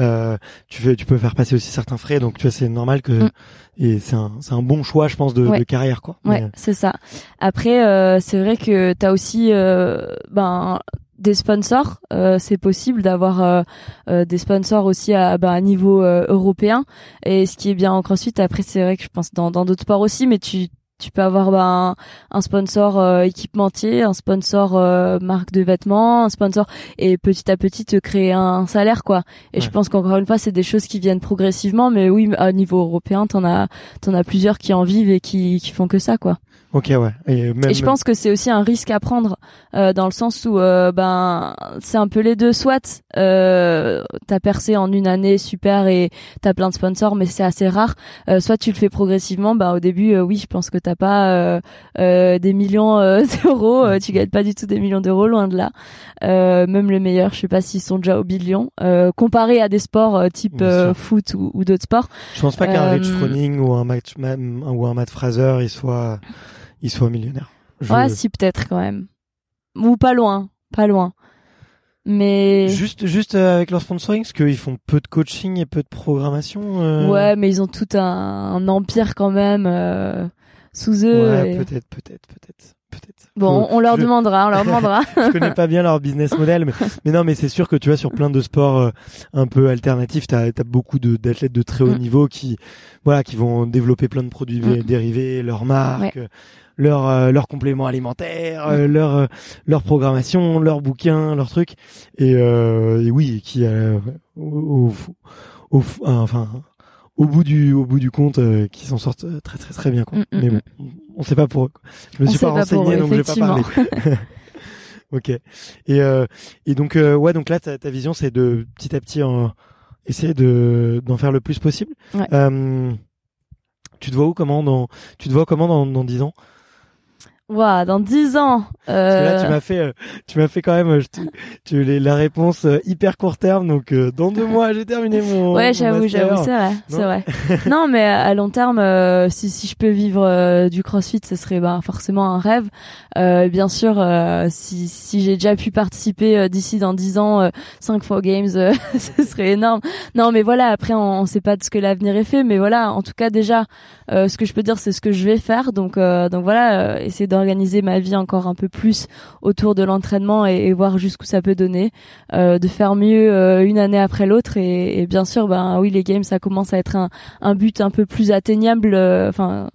euh, tu fais, tu peux faire passer aussi certains frais, donc tu vois, c'est normal que et c'est un, c'est un bon choix, je pense, de, Ouais. de carrière, quoi. Ouais, Mais, c'est ça. Après, euh, c'est vrai que t'as aussi euh, ben des sponsors. Euh, c'est possible d'avoir euh, euh, des sponsors aussi à, ben, à niveau euh, européen. Et ce qui est bien en CrossFit, après, c'est vrai que je pense dans dans d'autres sports aussi, mais tu tu peux avoir ben, un sponsor euh, équipementier, un sponsor euh, marque de vêtements, un sponsor et petit à petit te créer un salaire quoi. Et je pense qu'encore une fois c'est des choses qui viennent progressivement, mais oui à niveau européen t'en as t'en as plusieurs qui en vivent et qui qui font que ça quoi. Ok, ouais. Et, même, Et je pense que c'est aussi un risque à prendre euh, dans le sens où euh, ben c'est un peu les deux. Soit euh, t'as percé en une année super et t'as plein de sponsors, mais c'est assez rare. Euh, soit tu le fais progressivement. Ben au début, euh, oui, je pense que t'as pas euh, euh, des millions *laughs* d'euros. tu gagnes pas du tout des millions d'euros, loin de là. Euh, même les meilleurs, je sais pas s'ils sont déjà au billion. Euh, comparé à des sports type euh, foot ou, ou d'autres sports. je pense pas qu'un Rich Froning ou un Matt, ou un Matt Fraser, il soit, il soit millionnaire. Je- Ouais, si peut-être quand même. Ou pas loin, pas loin. Mais Juste, juste euh, avec leur sponsoring, parce qu'ils font peu de coaching et peu de programmation. euh, ouais, mais ils ont tout un, un empire quand même euh, sous eux. Ouais, et- peut-être, peut-être, peut-être, peut-être. Bon, on leur je- demandera, on leur *laughs* demandera. je connais pas bien leur business model, mais, *laughs* mais non, mais c'est sûr que tu vois sur plein de sports euh, un peu alternatifs, t'as as beaucoup d'athlètes de très haut Mm. niveau qui, voilà, qui vont développer plein de produits Mm. dérivés, leurs marques, euh, leurs euh, leurs compléments alimentaires, Mm. euh, leur euh, leur programmation, leurs bouquins, leurs trucs, et, euh, et oui, qui euh, au, au, enfin au bout du au bout du compte euh, qui s'en sortent très très très bien quoi. Mm, mm, mais bon, on sait pas pour eux. Je me On suis pas renseigné donc je vais pas parler. effectivement. *laughs* ok. Et euh, et donc euh, ouais donc là ta, ta vision c'est de petit à petit essayer de d'en faire le plus possible. Ouais. Euh, tu te vois où comment dans tu te vois comment dans dans 10 ans? Ouah, dans 10 ans. Parce que là Euh... tu m'as fait euh, tu m'as fait quand même euh, je tu les la réponse euh, hyper court terme donc euh, dans deux mois j'ai terminé mon Ouais, j'avoue, j'avoue, c'est vrai, c'est vrai. *laughs* non, mais à long terme, euh, si si je peux vivre euh, du CrossFit, ce serait bah, forcément un rêve. Euh, bien sûr, euh, si si j'ai déjà pu participer euh, d'ici dans 10 ans, euh, 5 fois aux Games, euh, *laughs* ce serait énorme. Non, mais voilà, après on, on sait pas de ce que l'avenir est fait, mais voilà, en tout cas déjà, euh, ce que je peux dire, c'est ce que je vais faire. Donc euh, donc voilà, euh, essayer d'organiser ma vie encore un peu plus autour de l'entraînement et, et voir jusqu'où ça peut donner, euh, de faire mieux euh, une année après l'autre et, et bien sûr, ben oui, les games, ça commence à être un, un but un peu plus atteignable. euh, Enfin,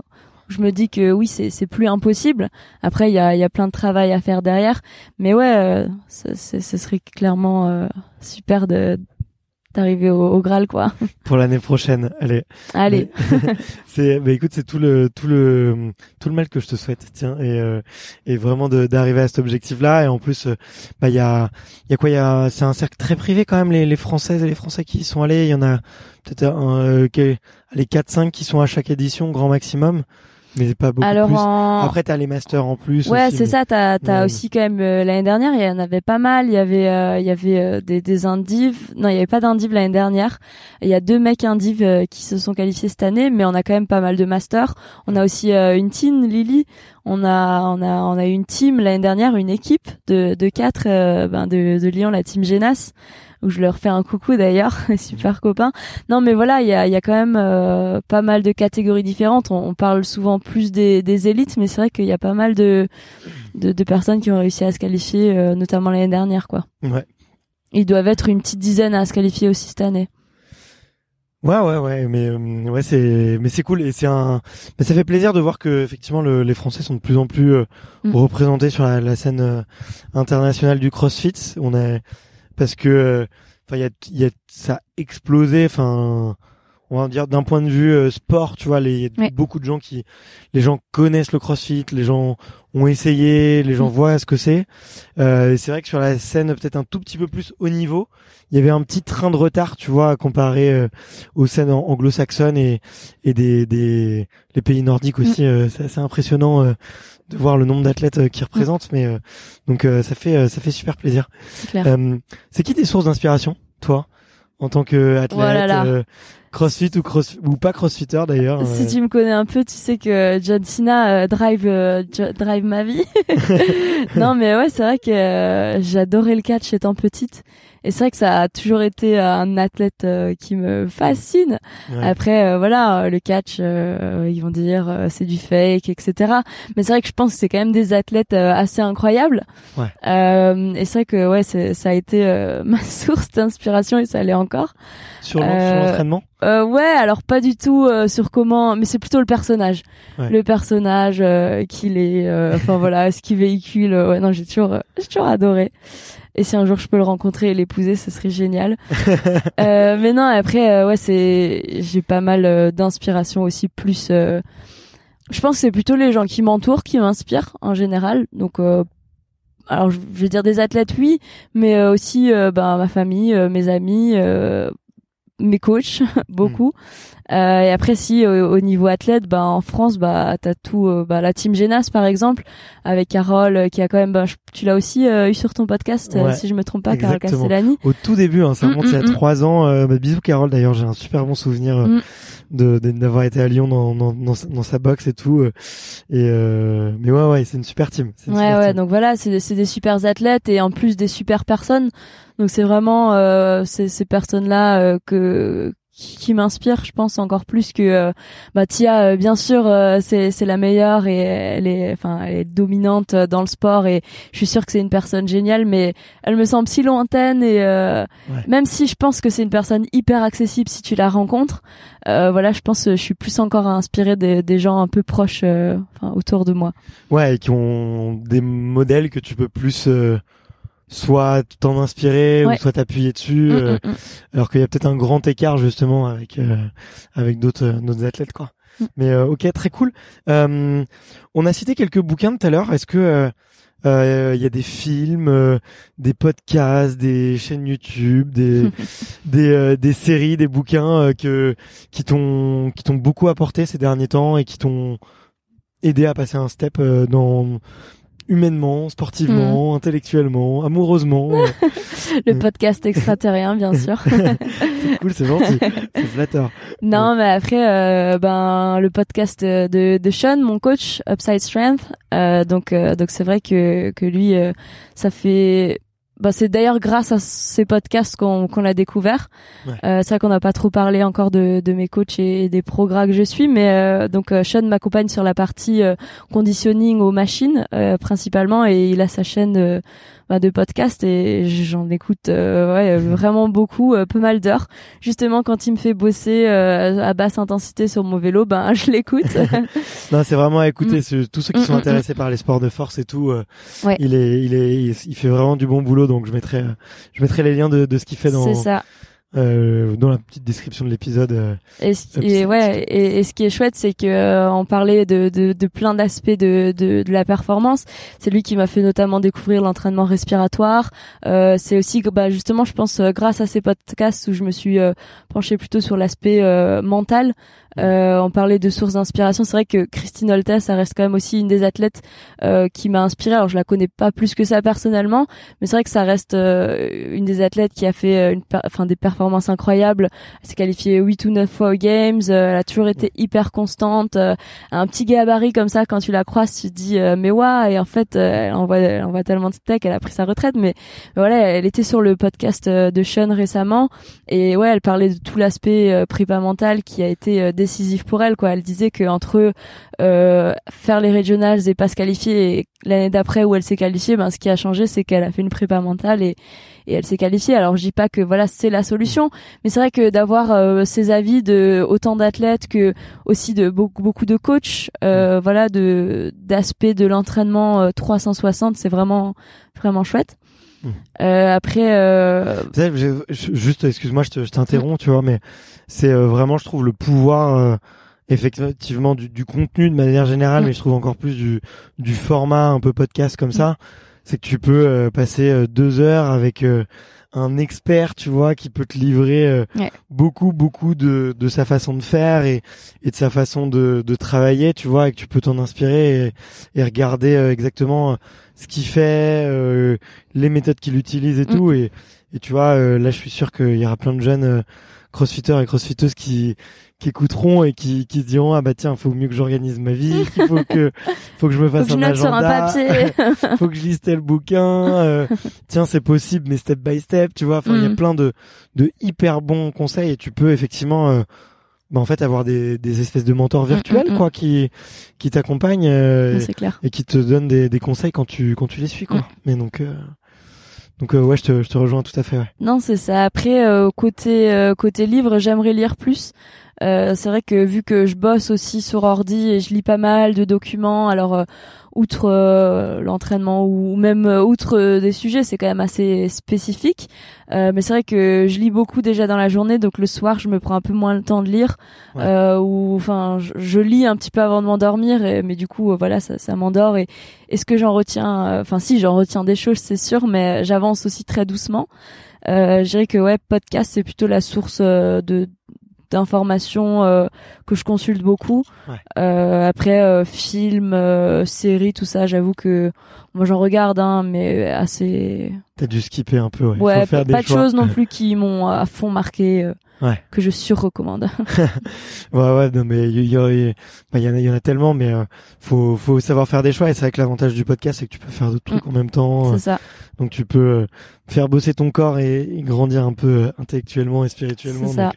je me dis que oui, c'est plus impossible. Après, il y a y a plein de travail à faire derrière, mais ouais, euh, ce serait clairement euh, super de d'arriver au, au Graal quoi. *laughs* Pour l'année prochaine, allez. Allez. *laughs* C'est, bah écoute, c'est tout le, tout le, tout le mal que je te souhaite, tiens, et, euh, et vraiment de, d'arriver à cet objectif-là. Et en plus, euh, bah il y a, il y a quoi, il y a, c'est un cercle très privé quand même. Les, les Françaises et les Français qui y sont allés, il y en a peut-être un, euh, les 4-5 qui sont à chaque édition, grand maximum, mais pas beaucoup Alors plus. en Après, t'as les masters en plus. Ouais, c'est mais- ça. T'as aussi quand même euh, l'année dernière, il y en avait pas mal. Il y avait euh, il y avait euh, des des indives. Non, il y avait pas d'indives l'année dernière. Il y a deux mecs indives euh, qui se sont qualifiés cette année, mais on a quand même pas mal de masters. On a aussi euh, une team Lily. On a on a on a une team l'année dernière, une équipe de de quatre euh, ben de de Lyon, la team Genas où je leur fais un coucou d'ailleurs, *laughs* super copains. Non, mais voilà, il y a, y a quand même euh, pas mal de catégories différentes. On, on parle souvent plus des, des élites, mais c'est vrai qu'il y a pas mal de, de, de personnes qui ont réussi à se qualifier, euh, notamment l'année dernière, quoi. Ouais. Ils doivent être une petite dizaine à se qualifier aussi cette année. Ouais, ouais, ouais, mais euh, ouais, c'est, mais c'est cool et c'est un, mais ça fait plaisir de voir que effectivement le- les Français sont de plus en plus euh, Mm. représentés sur la, la scène euh, internationale du CrossFit. On est parce que, enfin, il y a, y a, ça a explosé, enfin, on va dire d'un point de vue euh, sport, tu vois, il y a Ouais. beaucoup de gens qui, les gens connaissent le CrossFit, les gens ont essayé, les gens Mm. voient ce que c'est. Euh, c'est vrai que sur la scène peut-être un tout petit peu plus haut niveau, il y avait un petit train de retard, tu vois, comparé euh, aux scènes an- anglo-saxonnes et, et des, des les pays nordiques aussi. euh, c'est assez impressionnant de voir le nombre d'athlètes euh, qui représentent, mais euh, donc euh, ça fait euh, ça fait super plaisir. C'est. Euh, qui tes sources d'inspiration, toi, en tant que athlète, Oh là là. euh, CrossFit ou cross ou pas CrossFitter d'ailleurs Si tu me connais un peu, tu sais que John Cena euh, drive euh, drive ma vie. *laughs* *laughs* non, mais ouais, c'est vrai que euh, j'adorais le catch étant petite, et c'est vrai que ça a toujours été euh, un athlète euh, qui me fascine. ouais. Après, euh, voilà, le catch, ils vont dire c'est du fake, etc. Mais c'est vrai que je pense que c'est quand même des athlètes assez incroyables. Ouais. Euh, et c'est vrai que ouais, ça a été *laughs* ma source d'inspiration et ça l'est encore. sur l'en- sur l'entraînement? Euh, ouais, alors pas du tout euh, sur comment, mais c'est plutôt le personnage, Ouais. le personnage euh, qu'il est, euh, enfin voilà, ce qu'il véhicule. euh, ouais, non, j'ai toujours, euh, j'ai toujours adoré. Et si un jour je peux le rencontrer et l'épouser, ce serait génial. *laughs* euh, mais non, après, euh, ouais, c'est, j'ai pas mal d'inspiration aussi. Plus, euh, je pense que c'est plutôt les gens qui m'entourent qui m'inspirent en général. Donc, euh, alors je vais dire des athlètes, oui, mais aussi euh, ben, ma famille, euh, mes amis. euh, mes coachs *laughs* beaucoup Euh, et après si au, au niveau athlète bah en France bah t'as tout euh, bah la team Genas par exemple avec Carole euh, qui a quand même bah, je- tu l'as aussi euh, eu sur ton podcast euh, Ouais, si je me trompe pas Carole. Castellani Au tout début, hein, ça Mm, remonte il y a mm, mm. trois ans. Euh, bah, bisous Carole d'ailleurs, j'ai un super bon souvenir euh, Mm. De de- d'avoir été à Lyon dans, dans, dans, sa- dans sa box et tout. euh, et euh, mais ouais ouais, c'est une super team. une Ouais, super ouais, team. donc voilà, c'est des- c'est des super athlètes et en plus des super personnes. Donc c'est vraiment euh, ces, ces personnes-là euh, que qui, qui m'inspirent, je pense encore plus que euh, bah Tia, euh, bien sûr, euh, c'est c'est la meilleure et elle est, enfin, elle est dominante dans le sport et je suis sûre que c'est une personne géniale, mais elle me semble si lointaine et euh, Ouais. même si je pense que c'est une personne hyper accessible si tu la rencontres, euh, voilà, je pense que je suis plus encore inspirée des, des gens un peu proches, euh, autour de moi. Ouais, et qui ont des modèles que tu peux plus euh, soit t'en inspirer Ouais. ou soit t'appuyer dessus, Mm, euh, mm, mm. alors qu'il y a peut-être un grand écart justement avec euh, avec d'autres euh, d'autres athlètes quoi. Mais euh, ok, très cool. Euh, on a cité quelques bouquins tout à l'heure. Est-ce que euh, il y a des films, euh, des podcasts, des chaînes YouTube, des *laughs* des, euh, des séries, des bouquins euh, que qui t'ont qui t'ont beaucoup apporté ces derniers temps et qui t'ont aidé à passer un step euh, dans humainement, sportivement, intellectuellement, amoureusement. *laughs* Le Mm. podcast extraterrien, bien sûr. *laughs* c'est cool, c'est gentil, c'est flatteur. non, mais après, euh, ben le podcast de, de Sean, mon coach, Upside Strength. euh, donc, euh, donc c'est vrai que que lui, ça fait. Bah, c'est d'ailleurs grâce à ces podcasts qu'on qu'on l'a découvert. Ouais. Euh, c'est vrai qu'on n'a pas trop parlé encore de, de mes coachs et, des progrès que je suis, mais euh, donc euh, Sean m'accompagne sur la partie euh, conditioning aux machines euh, principalement et il a sa chaîne euh, bah, de podcasts et j'en écoute euh, ouais, *laughs* vraiment beaucoup, euh, pas mal d'heures. Justement, quand il me fait bosser euh, à basse intensité sur mon vélo, ben *laughs* je l'écoute. *laughs* non, c'est vraiment à écouter. Mm. Tous ceux qui Mm, sont mm, intéressés par les sports de force et tout, euh, Ouais. il est, il est, il, il fait vraiment du bon boulot. Donc je mettrai, euh, je mettrai les liens de, de ce qu'il fait dans, C'est ça. Euh, dans la petite description de l'épisode. euh. Et, ce- ouais, et, ce qui est chouette, c'est que euh, parlait de, de, plein d'aspects de, de, la performance. C'est lui qui m'a fait notamment découvrir l'entraînement respiratoire. Euh, c'est aussi, bah, justement, je pense, grâce à ces podcasts où je me suis penchée plutôt sur l'aspect mental. Euh, on parlait de sources d'inspiration. C'est vrai que Christine Holtes, ça reste quand même aussi une des athlètes euh, qui m'a inspirée. Alors, je la connais pas plus que ça personnellement, mais c'est vrai que ça reste euh, une des athlètes qui a fait euh, une, enfin, des performances incroyables. Elle s'est qualifiée 8 ou 9 fois aux Games. euh, elle a toujours été hyper constante. euh, un petit gabarit comme ça, quand tu la croises, tu te dis euh, mais waouh. Et en fait, elle envoie, elle envoie tellement de steak. Elle a pris sa retraite, mais, voilà, elle était sur le podcast de Sean récemment. Et ouais, elle parlait de tout l'aspect prépa mental qui a été euh, décisif pour elle. Quoi, elle disait que entre euh, faire les regionals et pas se qualifier, et l'année d'après où elle s'est qualifiée, ben ce qui a changé, c'est qu'elle a fait une prépa mentale et et elle s'est qualifiée. Alors je dis pas que voilà c'est la solution, mais c'est vrai que d'avoir euh, ces avis de autant d'athlètes que aussi de beaucoup beaucoup de coachs, euh, voilà de d'aspects de l'entraînement euh, 360, c'est vraiment vraiment chouette. Mm. Euh, après, euh, juste, excuse-moi, je te- je t'interromps, tu vois, mais c'est euh, vraiment, je trouve, le pouvoir euh, effectivement du, du contenu de manière générale, Mm. mais je trouve encore plus du, du format un peu podcast comme ça. C'est que tu peux passer deux heures avec un expert, tu vois, qui peut te livrer euh, Ouais. beaucoup, beaucoup de, de sa façon de faire et, et de sa façon de, de travailler, tu vois, et que tu peux t'en inspirer et, et regarder euh, exactement euh, ce qu'il fait, euh, les méthodes qu'il utilise et Mm. tout. Et, et tu vois, euh, là, je suis sûr qu'il y aura plein de jeunes euh, crossfitters et crossfitteuses qui, qui écouteront et qui, qui se diront, ah bah tiens, faut mieux que j'organise ma vie, qu'il *laughs* faut que, faut que je me faut fasse que je un note sur un agenda papier. *laughs* faut que je lise tel bouquin. euh, tiens, c'est possible, mais step by step, tu vois. Enfin, il y a Mm. plein de de hyper bons conseils et tu peux effectivement, euh, bah, en fait, avoir des des espèces de mentors virtuels, mm, mm. quoi, qui qui t'accompagnent euh, et qui te donnent des des conseils quand tu quand tu les suis, quoi. Mm. Mais donc euh, donc euh, ouais, je te je te rejoins tout à fait. Ouais. Non, c'est ça. Après, euh, côté euh, côté livre, j'aimerais lire plus. Euh, c'est vrai que vu que je bosse aussi sur ordi et je lis pas mal de documents, alors euh, outre euh, l'entraînement ou même euh, outre euh, des sujets, c'est quand même assez spécifique. Euh, mais c'est vrai que je lis beaucoup déjà dans la journée, donc le soir, je me prends un peu moins le temps de lire. Ouais. Euh, ou enfin, je, je lis un petit peu avant de m'endormir, et- mais du coup, voilà, ça, ça m'endort. Et est-ce que j'en retiens Enfin, si, j'en retiens des choses, c'est sûr, mais j'avance aussi très doucement. Euh, je dirais que ouais, podcast c'est plutôt la source de d'informations euh, que je consulte beaucoup. Ouais. Euh, après euh, films, séries, tout ça, j'avoue que moi j'en regarde, hein, mais assez. T'as dû skipper un peu. Ouais. Ouais, faut faire pas, des pas de choses non *laughs* plus qui m'ont à fond marqué, Ouais. que je surrecommande. *laughs* *laughs* Ouais, ouais, non, mais il y, en a, y en a tellement, mais euh, faut, faut savoir faire des choix. Et c'est vrai que l'avantage du podcast, c'est que tu peux faire d'autres trucs en même temps. c'est ça. Donc tu peux euh, faire bosser ton corps et, et grandir un peu euh, intellectuellement et spirituellement. C'est ça. Donc,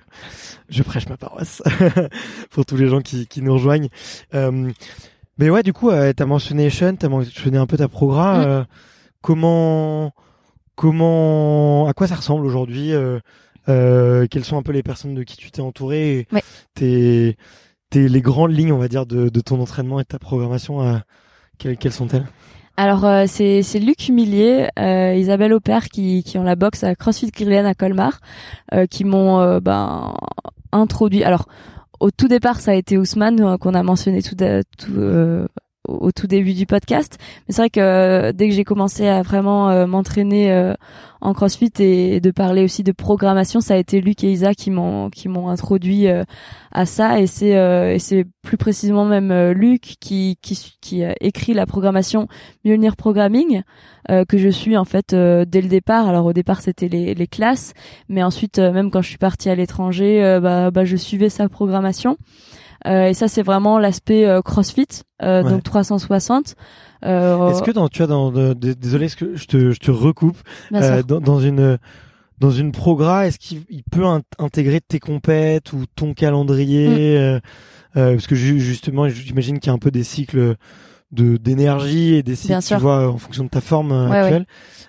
je prêche ma paroisse *laughs* pour tous les gens qui, qui nous rejoignent. Euh, mais ouais, du coup, euh, t'as mentionné Sean, t'as mentionné un peu ta programme. Mm. Euh, comment, comment, à quoi ça ressemble aujourd'hui euh, Quelles sont un peu les personnes de qui tu t'es entouré Ouais. tes, tes, les grandes lignes, on va dire, de, de ton entraînement et de ta programmation. euh, quelles, quelles sont-elles? Alors euh, c'est c'est Luc Millier, euh, Isabelle Aupert qui qui ont la boxe à CrossFit Grillen à Colmar, euh, qui m'ont euh, ben introduit. Alors au tout départ ça a été Ousmane euh, qu'on a mentionné tout, tout euh, au tout début du podcast. Mais c'est vrai que euh, dès que j'ai commencé à vraiment euh, m'entraîner euh, en CrossFit et, de parler aussi de programmation, ça a été Luc et Isa qui m'ont qui m'ont introduit à ça et c'est et c'est plus précisément même Luc qui qui qui écrit la programmation Mjolnir Programming que je suis en fait dès le départ. Alors au départ c'était les, les classes, mais ensuite même quand je suis partie à l'étranger, bah, bah je suivais sa programmation. Euh, et ça c'est vraiment l'aspect euh, CrossFit, euh, Ouais. donc 360. Euh, Est-ce que dans, tu vois, dans, désolé, est-ce que je te, je te recoupe euh, dans, dans une dans une progra, est-ce qu'il il peut in- intégrer tes compètes ou ton calendrier Mm. euh, euh, Parce que ju- justement, j'imagine qu'il y a un peu des cycles de d'énergie et décide, Bien tu vois, en fonction de ta forme Ouais, actuelle.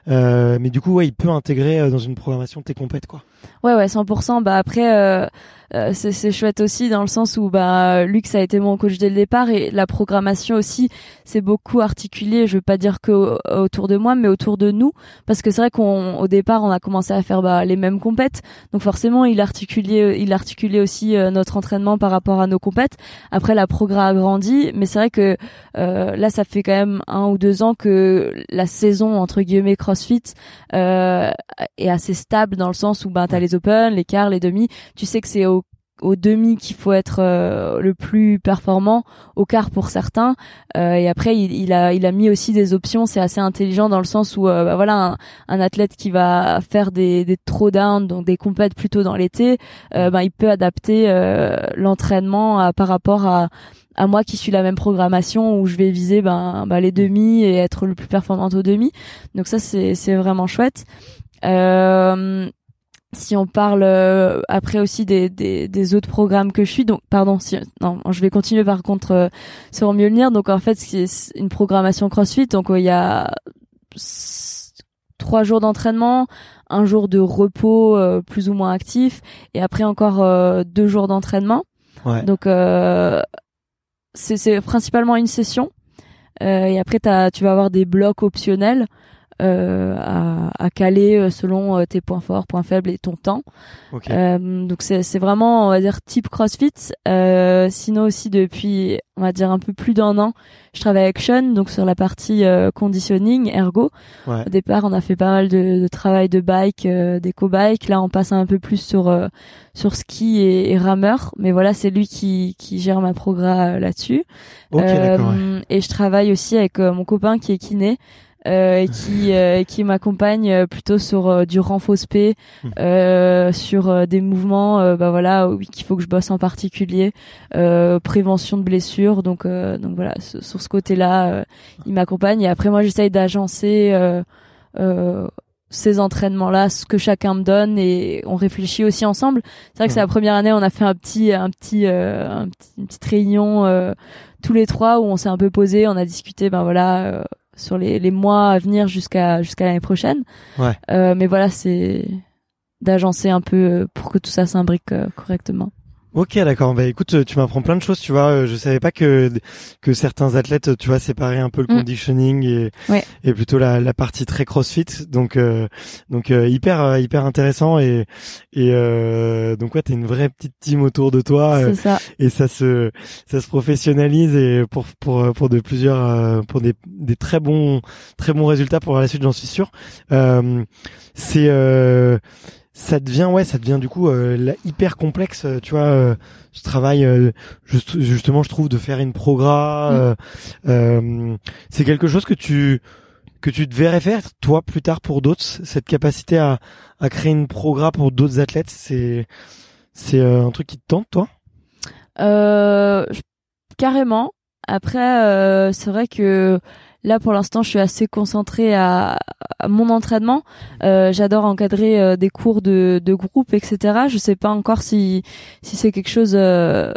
Euh, mais du coup, ouais, il peut intégrer dans une programmation tes compètes, quoi. Ouais, ouais, 100%. Bah après, euh, euh, c'est c'est chouette aussi dans le sens où bah Luc ça a été mon coach dès le départ et la programmation aussi c'est beaucoup articulé. Je veux pas dire que au- autour de moi, mais autour de nous, parce que c'est vrai qu'on au départ on a commencé à faire bah, les mêmes compètes, donc forcément il articulait il articulait aussi euh, notre entraînement par rapport à nos compètes. Après la programme a grandi, mais c'est vrai que euh, là ça fait quand même un ou deux ans que la saison entre guillemets CrossFit euh, est assez stable dans le sens où ben t'as les open, les quarts, les demi. Tu sais que c'est au au demi qu'il faut être euh, le plus performant, au quart pour certains. Euh, et après, il, a mis aussi des options. C'est assez intelligent dans le sens où euh, bah, voilà un, un athlète qui va faire des des throwdowns, donc des compètes plutôt dans l'été, ben il peut adapter l'entraînement par rapport à moi qui suis la même programmation où je vais viser ben, ben les demi et être le plus performante au demi. Donc ça c'est vraiment chouette. Si on parle euh, après aussi des, des, des autres programmes que je suis, donc pardon, si, non, je vais continuer par contre euh, sur mieux venir. Donc en fait, c'est une programmation CrossFit, donc euh, il y a trois jours d'entraînement, un jour de repos euh, plus ou moins actif, et après encore euh, deux jours d'entraînement. Ouais. Donc euh, c'est principalement une session, Euh, et après tu vas avoir des blocs optionnels euh, à, à caler euh, selon euh, tes points forts, points faibles et ton temps. Ok. Euh, donc c'est vraiment on va dire type CrossFit. Euh, sinon aussi depuis on va dire un peu plus d'un an, je travaille avec Sean donc sur la partie euh, conditioning ergo. Ouais. Au départ on a fait pas mal de, de travail de bike, euh, d'éco-bike. Là on passe un peu plus sur euh, sur ski et, et rameur. Mais voilà c'est lui qui qui gère ma programme euh, là-dessus. Ok, d'accord. ouais. Et je travaille aussi avec mon copain qui est kiné. Euh, qui euh, qui m'accompagne euh, plutôt sur euh, du renfort spé, Hmm. euh, sur euh, des mouvements euh, bah voilà qu'il faut que je bosse en particulier euh, prévention de blessures. Donc euh, donc voilà sur ce côté-là euh, il m'accompagne. Et après moi j'essaye d'agencer euh, euh, ces entraînements-là ce que chacun me donne et on réfléchit aussi ensemble. C'est vrai que c'est la première année on a fait un petit un petit euh, un petit une petite réunion euh, tous les trois où on s'est un peu posé on a discuté ben voilà euh, sur les, les mois à venir jusqu'à jusqu'à l'année prochaine Ouais. euh, mais voilà c'est d'agencer un peu pour que tout ça s'imbrique euh, correctement Ok, d'accord. Bah écoute, euh, tu m'apprends plein de choses. Tu vois, euh, je savais pas que que certains athlètes, tu vois, séparaient un peu le Mm. conditioning et Ouais. et plutôt la la partie très CrossFit. Donc euh, donc euh, hyper euh, hyper intéressant et et euh, donc ouais, t'es une vraie petite team autour de toi c'est ça et ça se ça se professionnalise et pour pour pour de plusieurs pour des des très bons très bons résultats pour la suite, j'en suis sûr. Euh, c'est euh, ça devient ouais ça devient du coup euh, hyper complexe euh, tu vois euh, ce travail euh, juste- justement je trouve de faire une progra euh, euh, c'est quelque chose que tu que tu te verrais faire toi plus tard pour d'autres cette capacité à à créer une progra pour d'autres athlètes c'est c'est euh, un truc qui te tente toi? Euh, carrément. Après, euh, c'est vrai que là, pour l'instant, je suis assez concentrée à, à mon entraînement. Euh, J'adore encadrer euh, des cours de, de groupe, etc. Je sais pas encore si si c'est quelque chose euh,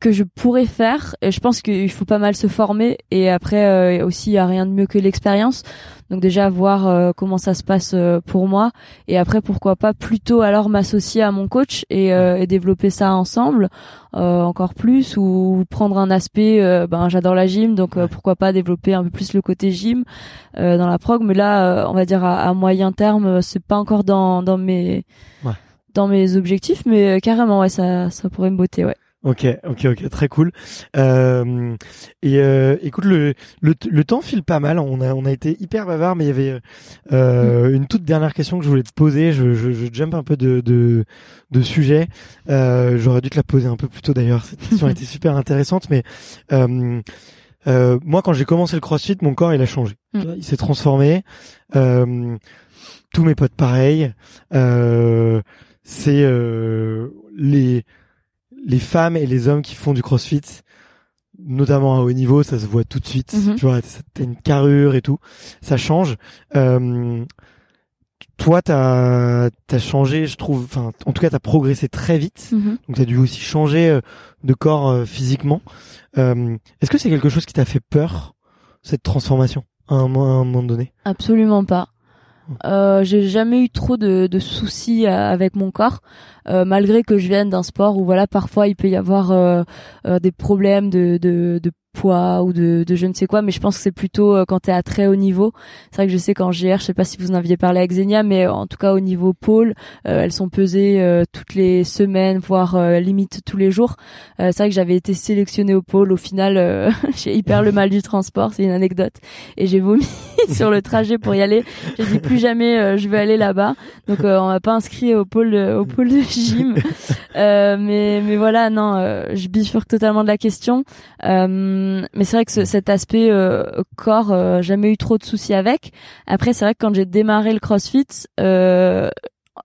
que je pourrais faire. Et je pense qu'il faut pas mal se former. Et après, euh, aussi, il y a rien de mieux que l'expérience. Donc déjà voir euh, comment ça se passe euh, pour moi. Et après pourquoi pas plutôt alors m'associer à mon coach et, euh, et développer ça ensemble euh, encore plus ou prendre un aspect ben j'adore la gym donc euh, pourquoi pas développer un peu plus le côté gym euh, dans la prog. Mais là euh, on va dire à, à moyen terme c'est pas encore dans dans mes Ouais. dans mes objectifs mais euh, carrément ouais ça ça pourrait me botter ouais Ok, ok, ok, très cool. Euh, et euh, écoute, le, le le temps file pas mal. On a on a été hyper bavard, mais il y avait euh, une toute dernière question que je voulais te poser. Je je, je jump un peu de de, de sujet. Euh, J'aurais dû te la poser un peu plus tôt d'ailleurs. Cette question a *laughs* été super intéressante, mais euh, euh, moi, quand j'ai commencé le CrossFit, mon corps il a changé. Mm. Il s'est transformé. Euh, tous mes potes pareils. Euh, c'est euh, les les femmes et les hommes qui font du crossfit, notamment à haut niveau, ça se voit tout de suite. Mhm. Tu vois, t'as une carrure et tout, ça change. Euh, toi, t'as as changé, je trouve. Enfin, en tout cas, t'as progressé très vite. Mhm. Donc, t'as dû aussi changer euh, de corps euh, physiquement. Euh, Est-ce que c'est quelque chose qui t'a fait peur cette transformation à un, mo- à un moment donné? Absolument pas. Euh, j'ai jamais eu trop de, de soucis euh, avec mon corps, euh, malgré que je vienne d'un sport où voilà parfois il peut y avoir euh, euh, des problèmes de, de, de poids ou de, de je ne sais quoi, mais je pense que c'est plutôt euh, quand tu es à très haut niveau. C'est vrai que je sais qu'en GR, je sais pas si vous en aviez parlé avec Xenia, mais en tout cas au niveau pôle, euh, elles sont pesées euh, toutes les semaines, voire limite tous les jours. C'est vrai que j'avais été sélectionnée au pôle. Au final, *laughs* j'ai hyper le mal du transport, c'est une anecdote, et j'ai vomi *laughs* sur le trajet pour y aller. J'ai dit plus jamais je vais aller là-bas. Donc on m'a pas inscrit au pôle au pôle de gym. Mais mais voilà non, je bifurque totalement de la question. Mais c'est vrai que ce- cet aspect euh, corps, euh, jamais eu trop de soucis avec. Après c'est vrai que quand j'ai démarré le CrossFit, euh,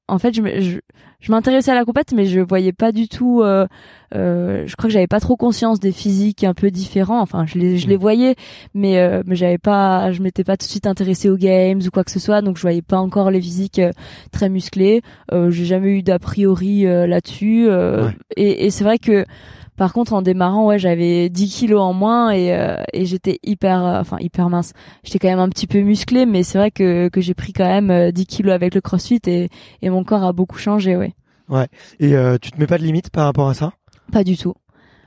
en fait je je, je m'intéressais à la compète, mais je voyais pas du tout. Euh, euh, je crois que j'avais pas trop conscience des physiques un peu différents. Enfin, je les, je les voyais, mais euh, mais j'avais pas, je m'étais pas tout de suite intéressée aux games ou quoi que ce soit, donc je voyais pas encore les physiques euh, très musclées. Euh, J'ai jamais eu d'a priori euh, là-dessus. euh, Ouais. Et, et c'est vrai que par contre, en démarrant, ouais, j'avais 10 kilos en moins et, euh, et j'étais hyper, euh, enfin hyper mince. J'étais quand même un petit peu musclée, mais c'est vrai que, que j'ai pris quand même euh, 10 kilos avec le CrossFit et, et mon corps a beaucoup changé, ouais. Et euh, tu te mets pas de limite par rapport à ça? Pas du tout.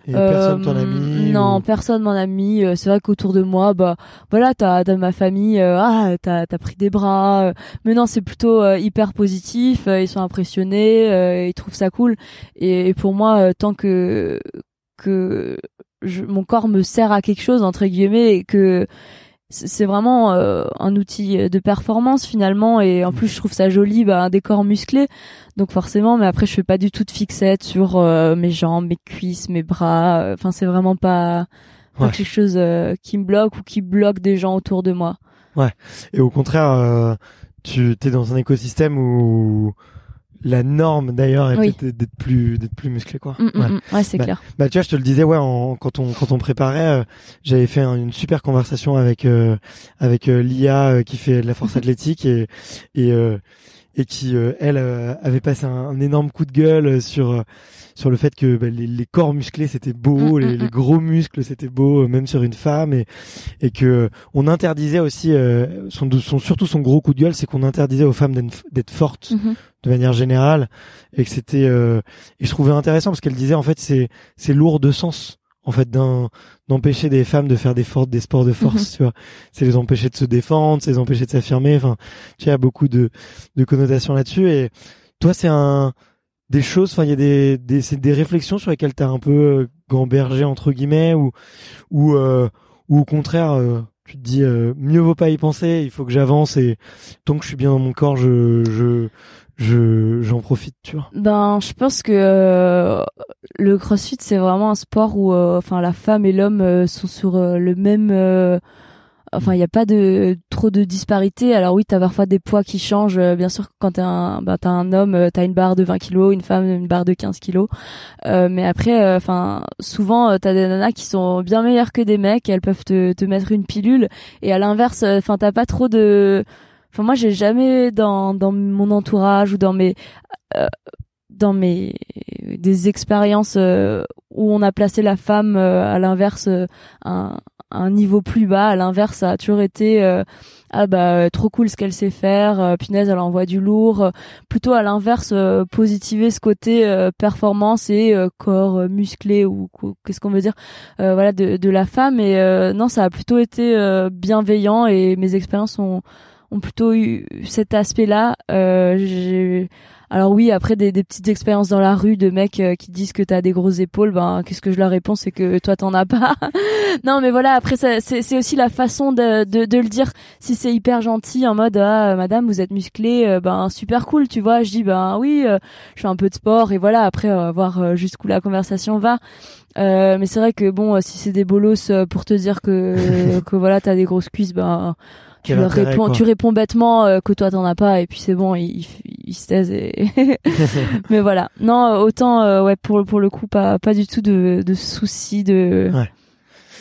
Et personne t'en a Euh, mis Non, ou- personne m'en a mis. Euh, C'est vrai qu'autour de moi, bah voilà, t'as dans ma famille, euh, ah t'as t'as pris des bras. mais non, c'est plutôt euh, hyper positif. ils sont impressionnés, euh, ils trouvent ça cool. Et, et pour moi, tant que que je, mon corps me sert à quelque chose entre guillemets et que c'est vraiment euh, un outil de performance finalement et en plus je trouve ça joli bah, un décor musclé. Donc forcément mais après je fais pas du tout de fixette sur euh, mes jambes mes cuisses mes bras euh, enfin c'est vraiment pas, pas Ouais. quelque chose euh, qui me bloque ou qui bloque des gens autour de moi. Et au contraire, euh, tu es dans un écosystème où la norme d'ailleurs est Oui. peut-être d'être plus d'être plus musclé quoi. Mm, mm, Ouais. mm. ouais c'est Bah, clair Bah tu vois, je te le disais ouais, en- quand on quand on préparait, euh, j'avais fait un- une super conversation avec euh, avec euh, Lia qui fait de la force *laughs* athlétique et et euh, et qui elle avait passé un, un énorme coup de gueule sur sur le fait que bah, les, les corps musclés c'était beau, Mm, les, mm, les mm. gros muscles c'était beau euh, même sur une femme et et que on interdisait aussi euh, son, son surtout son gros coup de gueule c'est qu'on interdisait aux femmes d'être fortes Mhm. de manière générale et que c'était euh, et je trouvais intéressant parce qu'elle disait en fait c'est c'est lourd de sens en fait d'empêcher des femmes de faire des fortes des sports de force tu vois c'est les empêcher de se défendre c'est les empêcher de s'affirmer enfin tu sais il y a beaucoup de de connotations là-dessus et toi c'est un des choses enfin il y a des des des réflexions sur lesquelles t'as un peu euh, gambergé entre guillemets ou ou euh, ou au contraire euh, tu te dis euh, mieux vaut pas y penser il faut que j'avance et tant que je suis bien dans mon corps je je je j'en profite tu vois Ben, je pense que euh, le CrossFit c'est vraiment un sport où, euh, enfin, la femme et l'homme sont sur le même. Enfin, il n'y a pas de trop de disparité. Alors oui, t'as parfois des poids qui changent. Euh, Bien sûr, quand t'es un, ben, t'as un homme, euh, t'as une barre de 20 kilos, une femme une barre de 15 kilos. Euh, mais après, enfin, souvent t'as des nanas qui sont bien meilleures que des mecs. Elles peuvent te, te mettre une pilule. Et à l'inverse, enfin, t'as pas trop de. Enfin, moi, j'ai jamais dans dans mon entourage ou dans mes dans mes des expériences euh, où on a placé la femme euh, à l'inverse euh, un un niveau plus bas. À l'inverse ça a toujours été euh, ah bah euh, trop cool ce qu'elle sait faire euh, punaise elle envoie du lourd. Plutôt à l'inverse positiver ce côté performance et corps musclé ou qu'est-ce qu'on veut dire voilà de de la femme. Et non ça a plutôt été bienveillant et mes expériences ont ont plutôt eu cet aspect-là. Euh, j'ai- alors oui, après des, des petites expériences dans la rue de mecs euh, qui disent que t'as des grosses épaules, ben qu'est-ce que je leur réponds, c'est que toi t'en as pas. *laughs* non, mais voilà, après c'est c'est aussi la façon de, de, de le dire. Si c'est hyper gentil, en mode ah madame vous êtes musclée, euh, ben super cool, tu vois. Je dis ben oui, euh, je fais un peu de sport et voilà. Après on va voir euh, jusqu'où la conversation va. Euh, mais c'est vrai que bon, euh, si c'est des bolos euh, pour te dire que *laughs* que voilà t'as des grosses cuisses, ben tu Quel leur intérêt, réponds, quoi. tu réponds bêtement euh, que toi t'en as pas et puis c'est bon, ils il, se taisent. Et... *laughs* *laughs* Mais voilà, non, euh, autant euh, ouais pour pour le coup pas pas du tout de de soucis de Ouais.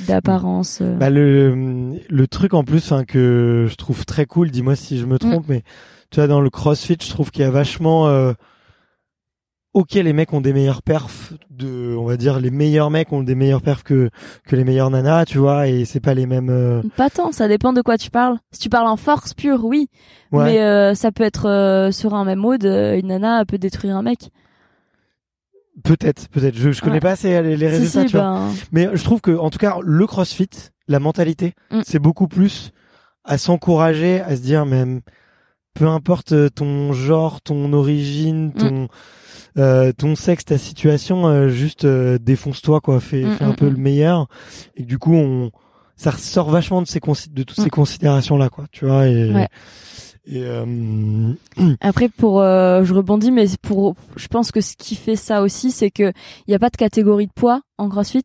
d'apparence. euh. Bah le le truc en plus enfin que je trouve très cool, dis-moi si je me trompe, mais tu vois, dans le CrossFit, je trouve qu'il y a vachement. Euh, ok, les mecs ont des meilleurs perfs de, on va dire, les meilleurs mecs ont des meilleurs perfs que que les meilleurs nanas, tu vois, et c'est pas les mêmes. euh, Pas tant, ça dépend de quoi tu parles. Si tu parles en force pure, oui. Ouais. Mais euh, ça peut être euh, sur un même mode, euh, une nana peut détruire un mec. Peut-être, peut-être. Je, je connais Ouais. pas assez les, les résultats, si, tu vois. ben, Mais je trouve que, en tout cas, le CrossFit, la mentalité, Mm. c'est beaucoup plus à s'encourager, à se dire même, peu importe euh, ton genre, ton origine, ton euh, ton sexe, ta situation, euh, juste euh, défonce-toi quoi, fais, Mm, fais un mm, peu mm. le meilleur. Et du coup, on ça ressort vachement de ces de toutes ces considérations là quoi, tu vois. Et, Ouais. Et euh, *clears throat* Après, pour, euh, je rebondis, mais pour, je pense que ce qui fait ça aussi, c'est que il y a pas de catégorie de poids en CrossFit.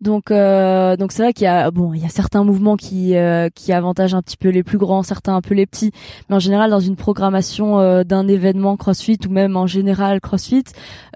Donc, euh, donc c'est vrai qu'il y a, bon, il y a certains mouvements qui, euh, qui avantagent un petit peu les plus grands, certains un peu les petits. Mais en général, dans une programmation euh, d'un événement CrossFit ou même en général CrossFit,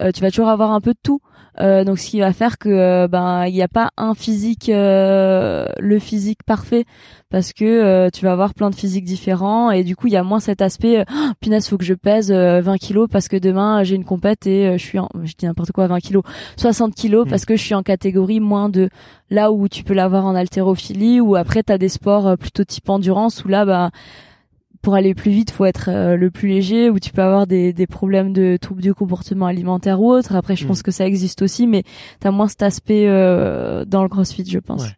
euh, tu vas toujours avoir un peu de tout. Euh, donc, ce qui va faire que, euh, ben, il n'y a pas un physique, euh, le physique parfait, parce que euh, tu vas avoir plein de physiques différents et du coup, il y a moins cet aspect. Oh, punaise, faut que je pèse euh, 20 kilos parce que demain j'ai une compète et euh, je suis en, je dis n'importe quoi, 20 kilos, 60 kilos Mm. parce que je suis en catégorie moins de là où tu peux l'avoir en haltérophilie ou après t'as des sports plutôt type endurance où là, bah, pour aller plus vite, faut être euh, le plus léger, où tu peux avoir des, des problèmes de troubles du comportement alimentaire ou autre. Après, je Mm. pense que ça existe aussi, mais t'as moins cet aspect euh, dans le CrossFit, je pense. Ouais.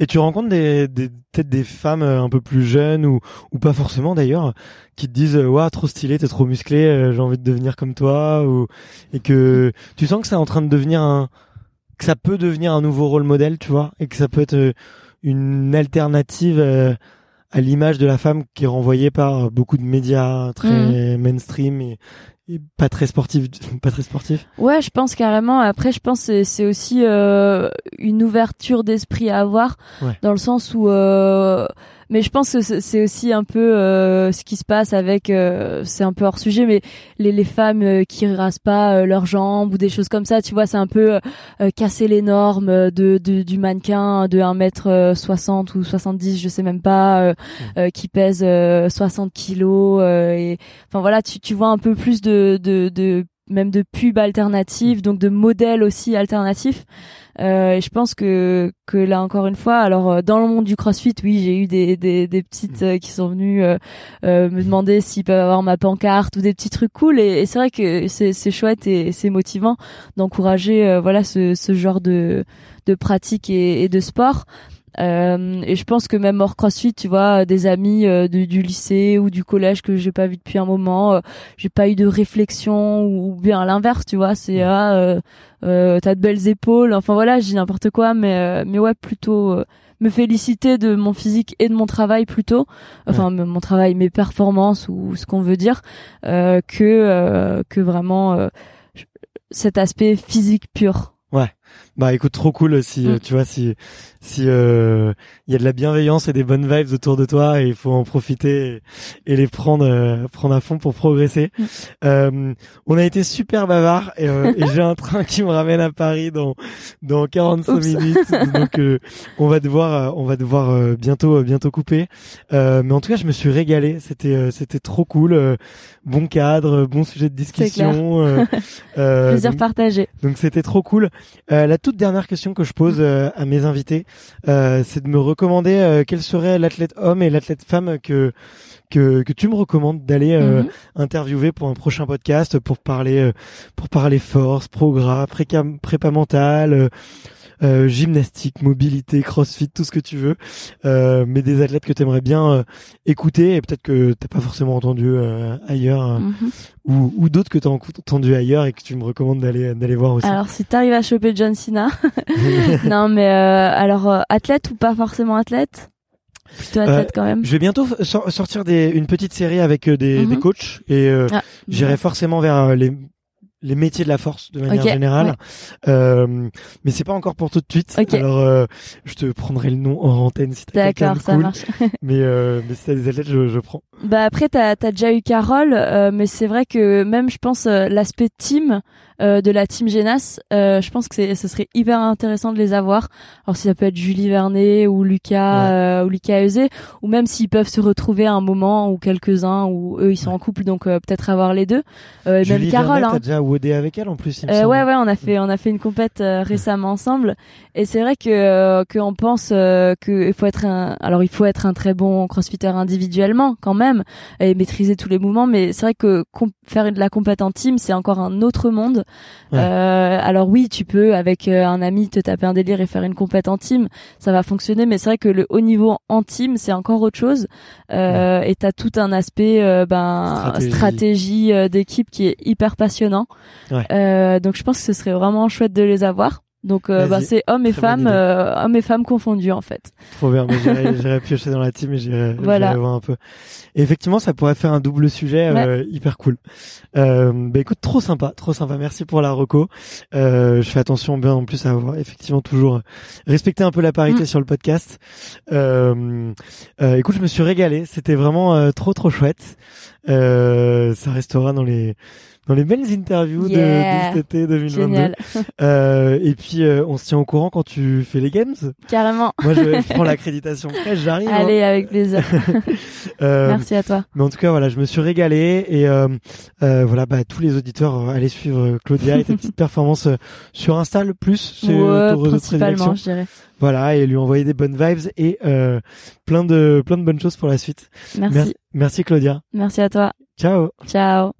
Et tu rencontres des, des peut-être des femmes euh, un peu plus jeunes ou ou pas forcément d'ailleurs qui te disent waouh trop stylé t'es trop musclé euh, j'ai envie de devenir comme toi ou et que tu sens que c'est en train de devenir un que ça peut devenir un nouveau rôle modèle tu vois et que ça peut être euh, une alternative euh, à l'image de la femme qui est renvoyée par euh, beaucoup de médias très mainstream et, et pas très sportif *laughs* pas très sportif Ouais, je pense carrément. Après, je pense que c'est- c'est aussi euh, une ouverture d'esprit à avoir, Ouais. dans le sens où. euh, mais je pense que c'est aussi un peu euh, ce qui se passe avec. euh, c'est un peu hors sujet, mais les, les femmes euh, qui rasent pas euh, leurs jambes ou des choses comme ça, tu vois, c'est un peu euh, casser les normes de, de- du mannequin de 1m60 ou 70, je sais même pas, euh, euh, qui pèse euh, 60 kilos. euh, et enfin voilà, tu, tu vois un peu plus de, de, de même de pubs alternatives, donc de modèles aussi alternatifs. Euh, et je pense que que là encore une fois, alors euh, dans le monde du CrossFit, oui, j'ai eu des des, des petites euh, qui sont venues euh, euh, me demander s'ils peuvent avoir ma pancarte ou des petits trucs cool. Et, et c'est vrai que c'est c'est chouette et, c'est motivant d'encourager euh, voilà ce ce genre de de pratique et, et de sport. Euh, et je pense que même hors CrossFit, tu vois, des amis euh, du, du lycée ou du collège que j'ai pas vu depuis un moment, euh, j'ai pas eu de réflexion ou, ou bien à l'inverse, tu vois, c'est ah euh, euh, t'as de belles épaules, enfin voilà, dis n'importe quoi, mais euh, mais ouais, plutôt euh, me féliciter de mon physique et de mon travail plutôt, enfin mon travail, mes performances ou ce qu'on veut dire, euh, que euh, que vraiment euh, cet aspect physique pur. Bah écoute, trop cool si euh, Mm. tu vois si si euh, il y a de la bienveillance et des bonnes vibes autour de toi et il faut en profiter et, et les prendre euh, prendre à fond pour progresser. Mm. Euh, on a été super bavard et, euh, et *laughs* j'ai un train qui me ramène à Paris dans dans 45 Oups. minutes donc euh, on va devoir euh, on va devoir euh, bientôt euh, bientôt couper. Euh, mais en tout cas, je me suis régalé, c'était euh, c'était trop cool, euh, bon cadre, bon sujet de discussion. euh, *laughs* euh, Plaisir donc- partagé. donc c'était trop cool. Euh, la toute dernière question que je pose euh, à mes invités, euh, c'est de me recommander euh, quel serait l'athlète homme et l'athlète femme que que que tu me recommandes d'aller euh, Mhm. interviewer pour un prochain podcast pour parler euh, pour parler force, progrès, prépa mentale. euh, euh, gymnastique, mobilité, crossfit, tout ce que tu veux, euh, mais des athlètes que tu aimerais bien euh, écouter et peut-être que t'as pas forcément entendu euh, ailleurs euh, Mhm. ou, ou d'autres que t'as entendu ailleurs et que tu me recommandes d'aller d'aller voir aussi. Alors si t'arrives à choper John Cena, *laughs* *laughs* non mais euh, alors athlète ou pas forcément athlète? Plutôt athlète quand même. Je vais bientôt sortir des, une petite série avec euh, des, Mhm. des coachs et euh, Ah, j'irai forcément vers les les métiers de la force de manière générale. ouais. Euh, mais c'est pas encore pour tout de suite. Alors euh, je te prendrai le nom en antenne si t'as D'accord, de ça cool. marche. *laughs* Mais euh, mais si t'as des athlètes, je, je prends. Bah après t'as as déjà eu Carole, euh, mais c'est vrai que même je pense euh, l'aspect team, euh, de la team Genas, euh, je pense que c'est, ce serait hyper intéressant de les avoir. Alors si ça peut être Julie Vernet ou Lucas euh, ou Lucas Eusé, ou même s'ils peuvent se retrouver à un moment ou quelques-uns où eux ils sont en couple, donc euh, peut-être avoir les deux. Euh, et Julie même Carole. Vernet, hein. t'as déjà woodé avec elle en plus, il me Euh, ouais ouais on a fait on a fait une compète euh, récemment ensemble et c'est vrai que euh, qu'on pense euh, que il faut être un alors il faut être un très bon crossfitter individuellement quand même et maîtriser tous les mouvements mais c'est vrai que faire de la compète en team c'est encore un autre monde Ouais. Euh, alors oui tu peux avec euh, un ami te taper un délire et faire une compète en team ça va fonctionner mais c'est vrai que le haut niveau en team c'est encore autre chose euh, et t'as tout un aspect euh, ben Stratégie. stratégie, d'équipe qui est hyper passionnant Ouais. euh, donc je pense que ce serait vraiment chouette de les avoir. Donc euh, bah, c'est hommes et Très femmes, euh, hommes et femmes confondus en fait. Trop bien, mais j'irai *laughs* piocher dans la team et j'irai Voilà. voir un peu. Et effectivement, ça pourrait faire un double sujet euh, hyper cool. Euh, bah écoute, trop sympa, trop sympa. Merci pour la reco. Euh, je fais attention bien en plus à avoir effectivement toujours euh, respecter un peu la parité Mm. sur le podcast. Euh, euh, écoute, je me suis régalé. C'était vraiment euh, trop trop chouette. Euh, ça restera dans les dans les belles interviews de- Yeah. de, cet été 2022. Génial, *laughs* Euh, et puis euh, on se tient au courant quand tu fais les games. carrément. Moi, je, je *laughs* prends l'accréditation fraîche, j'arrive. hein. Allez, avec plaisir. *laughs* Euh, Merci à toi. mais en tout cas, voilà, je me suis régalé et euh, euh, voilà, bah tous les auditeurs, euh, allez suivre Claudia et tes petites performances sur Insta le plus, c'est Ouais, principalement, je dirais. Voilà, et lui envoyer des bonnes vibes et euh, plein de plein de bonnes choses pour la suite. Merci. Merci, merci Claudia. Merci à toi. Ciao. Ciao.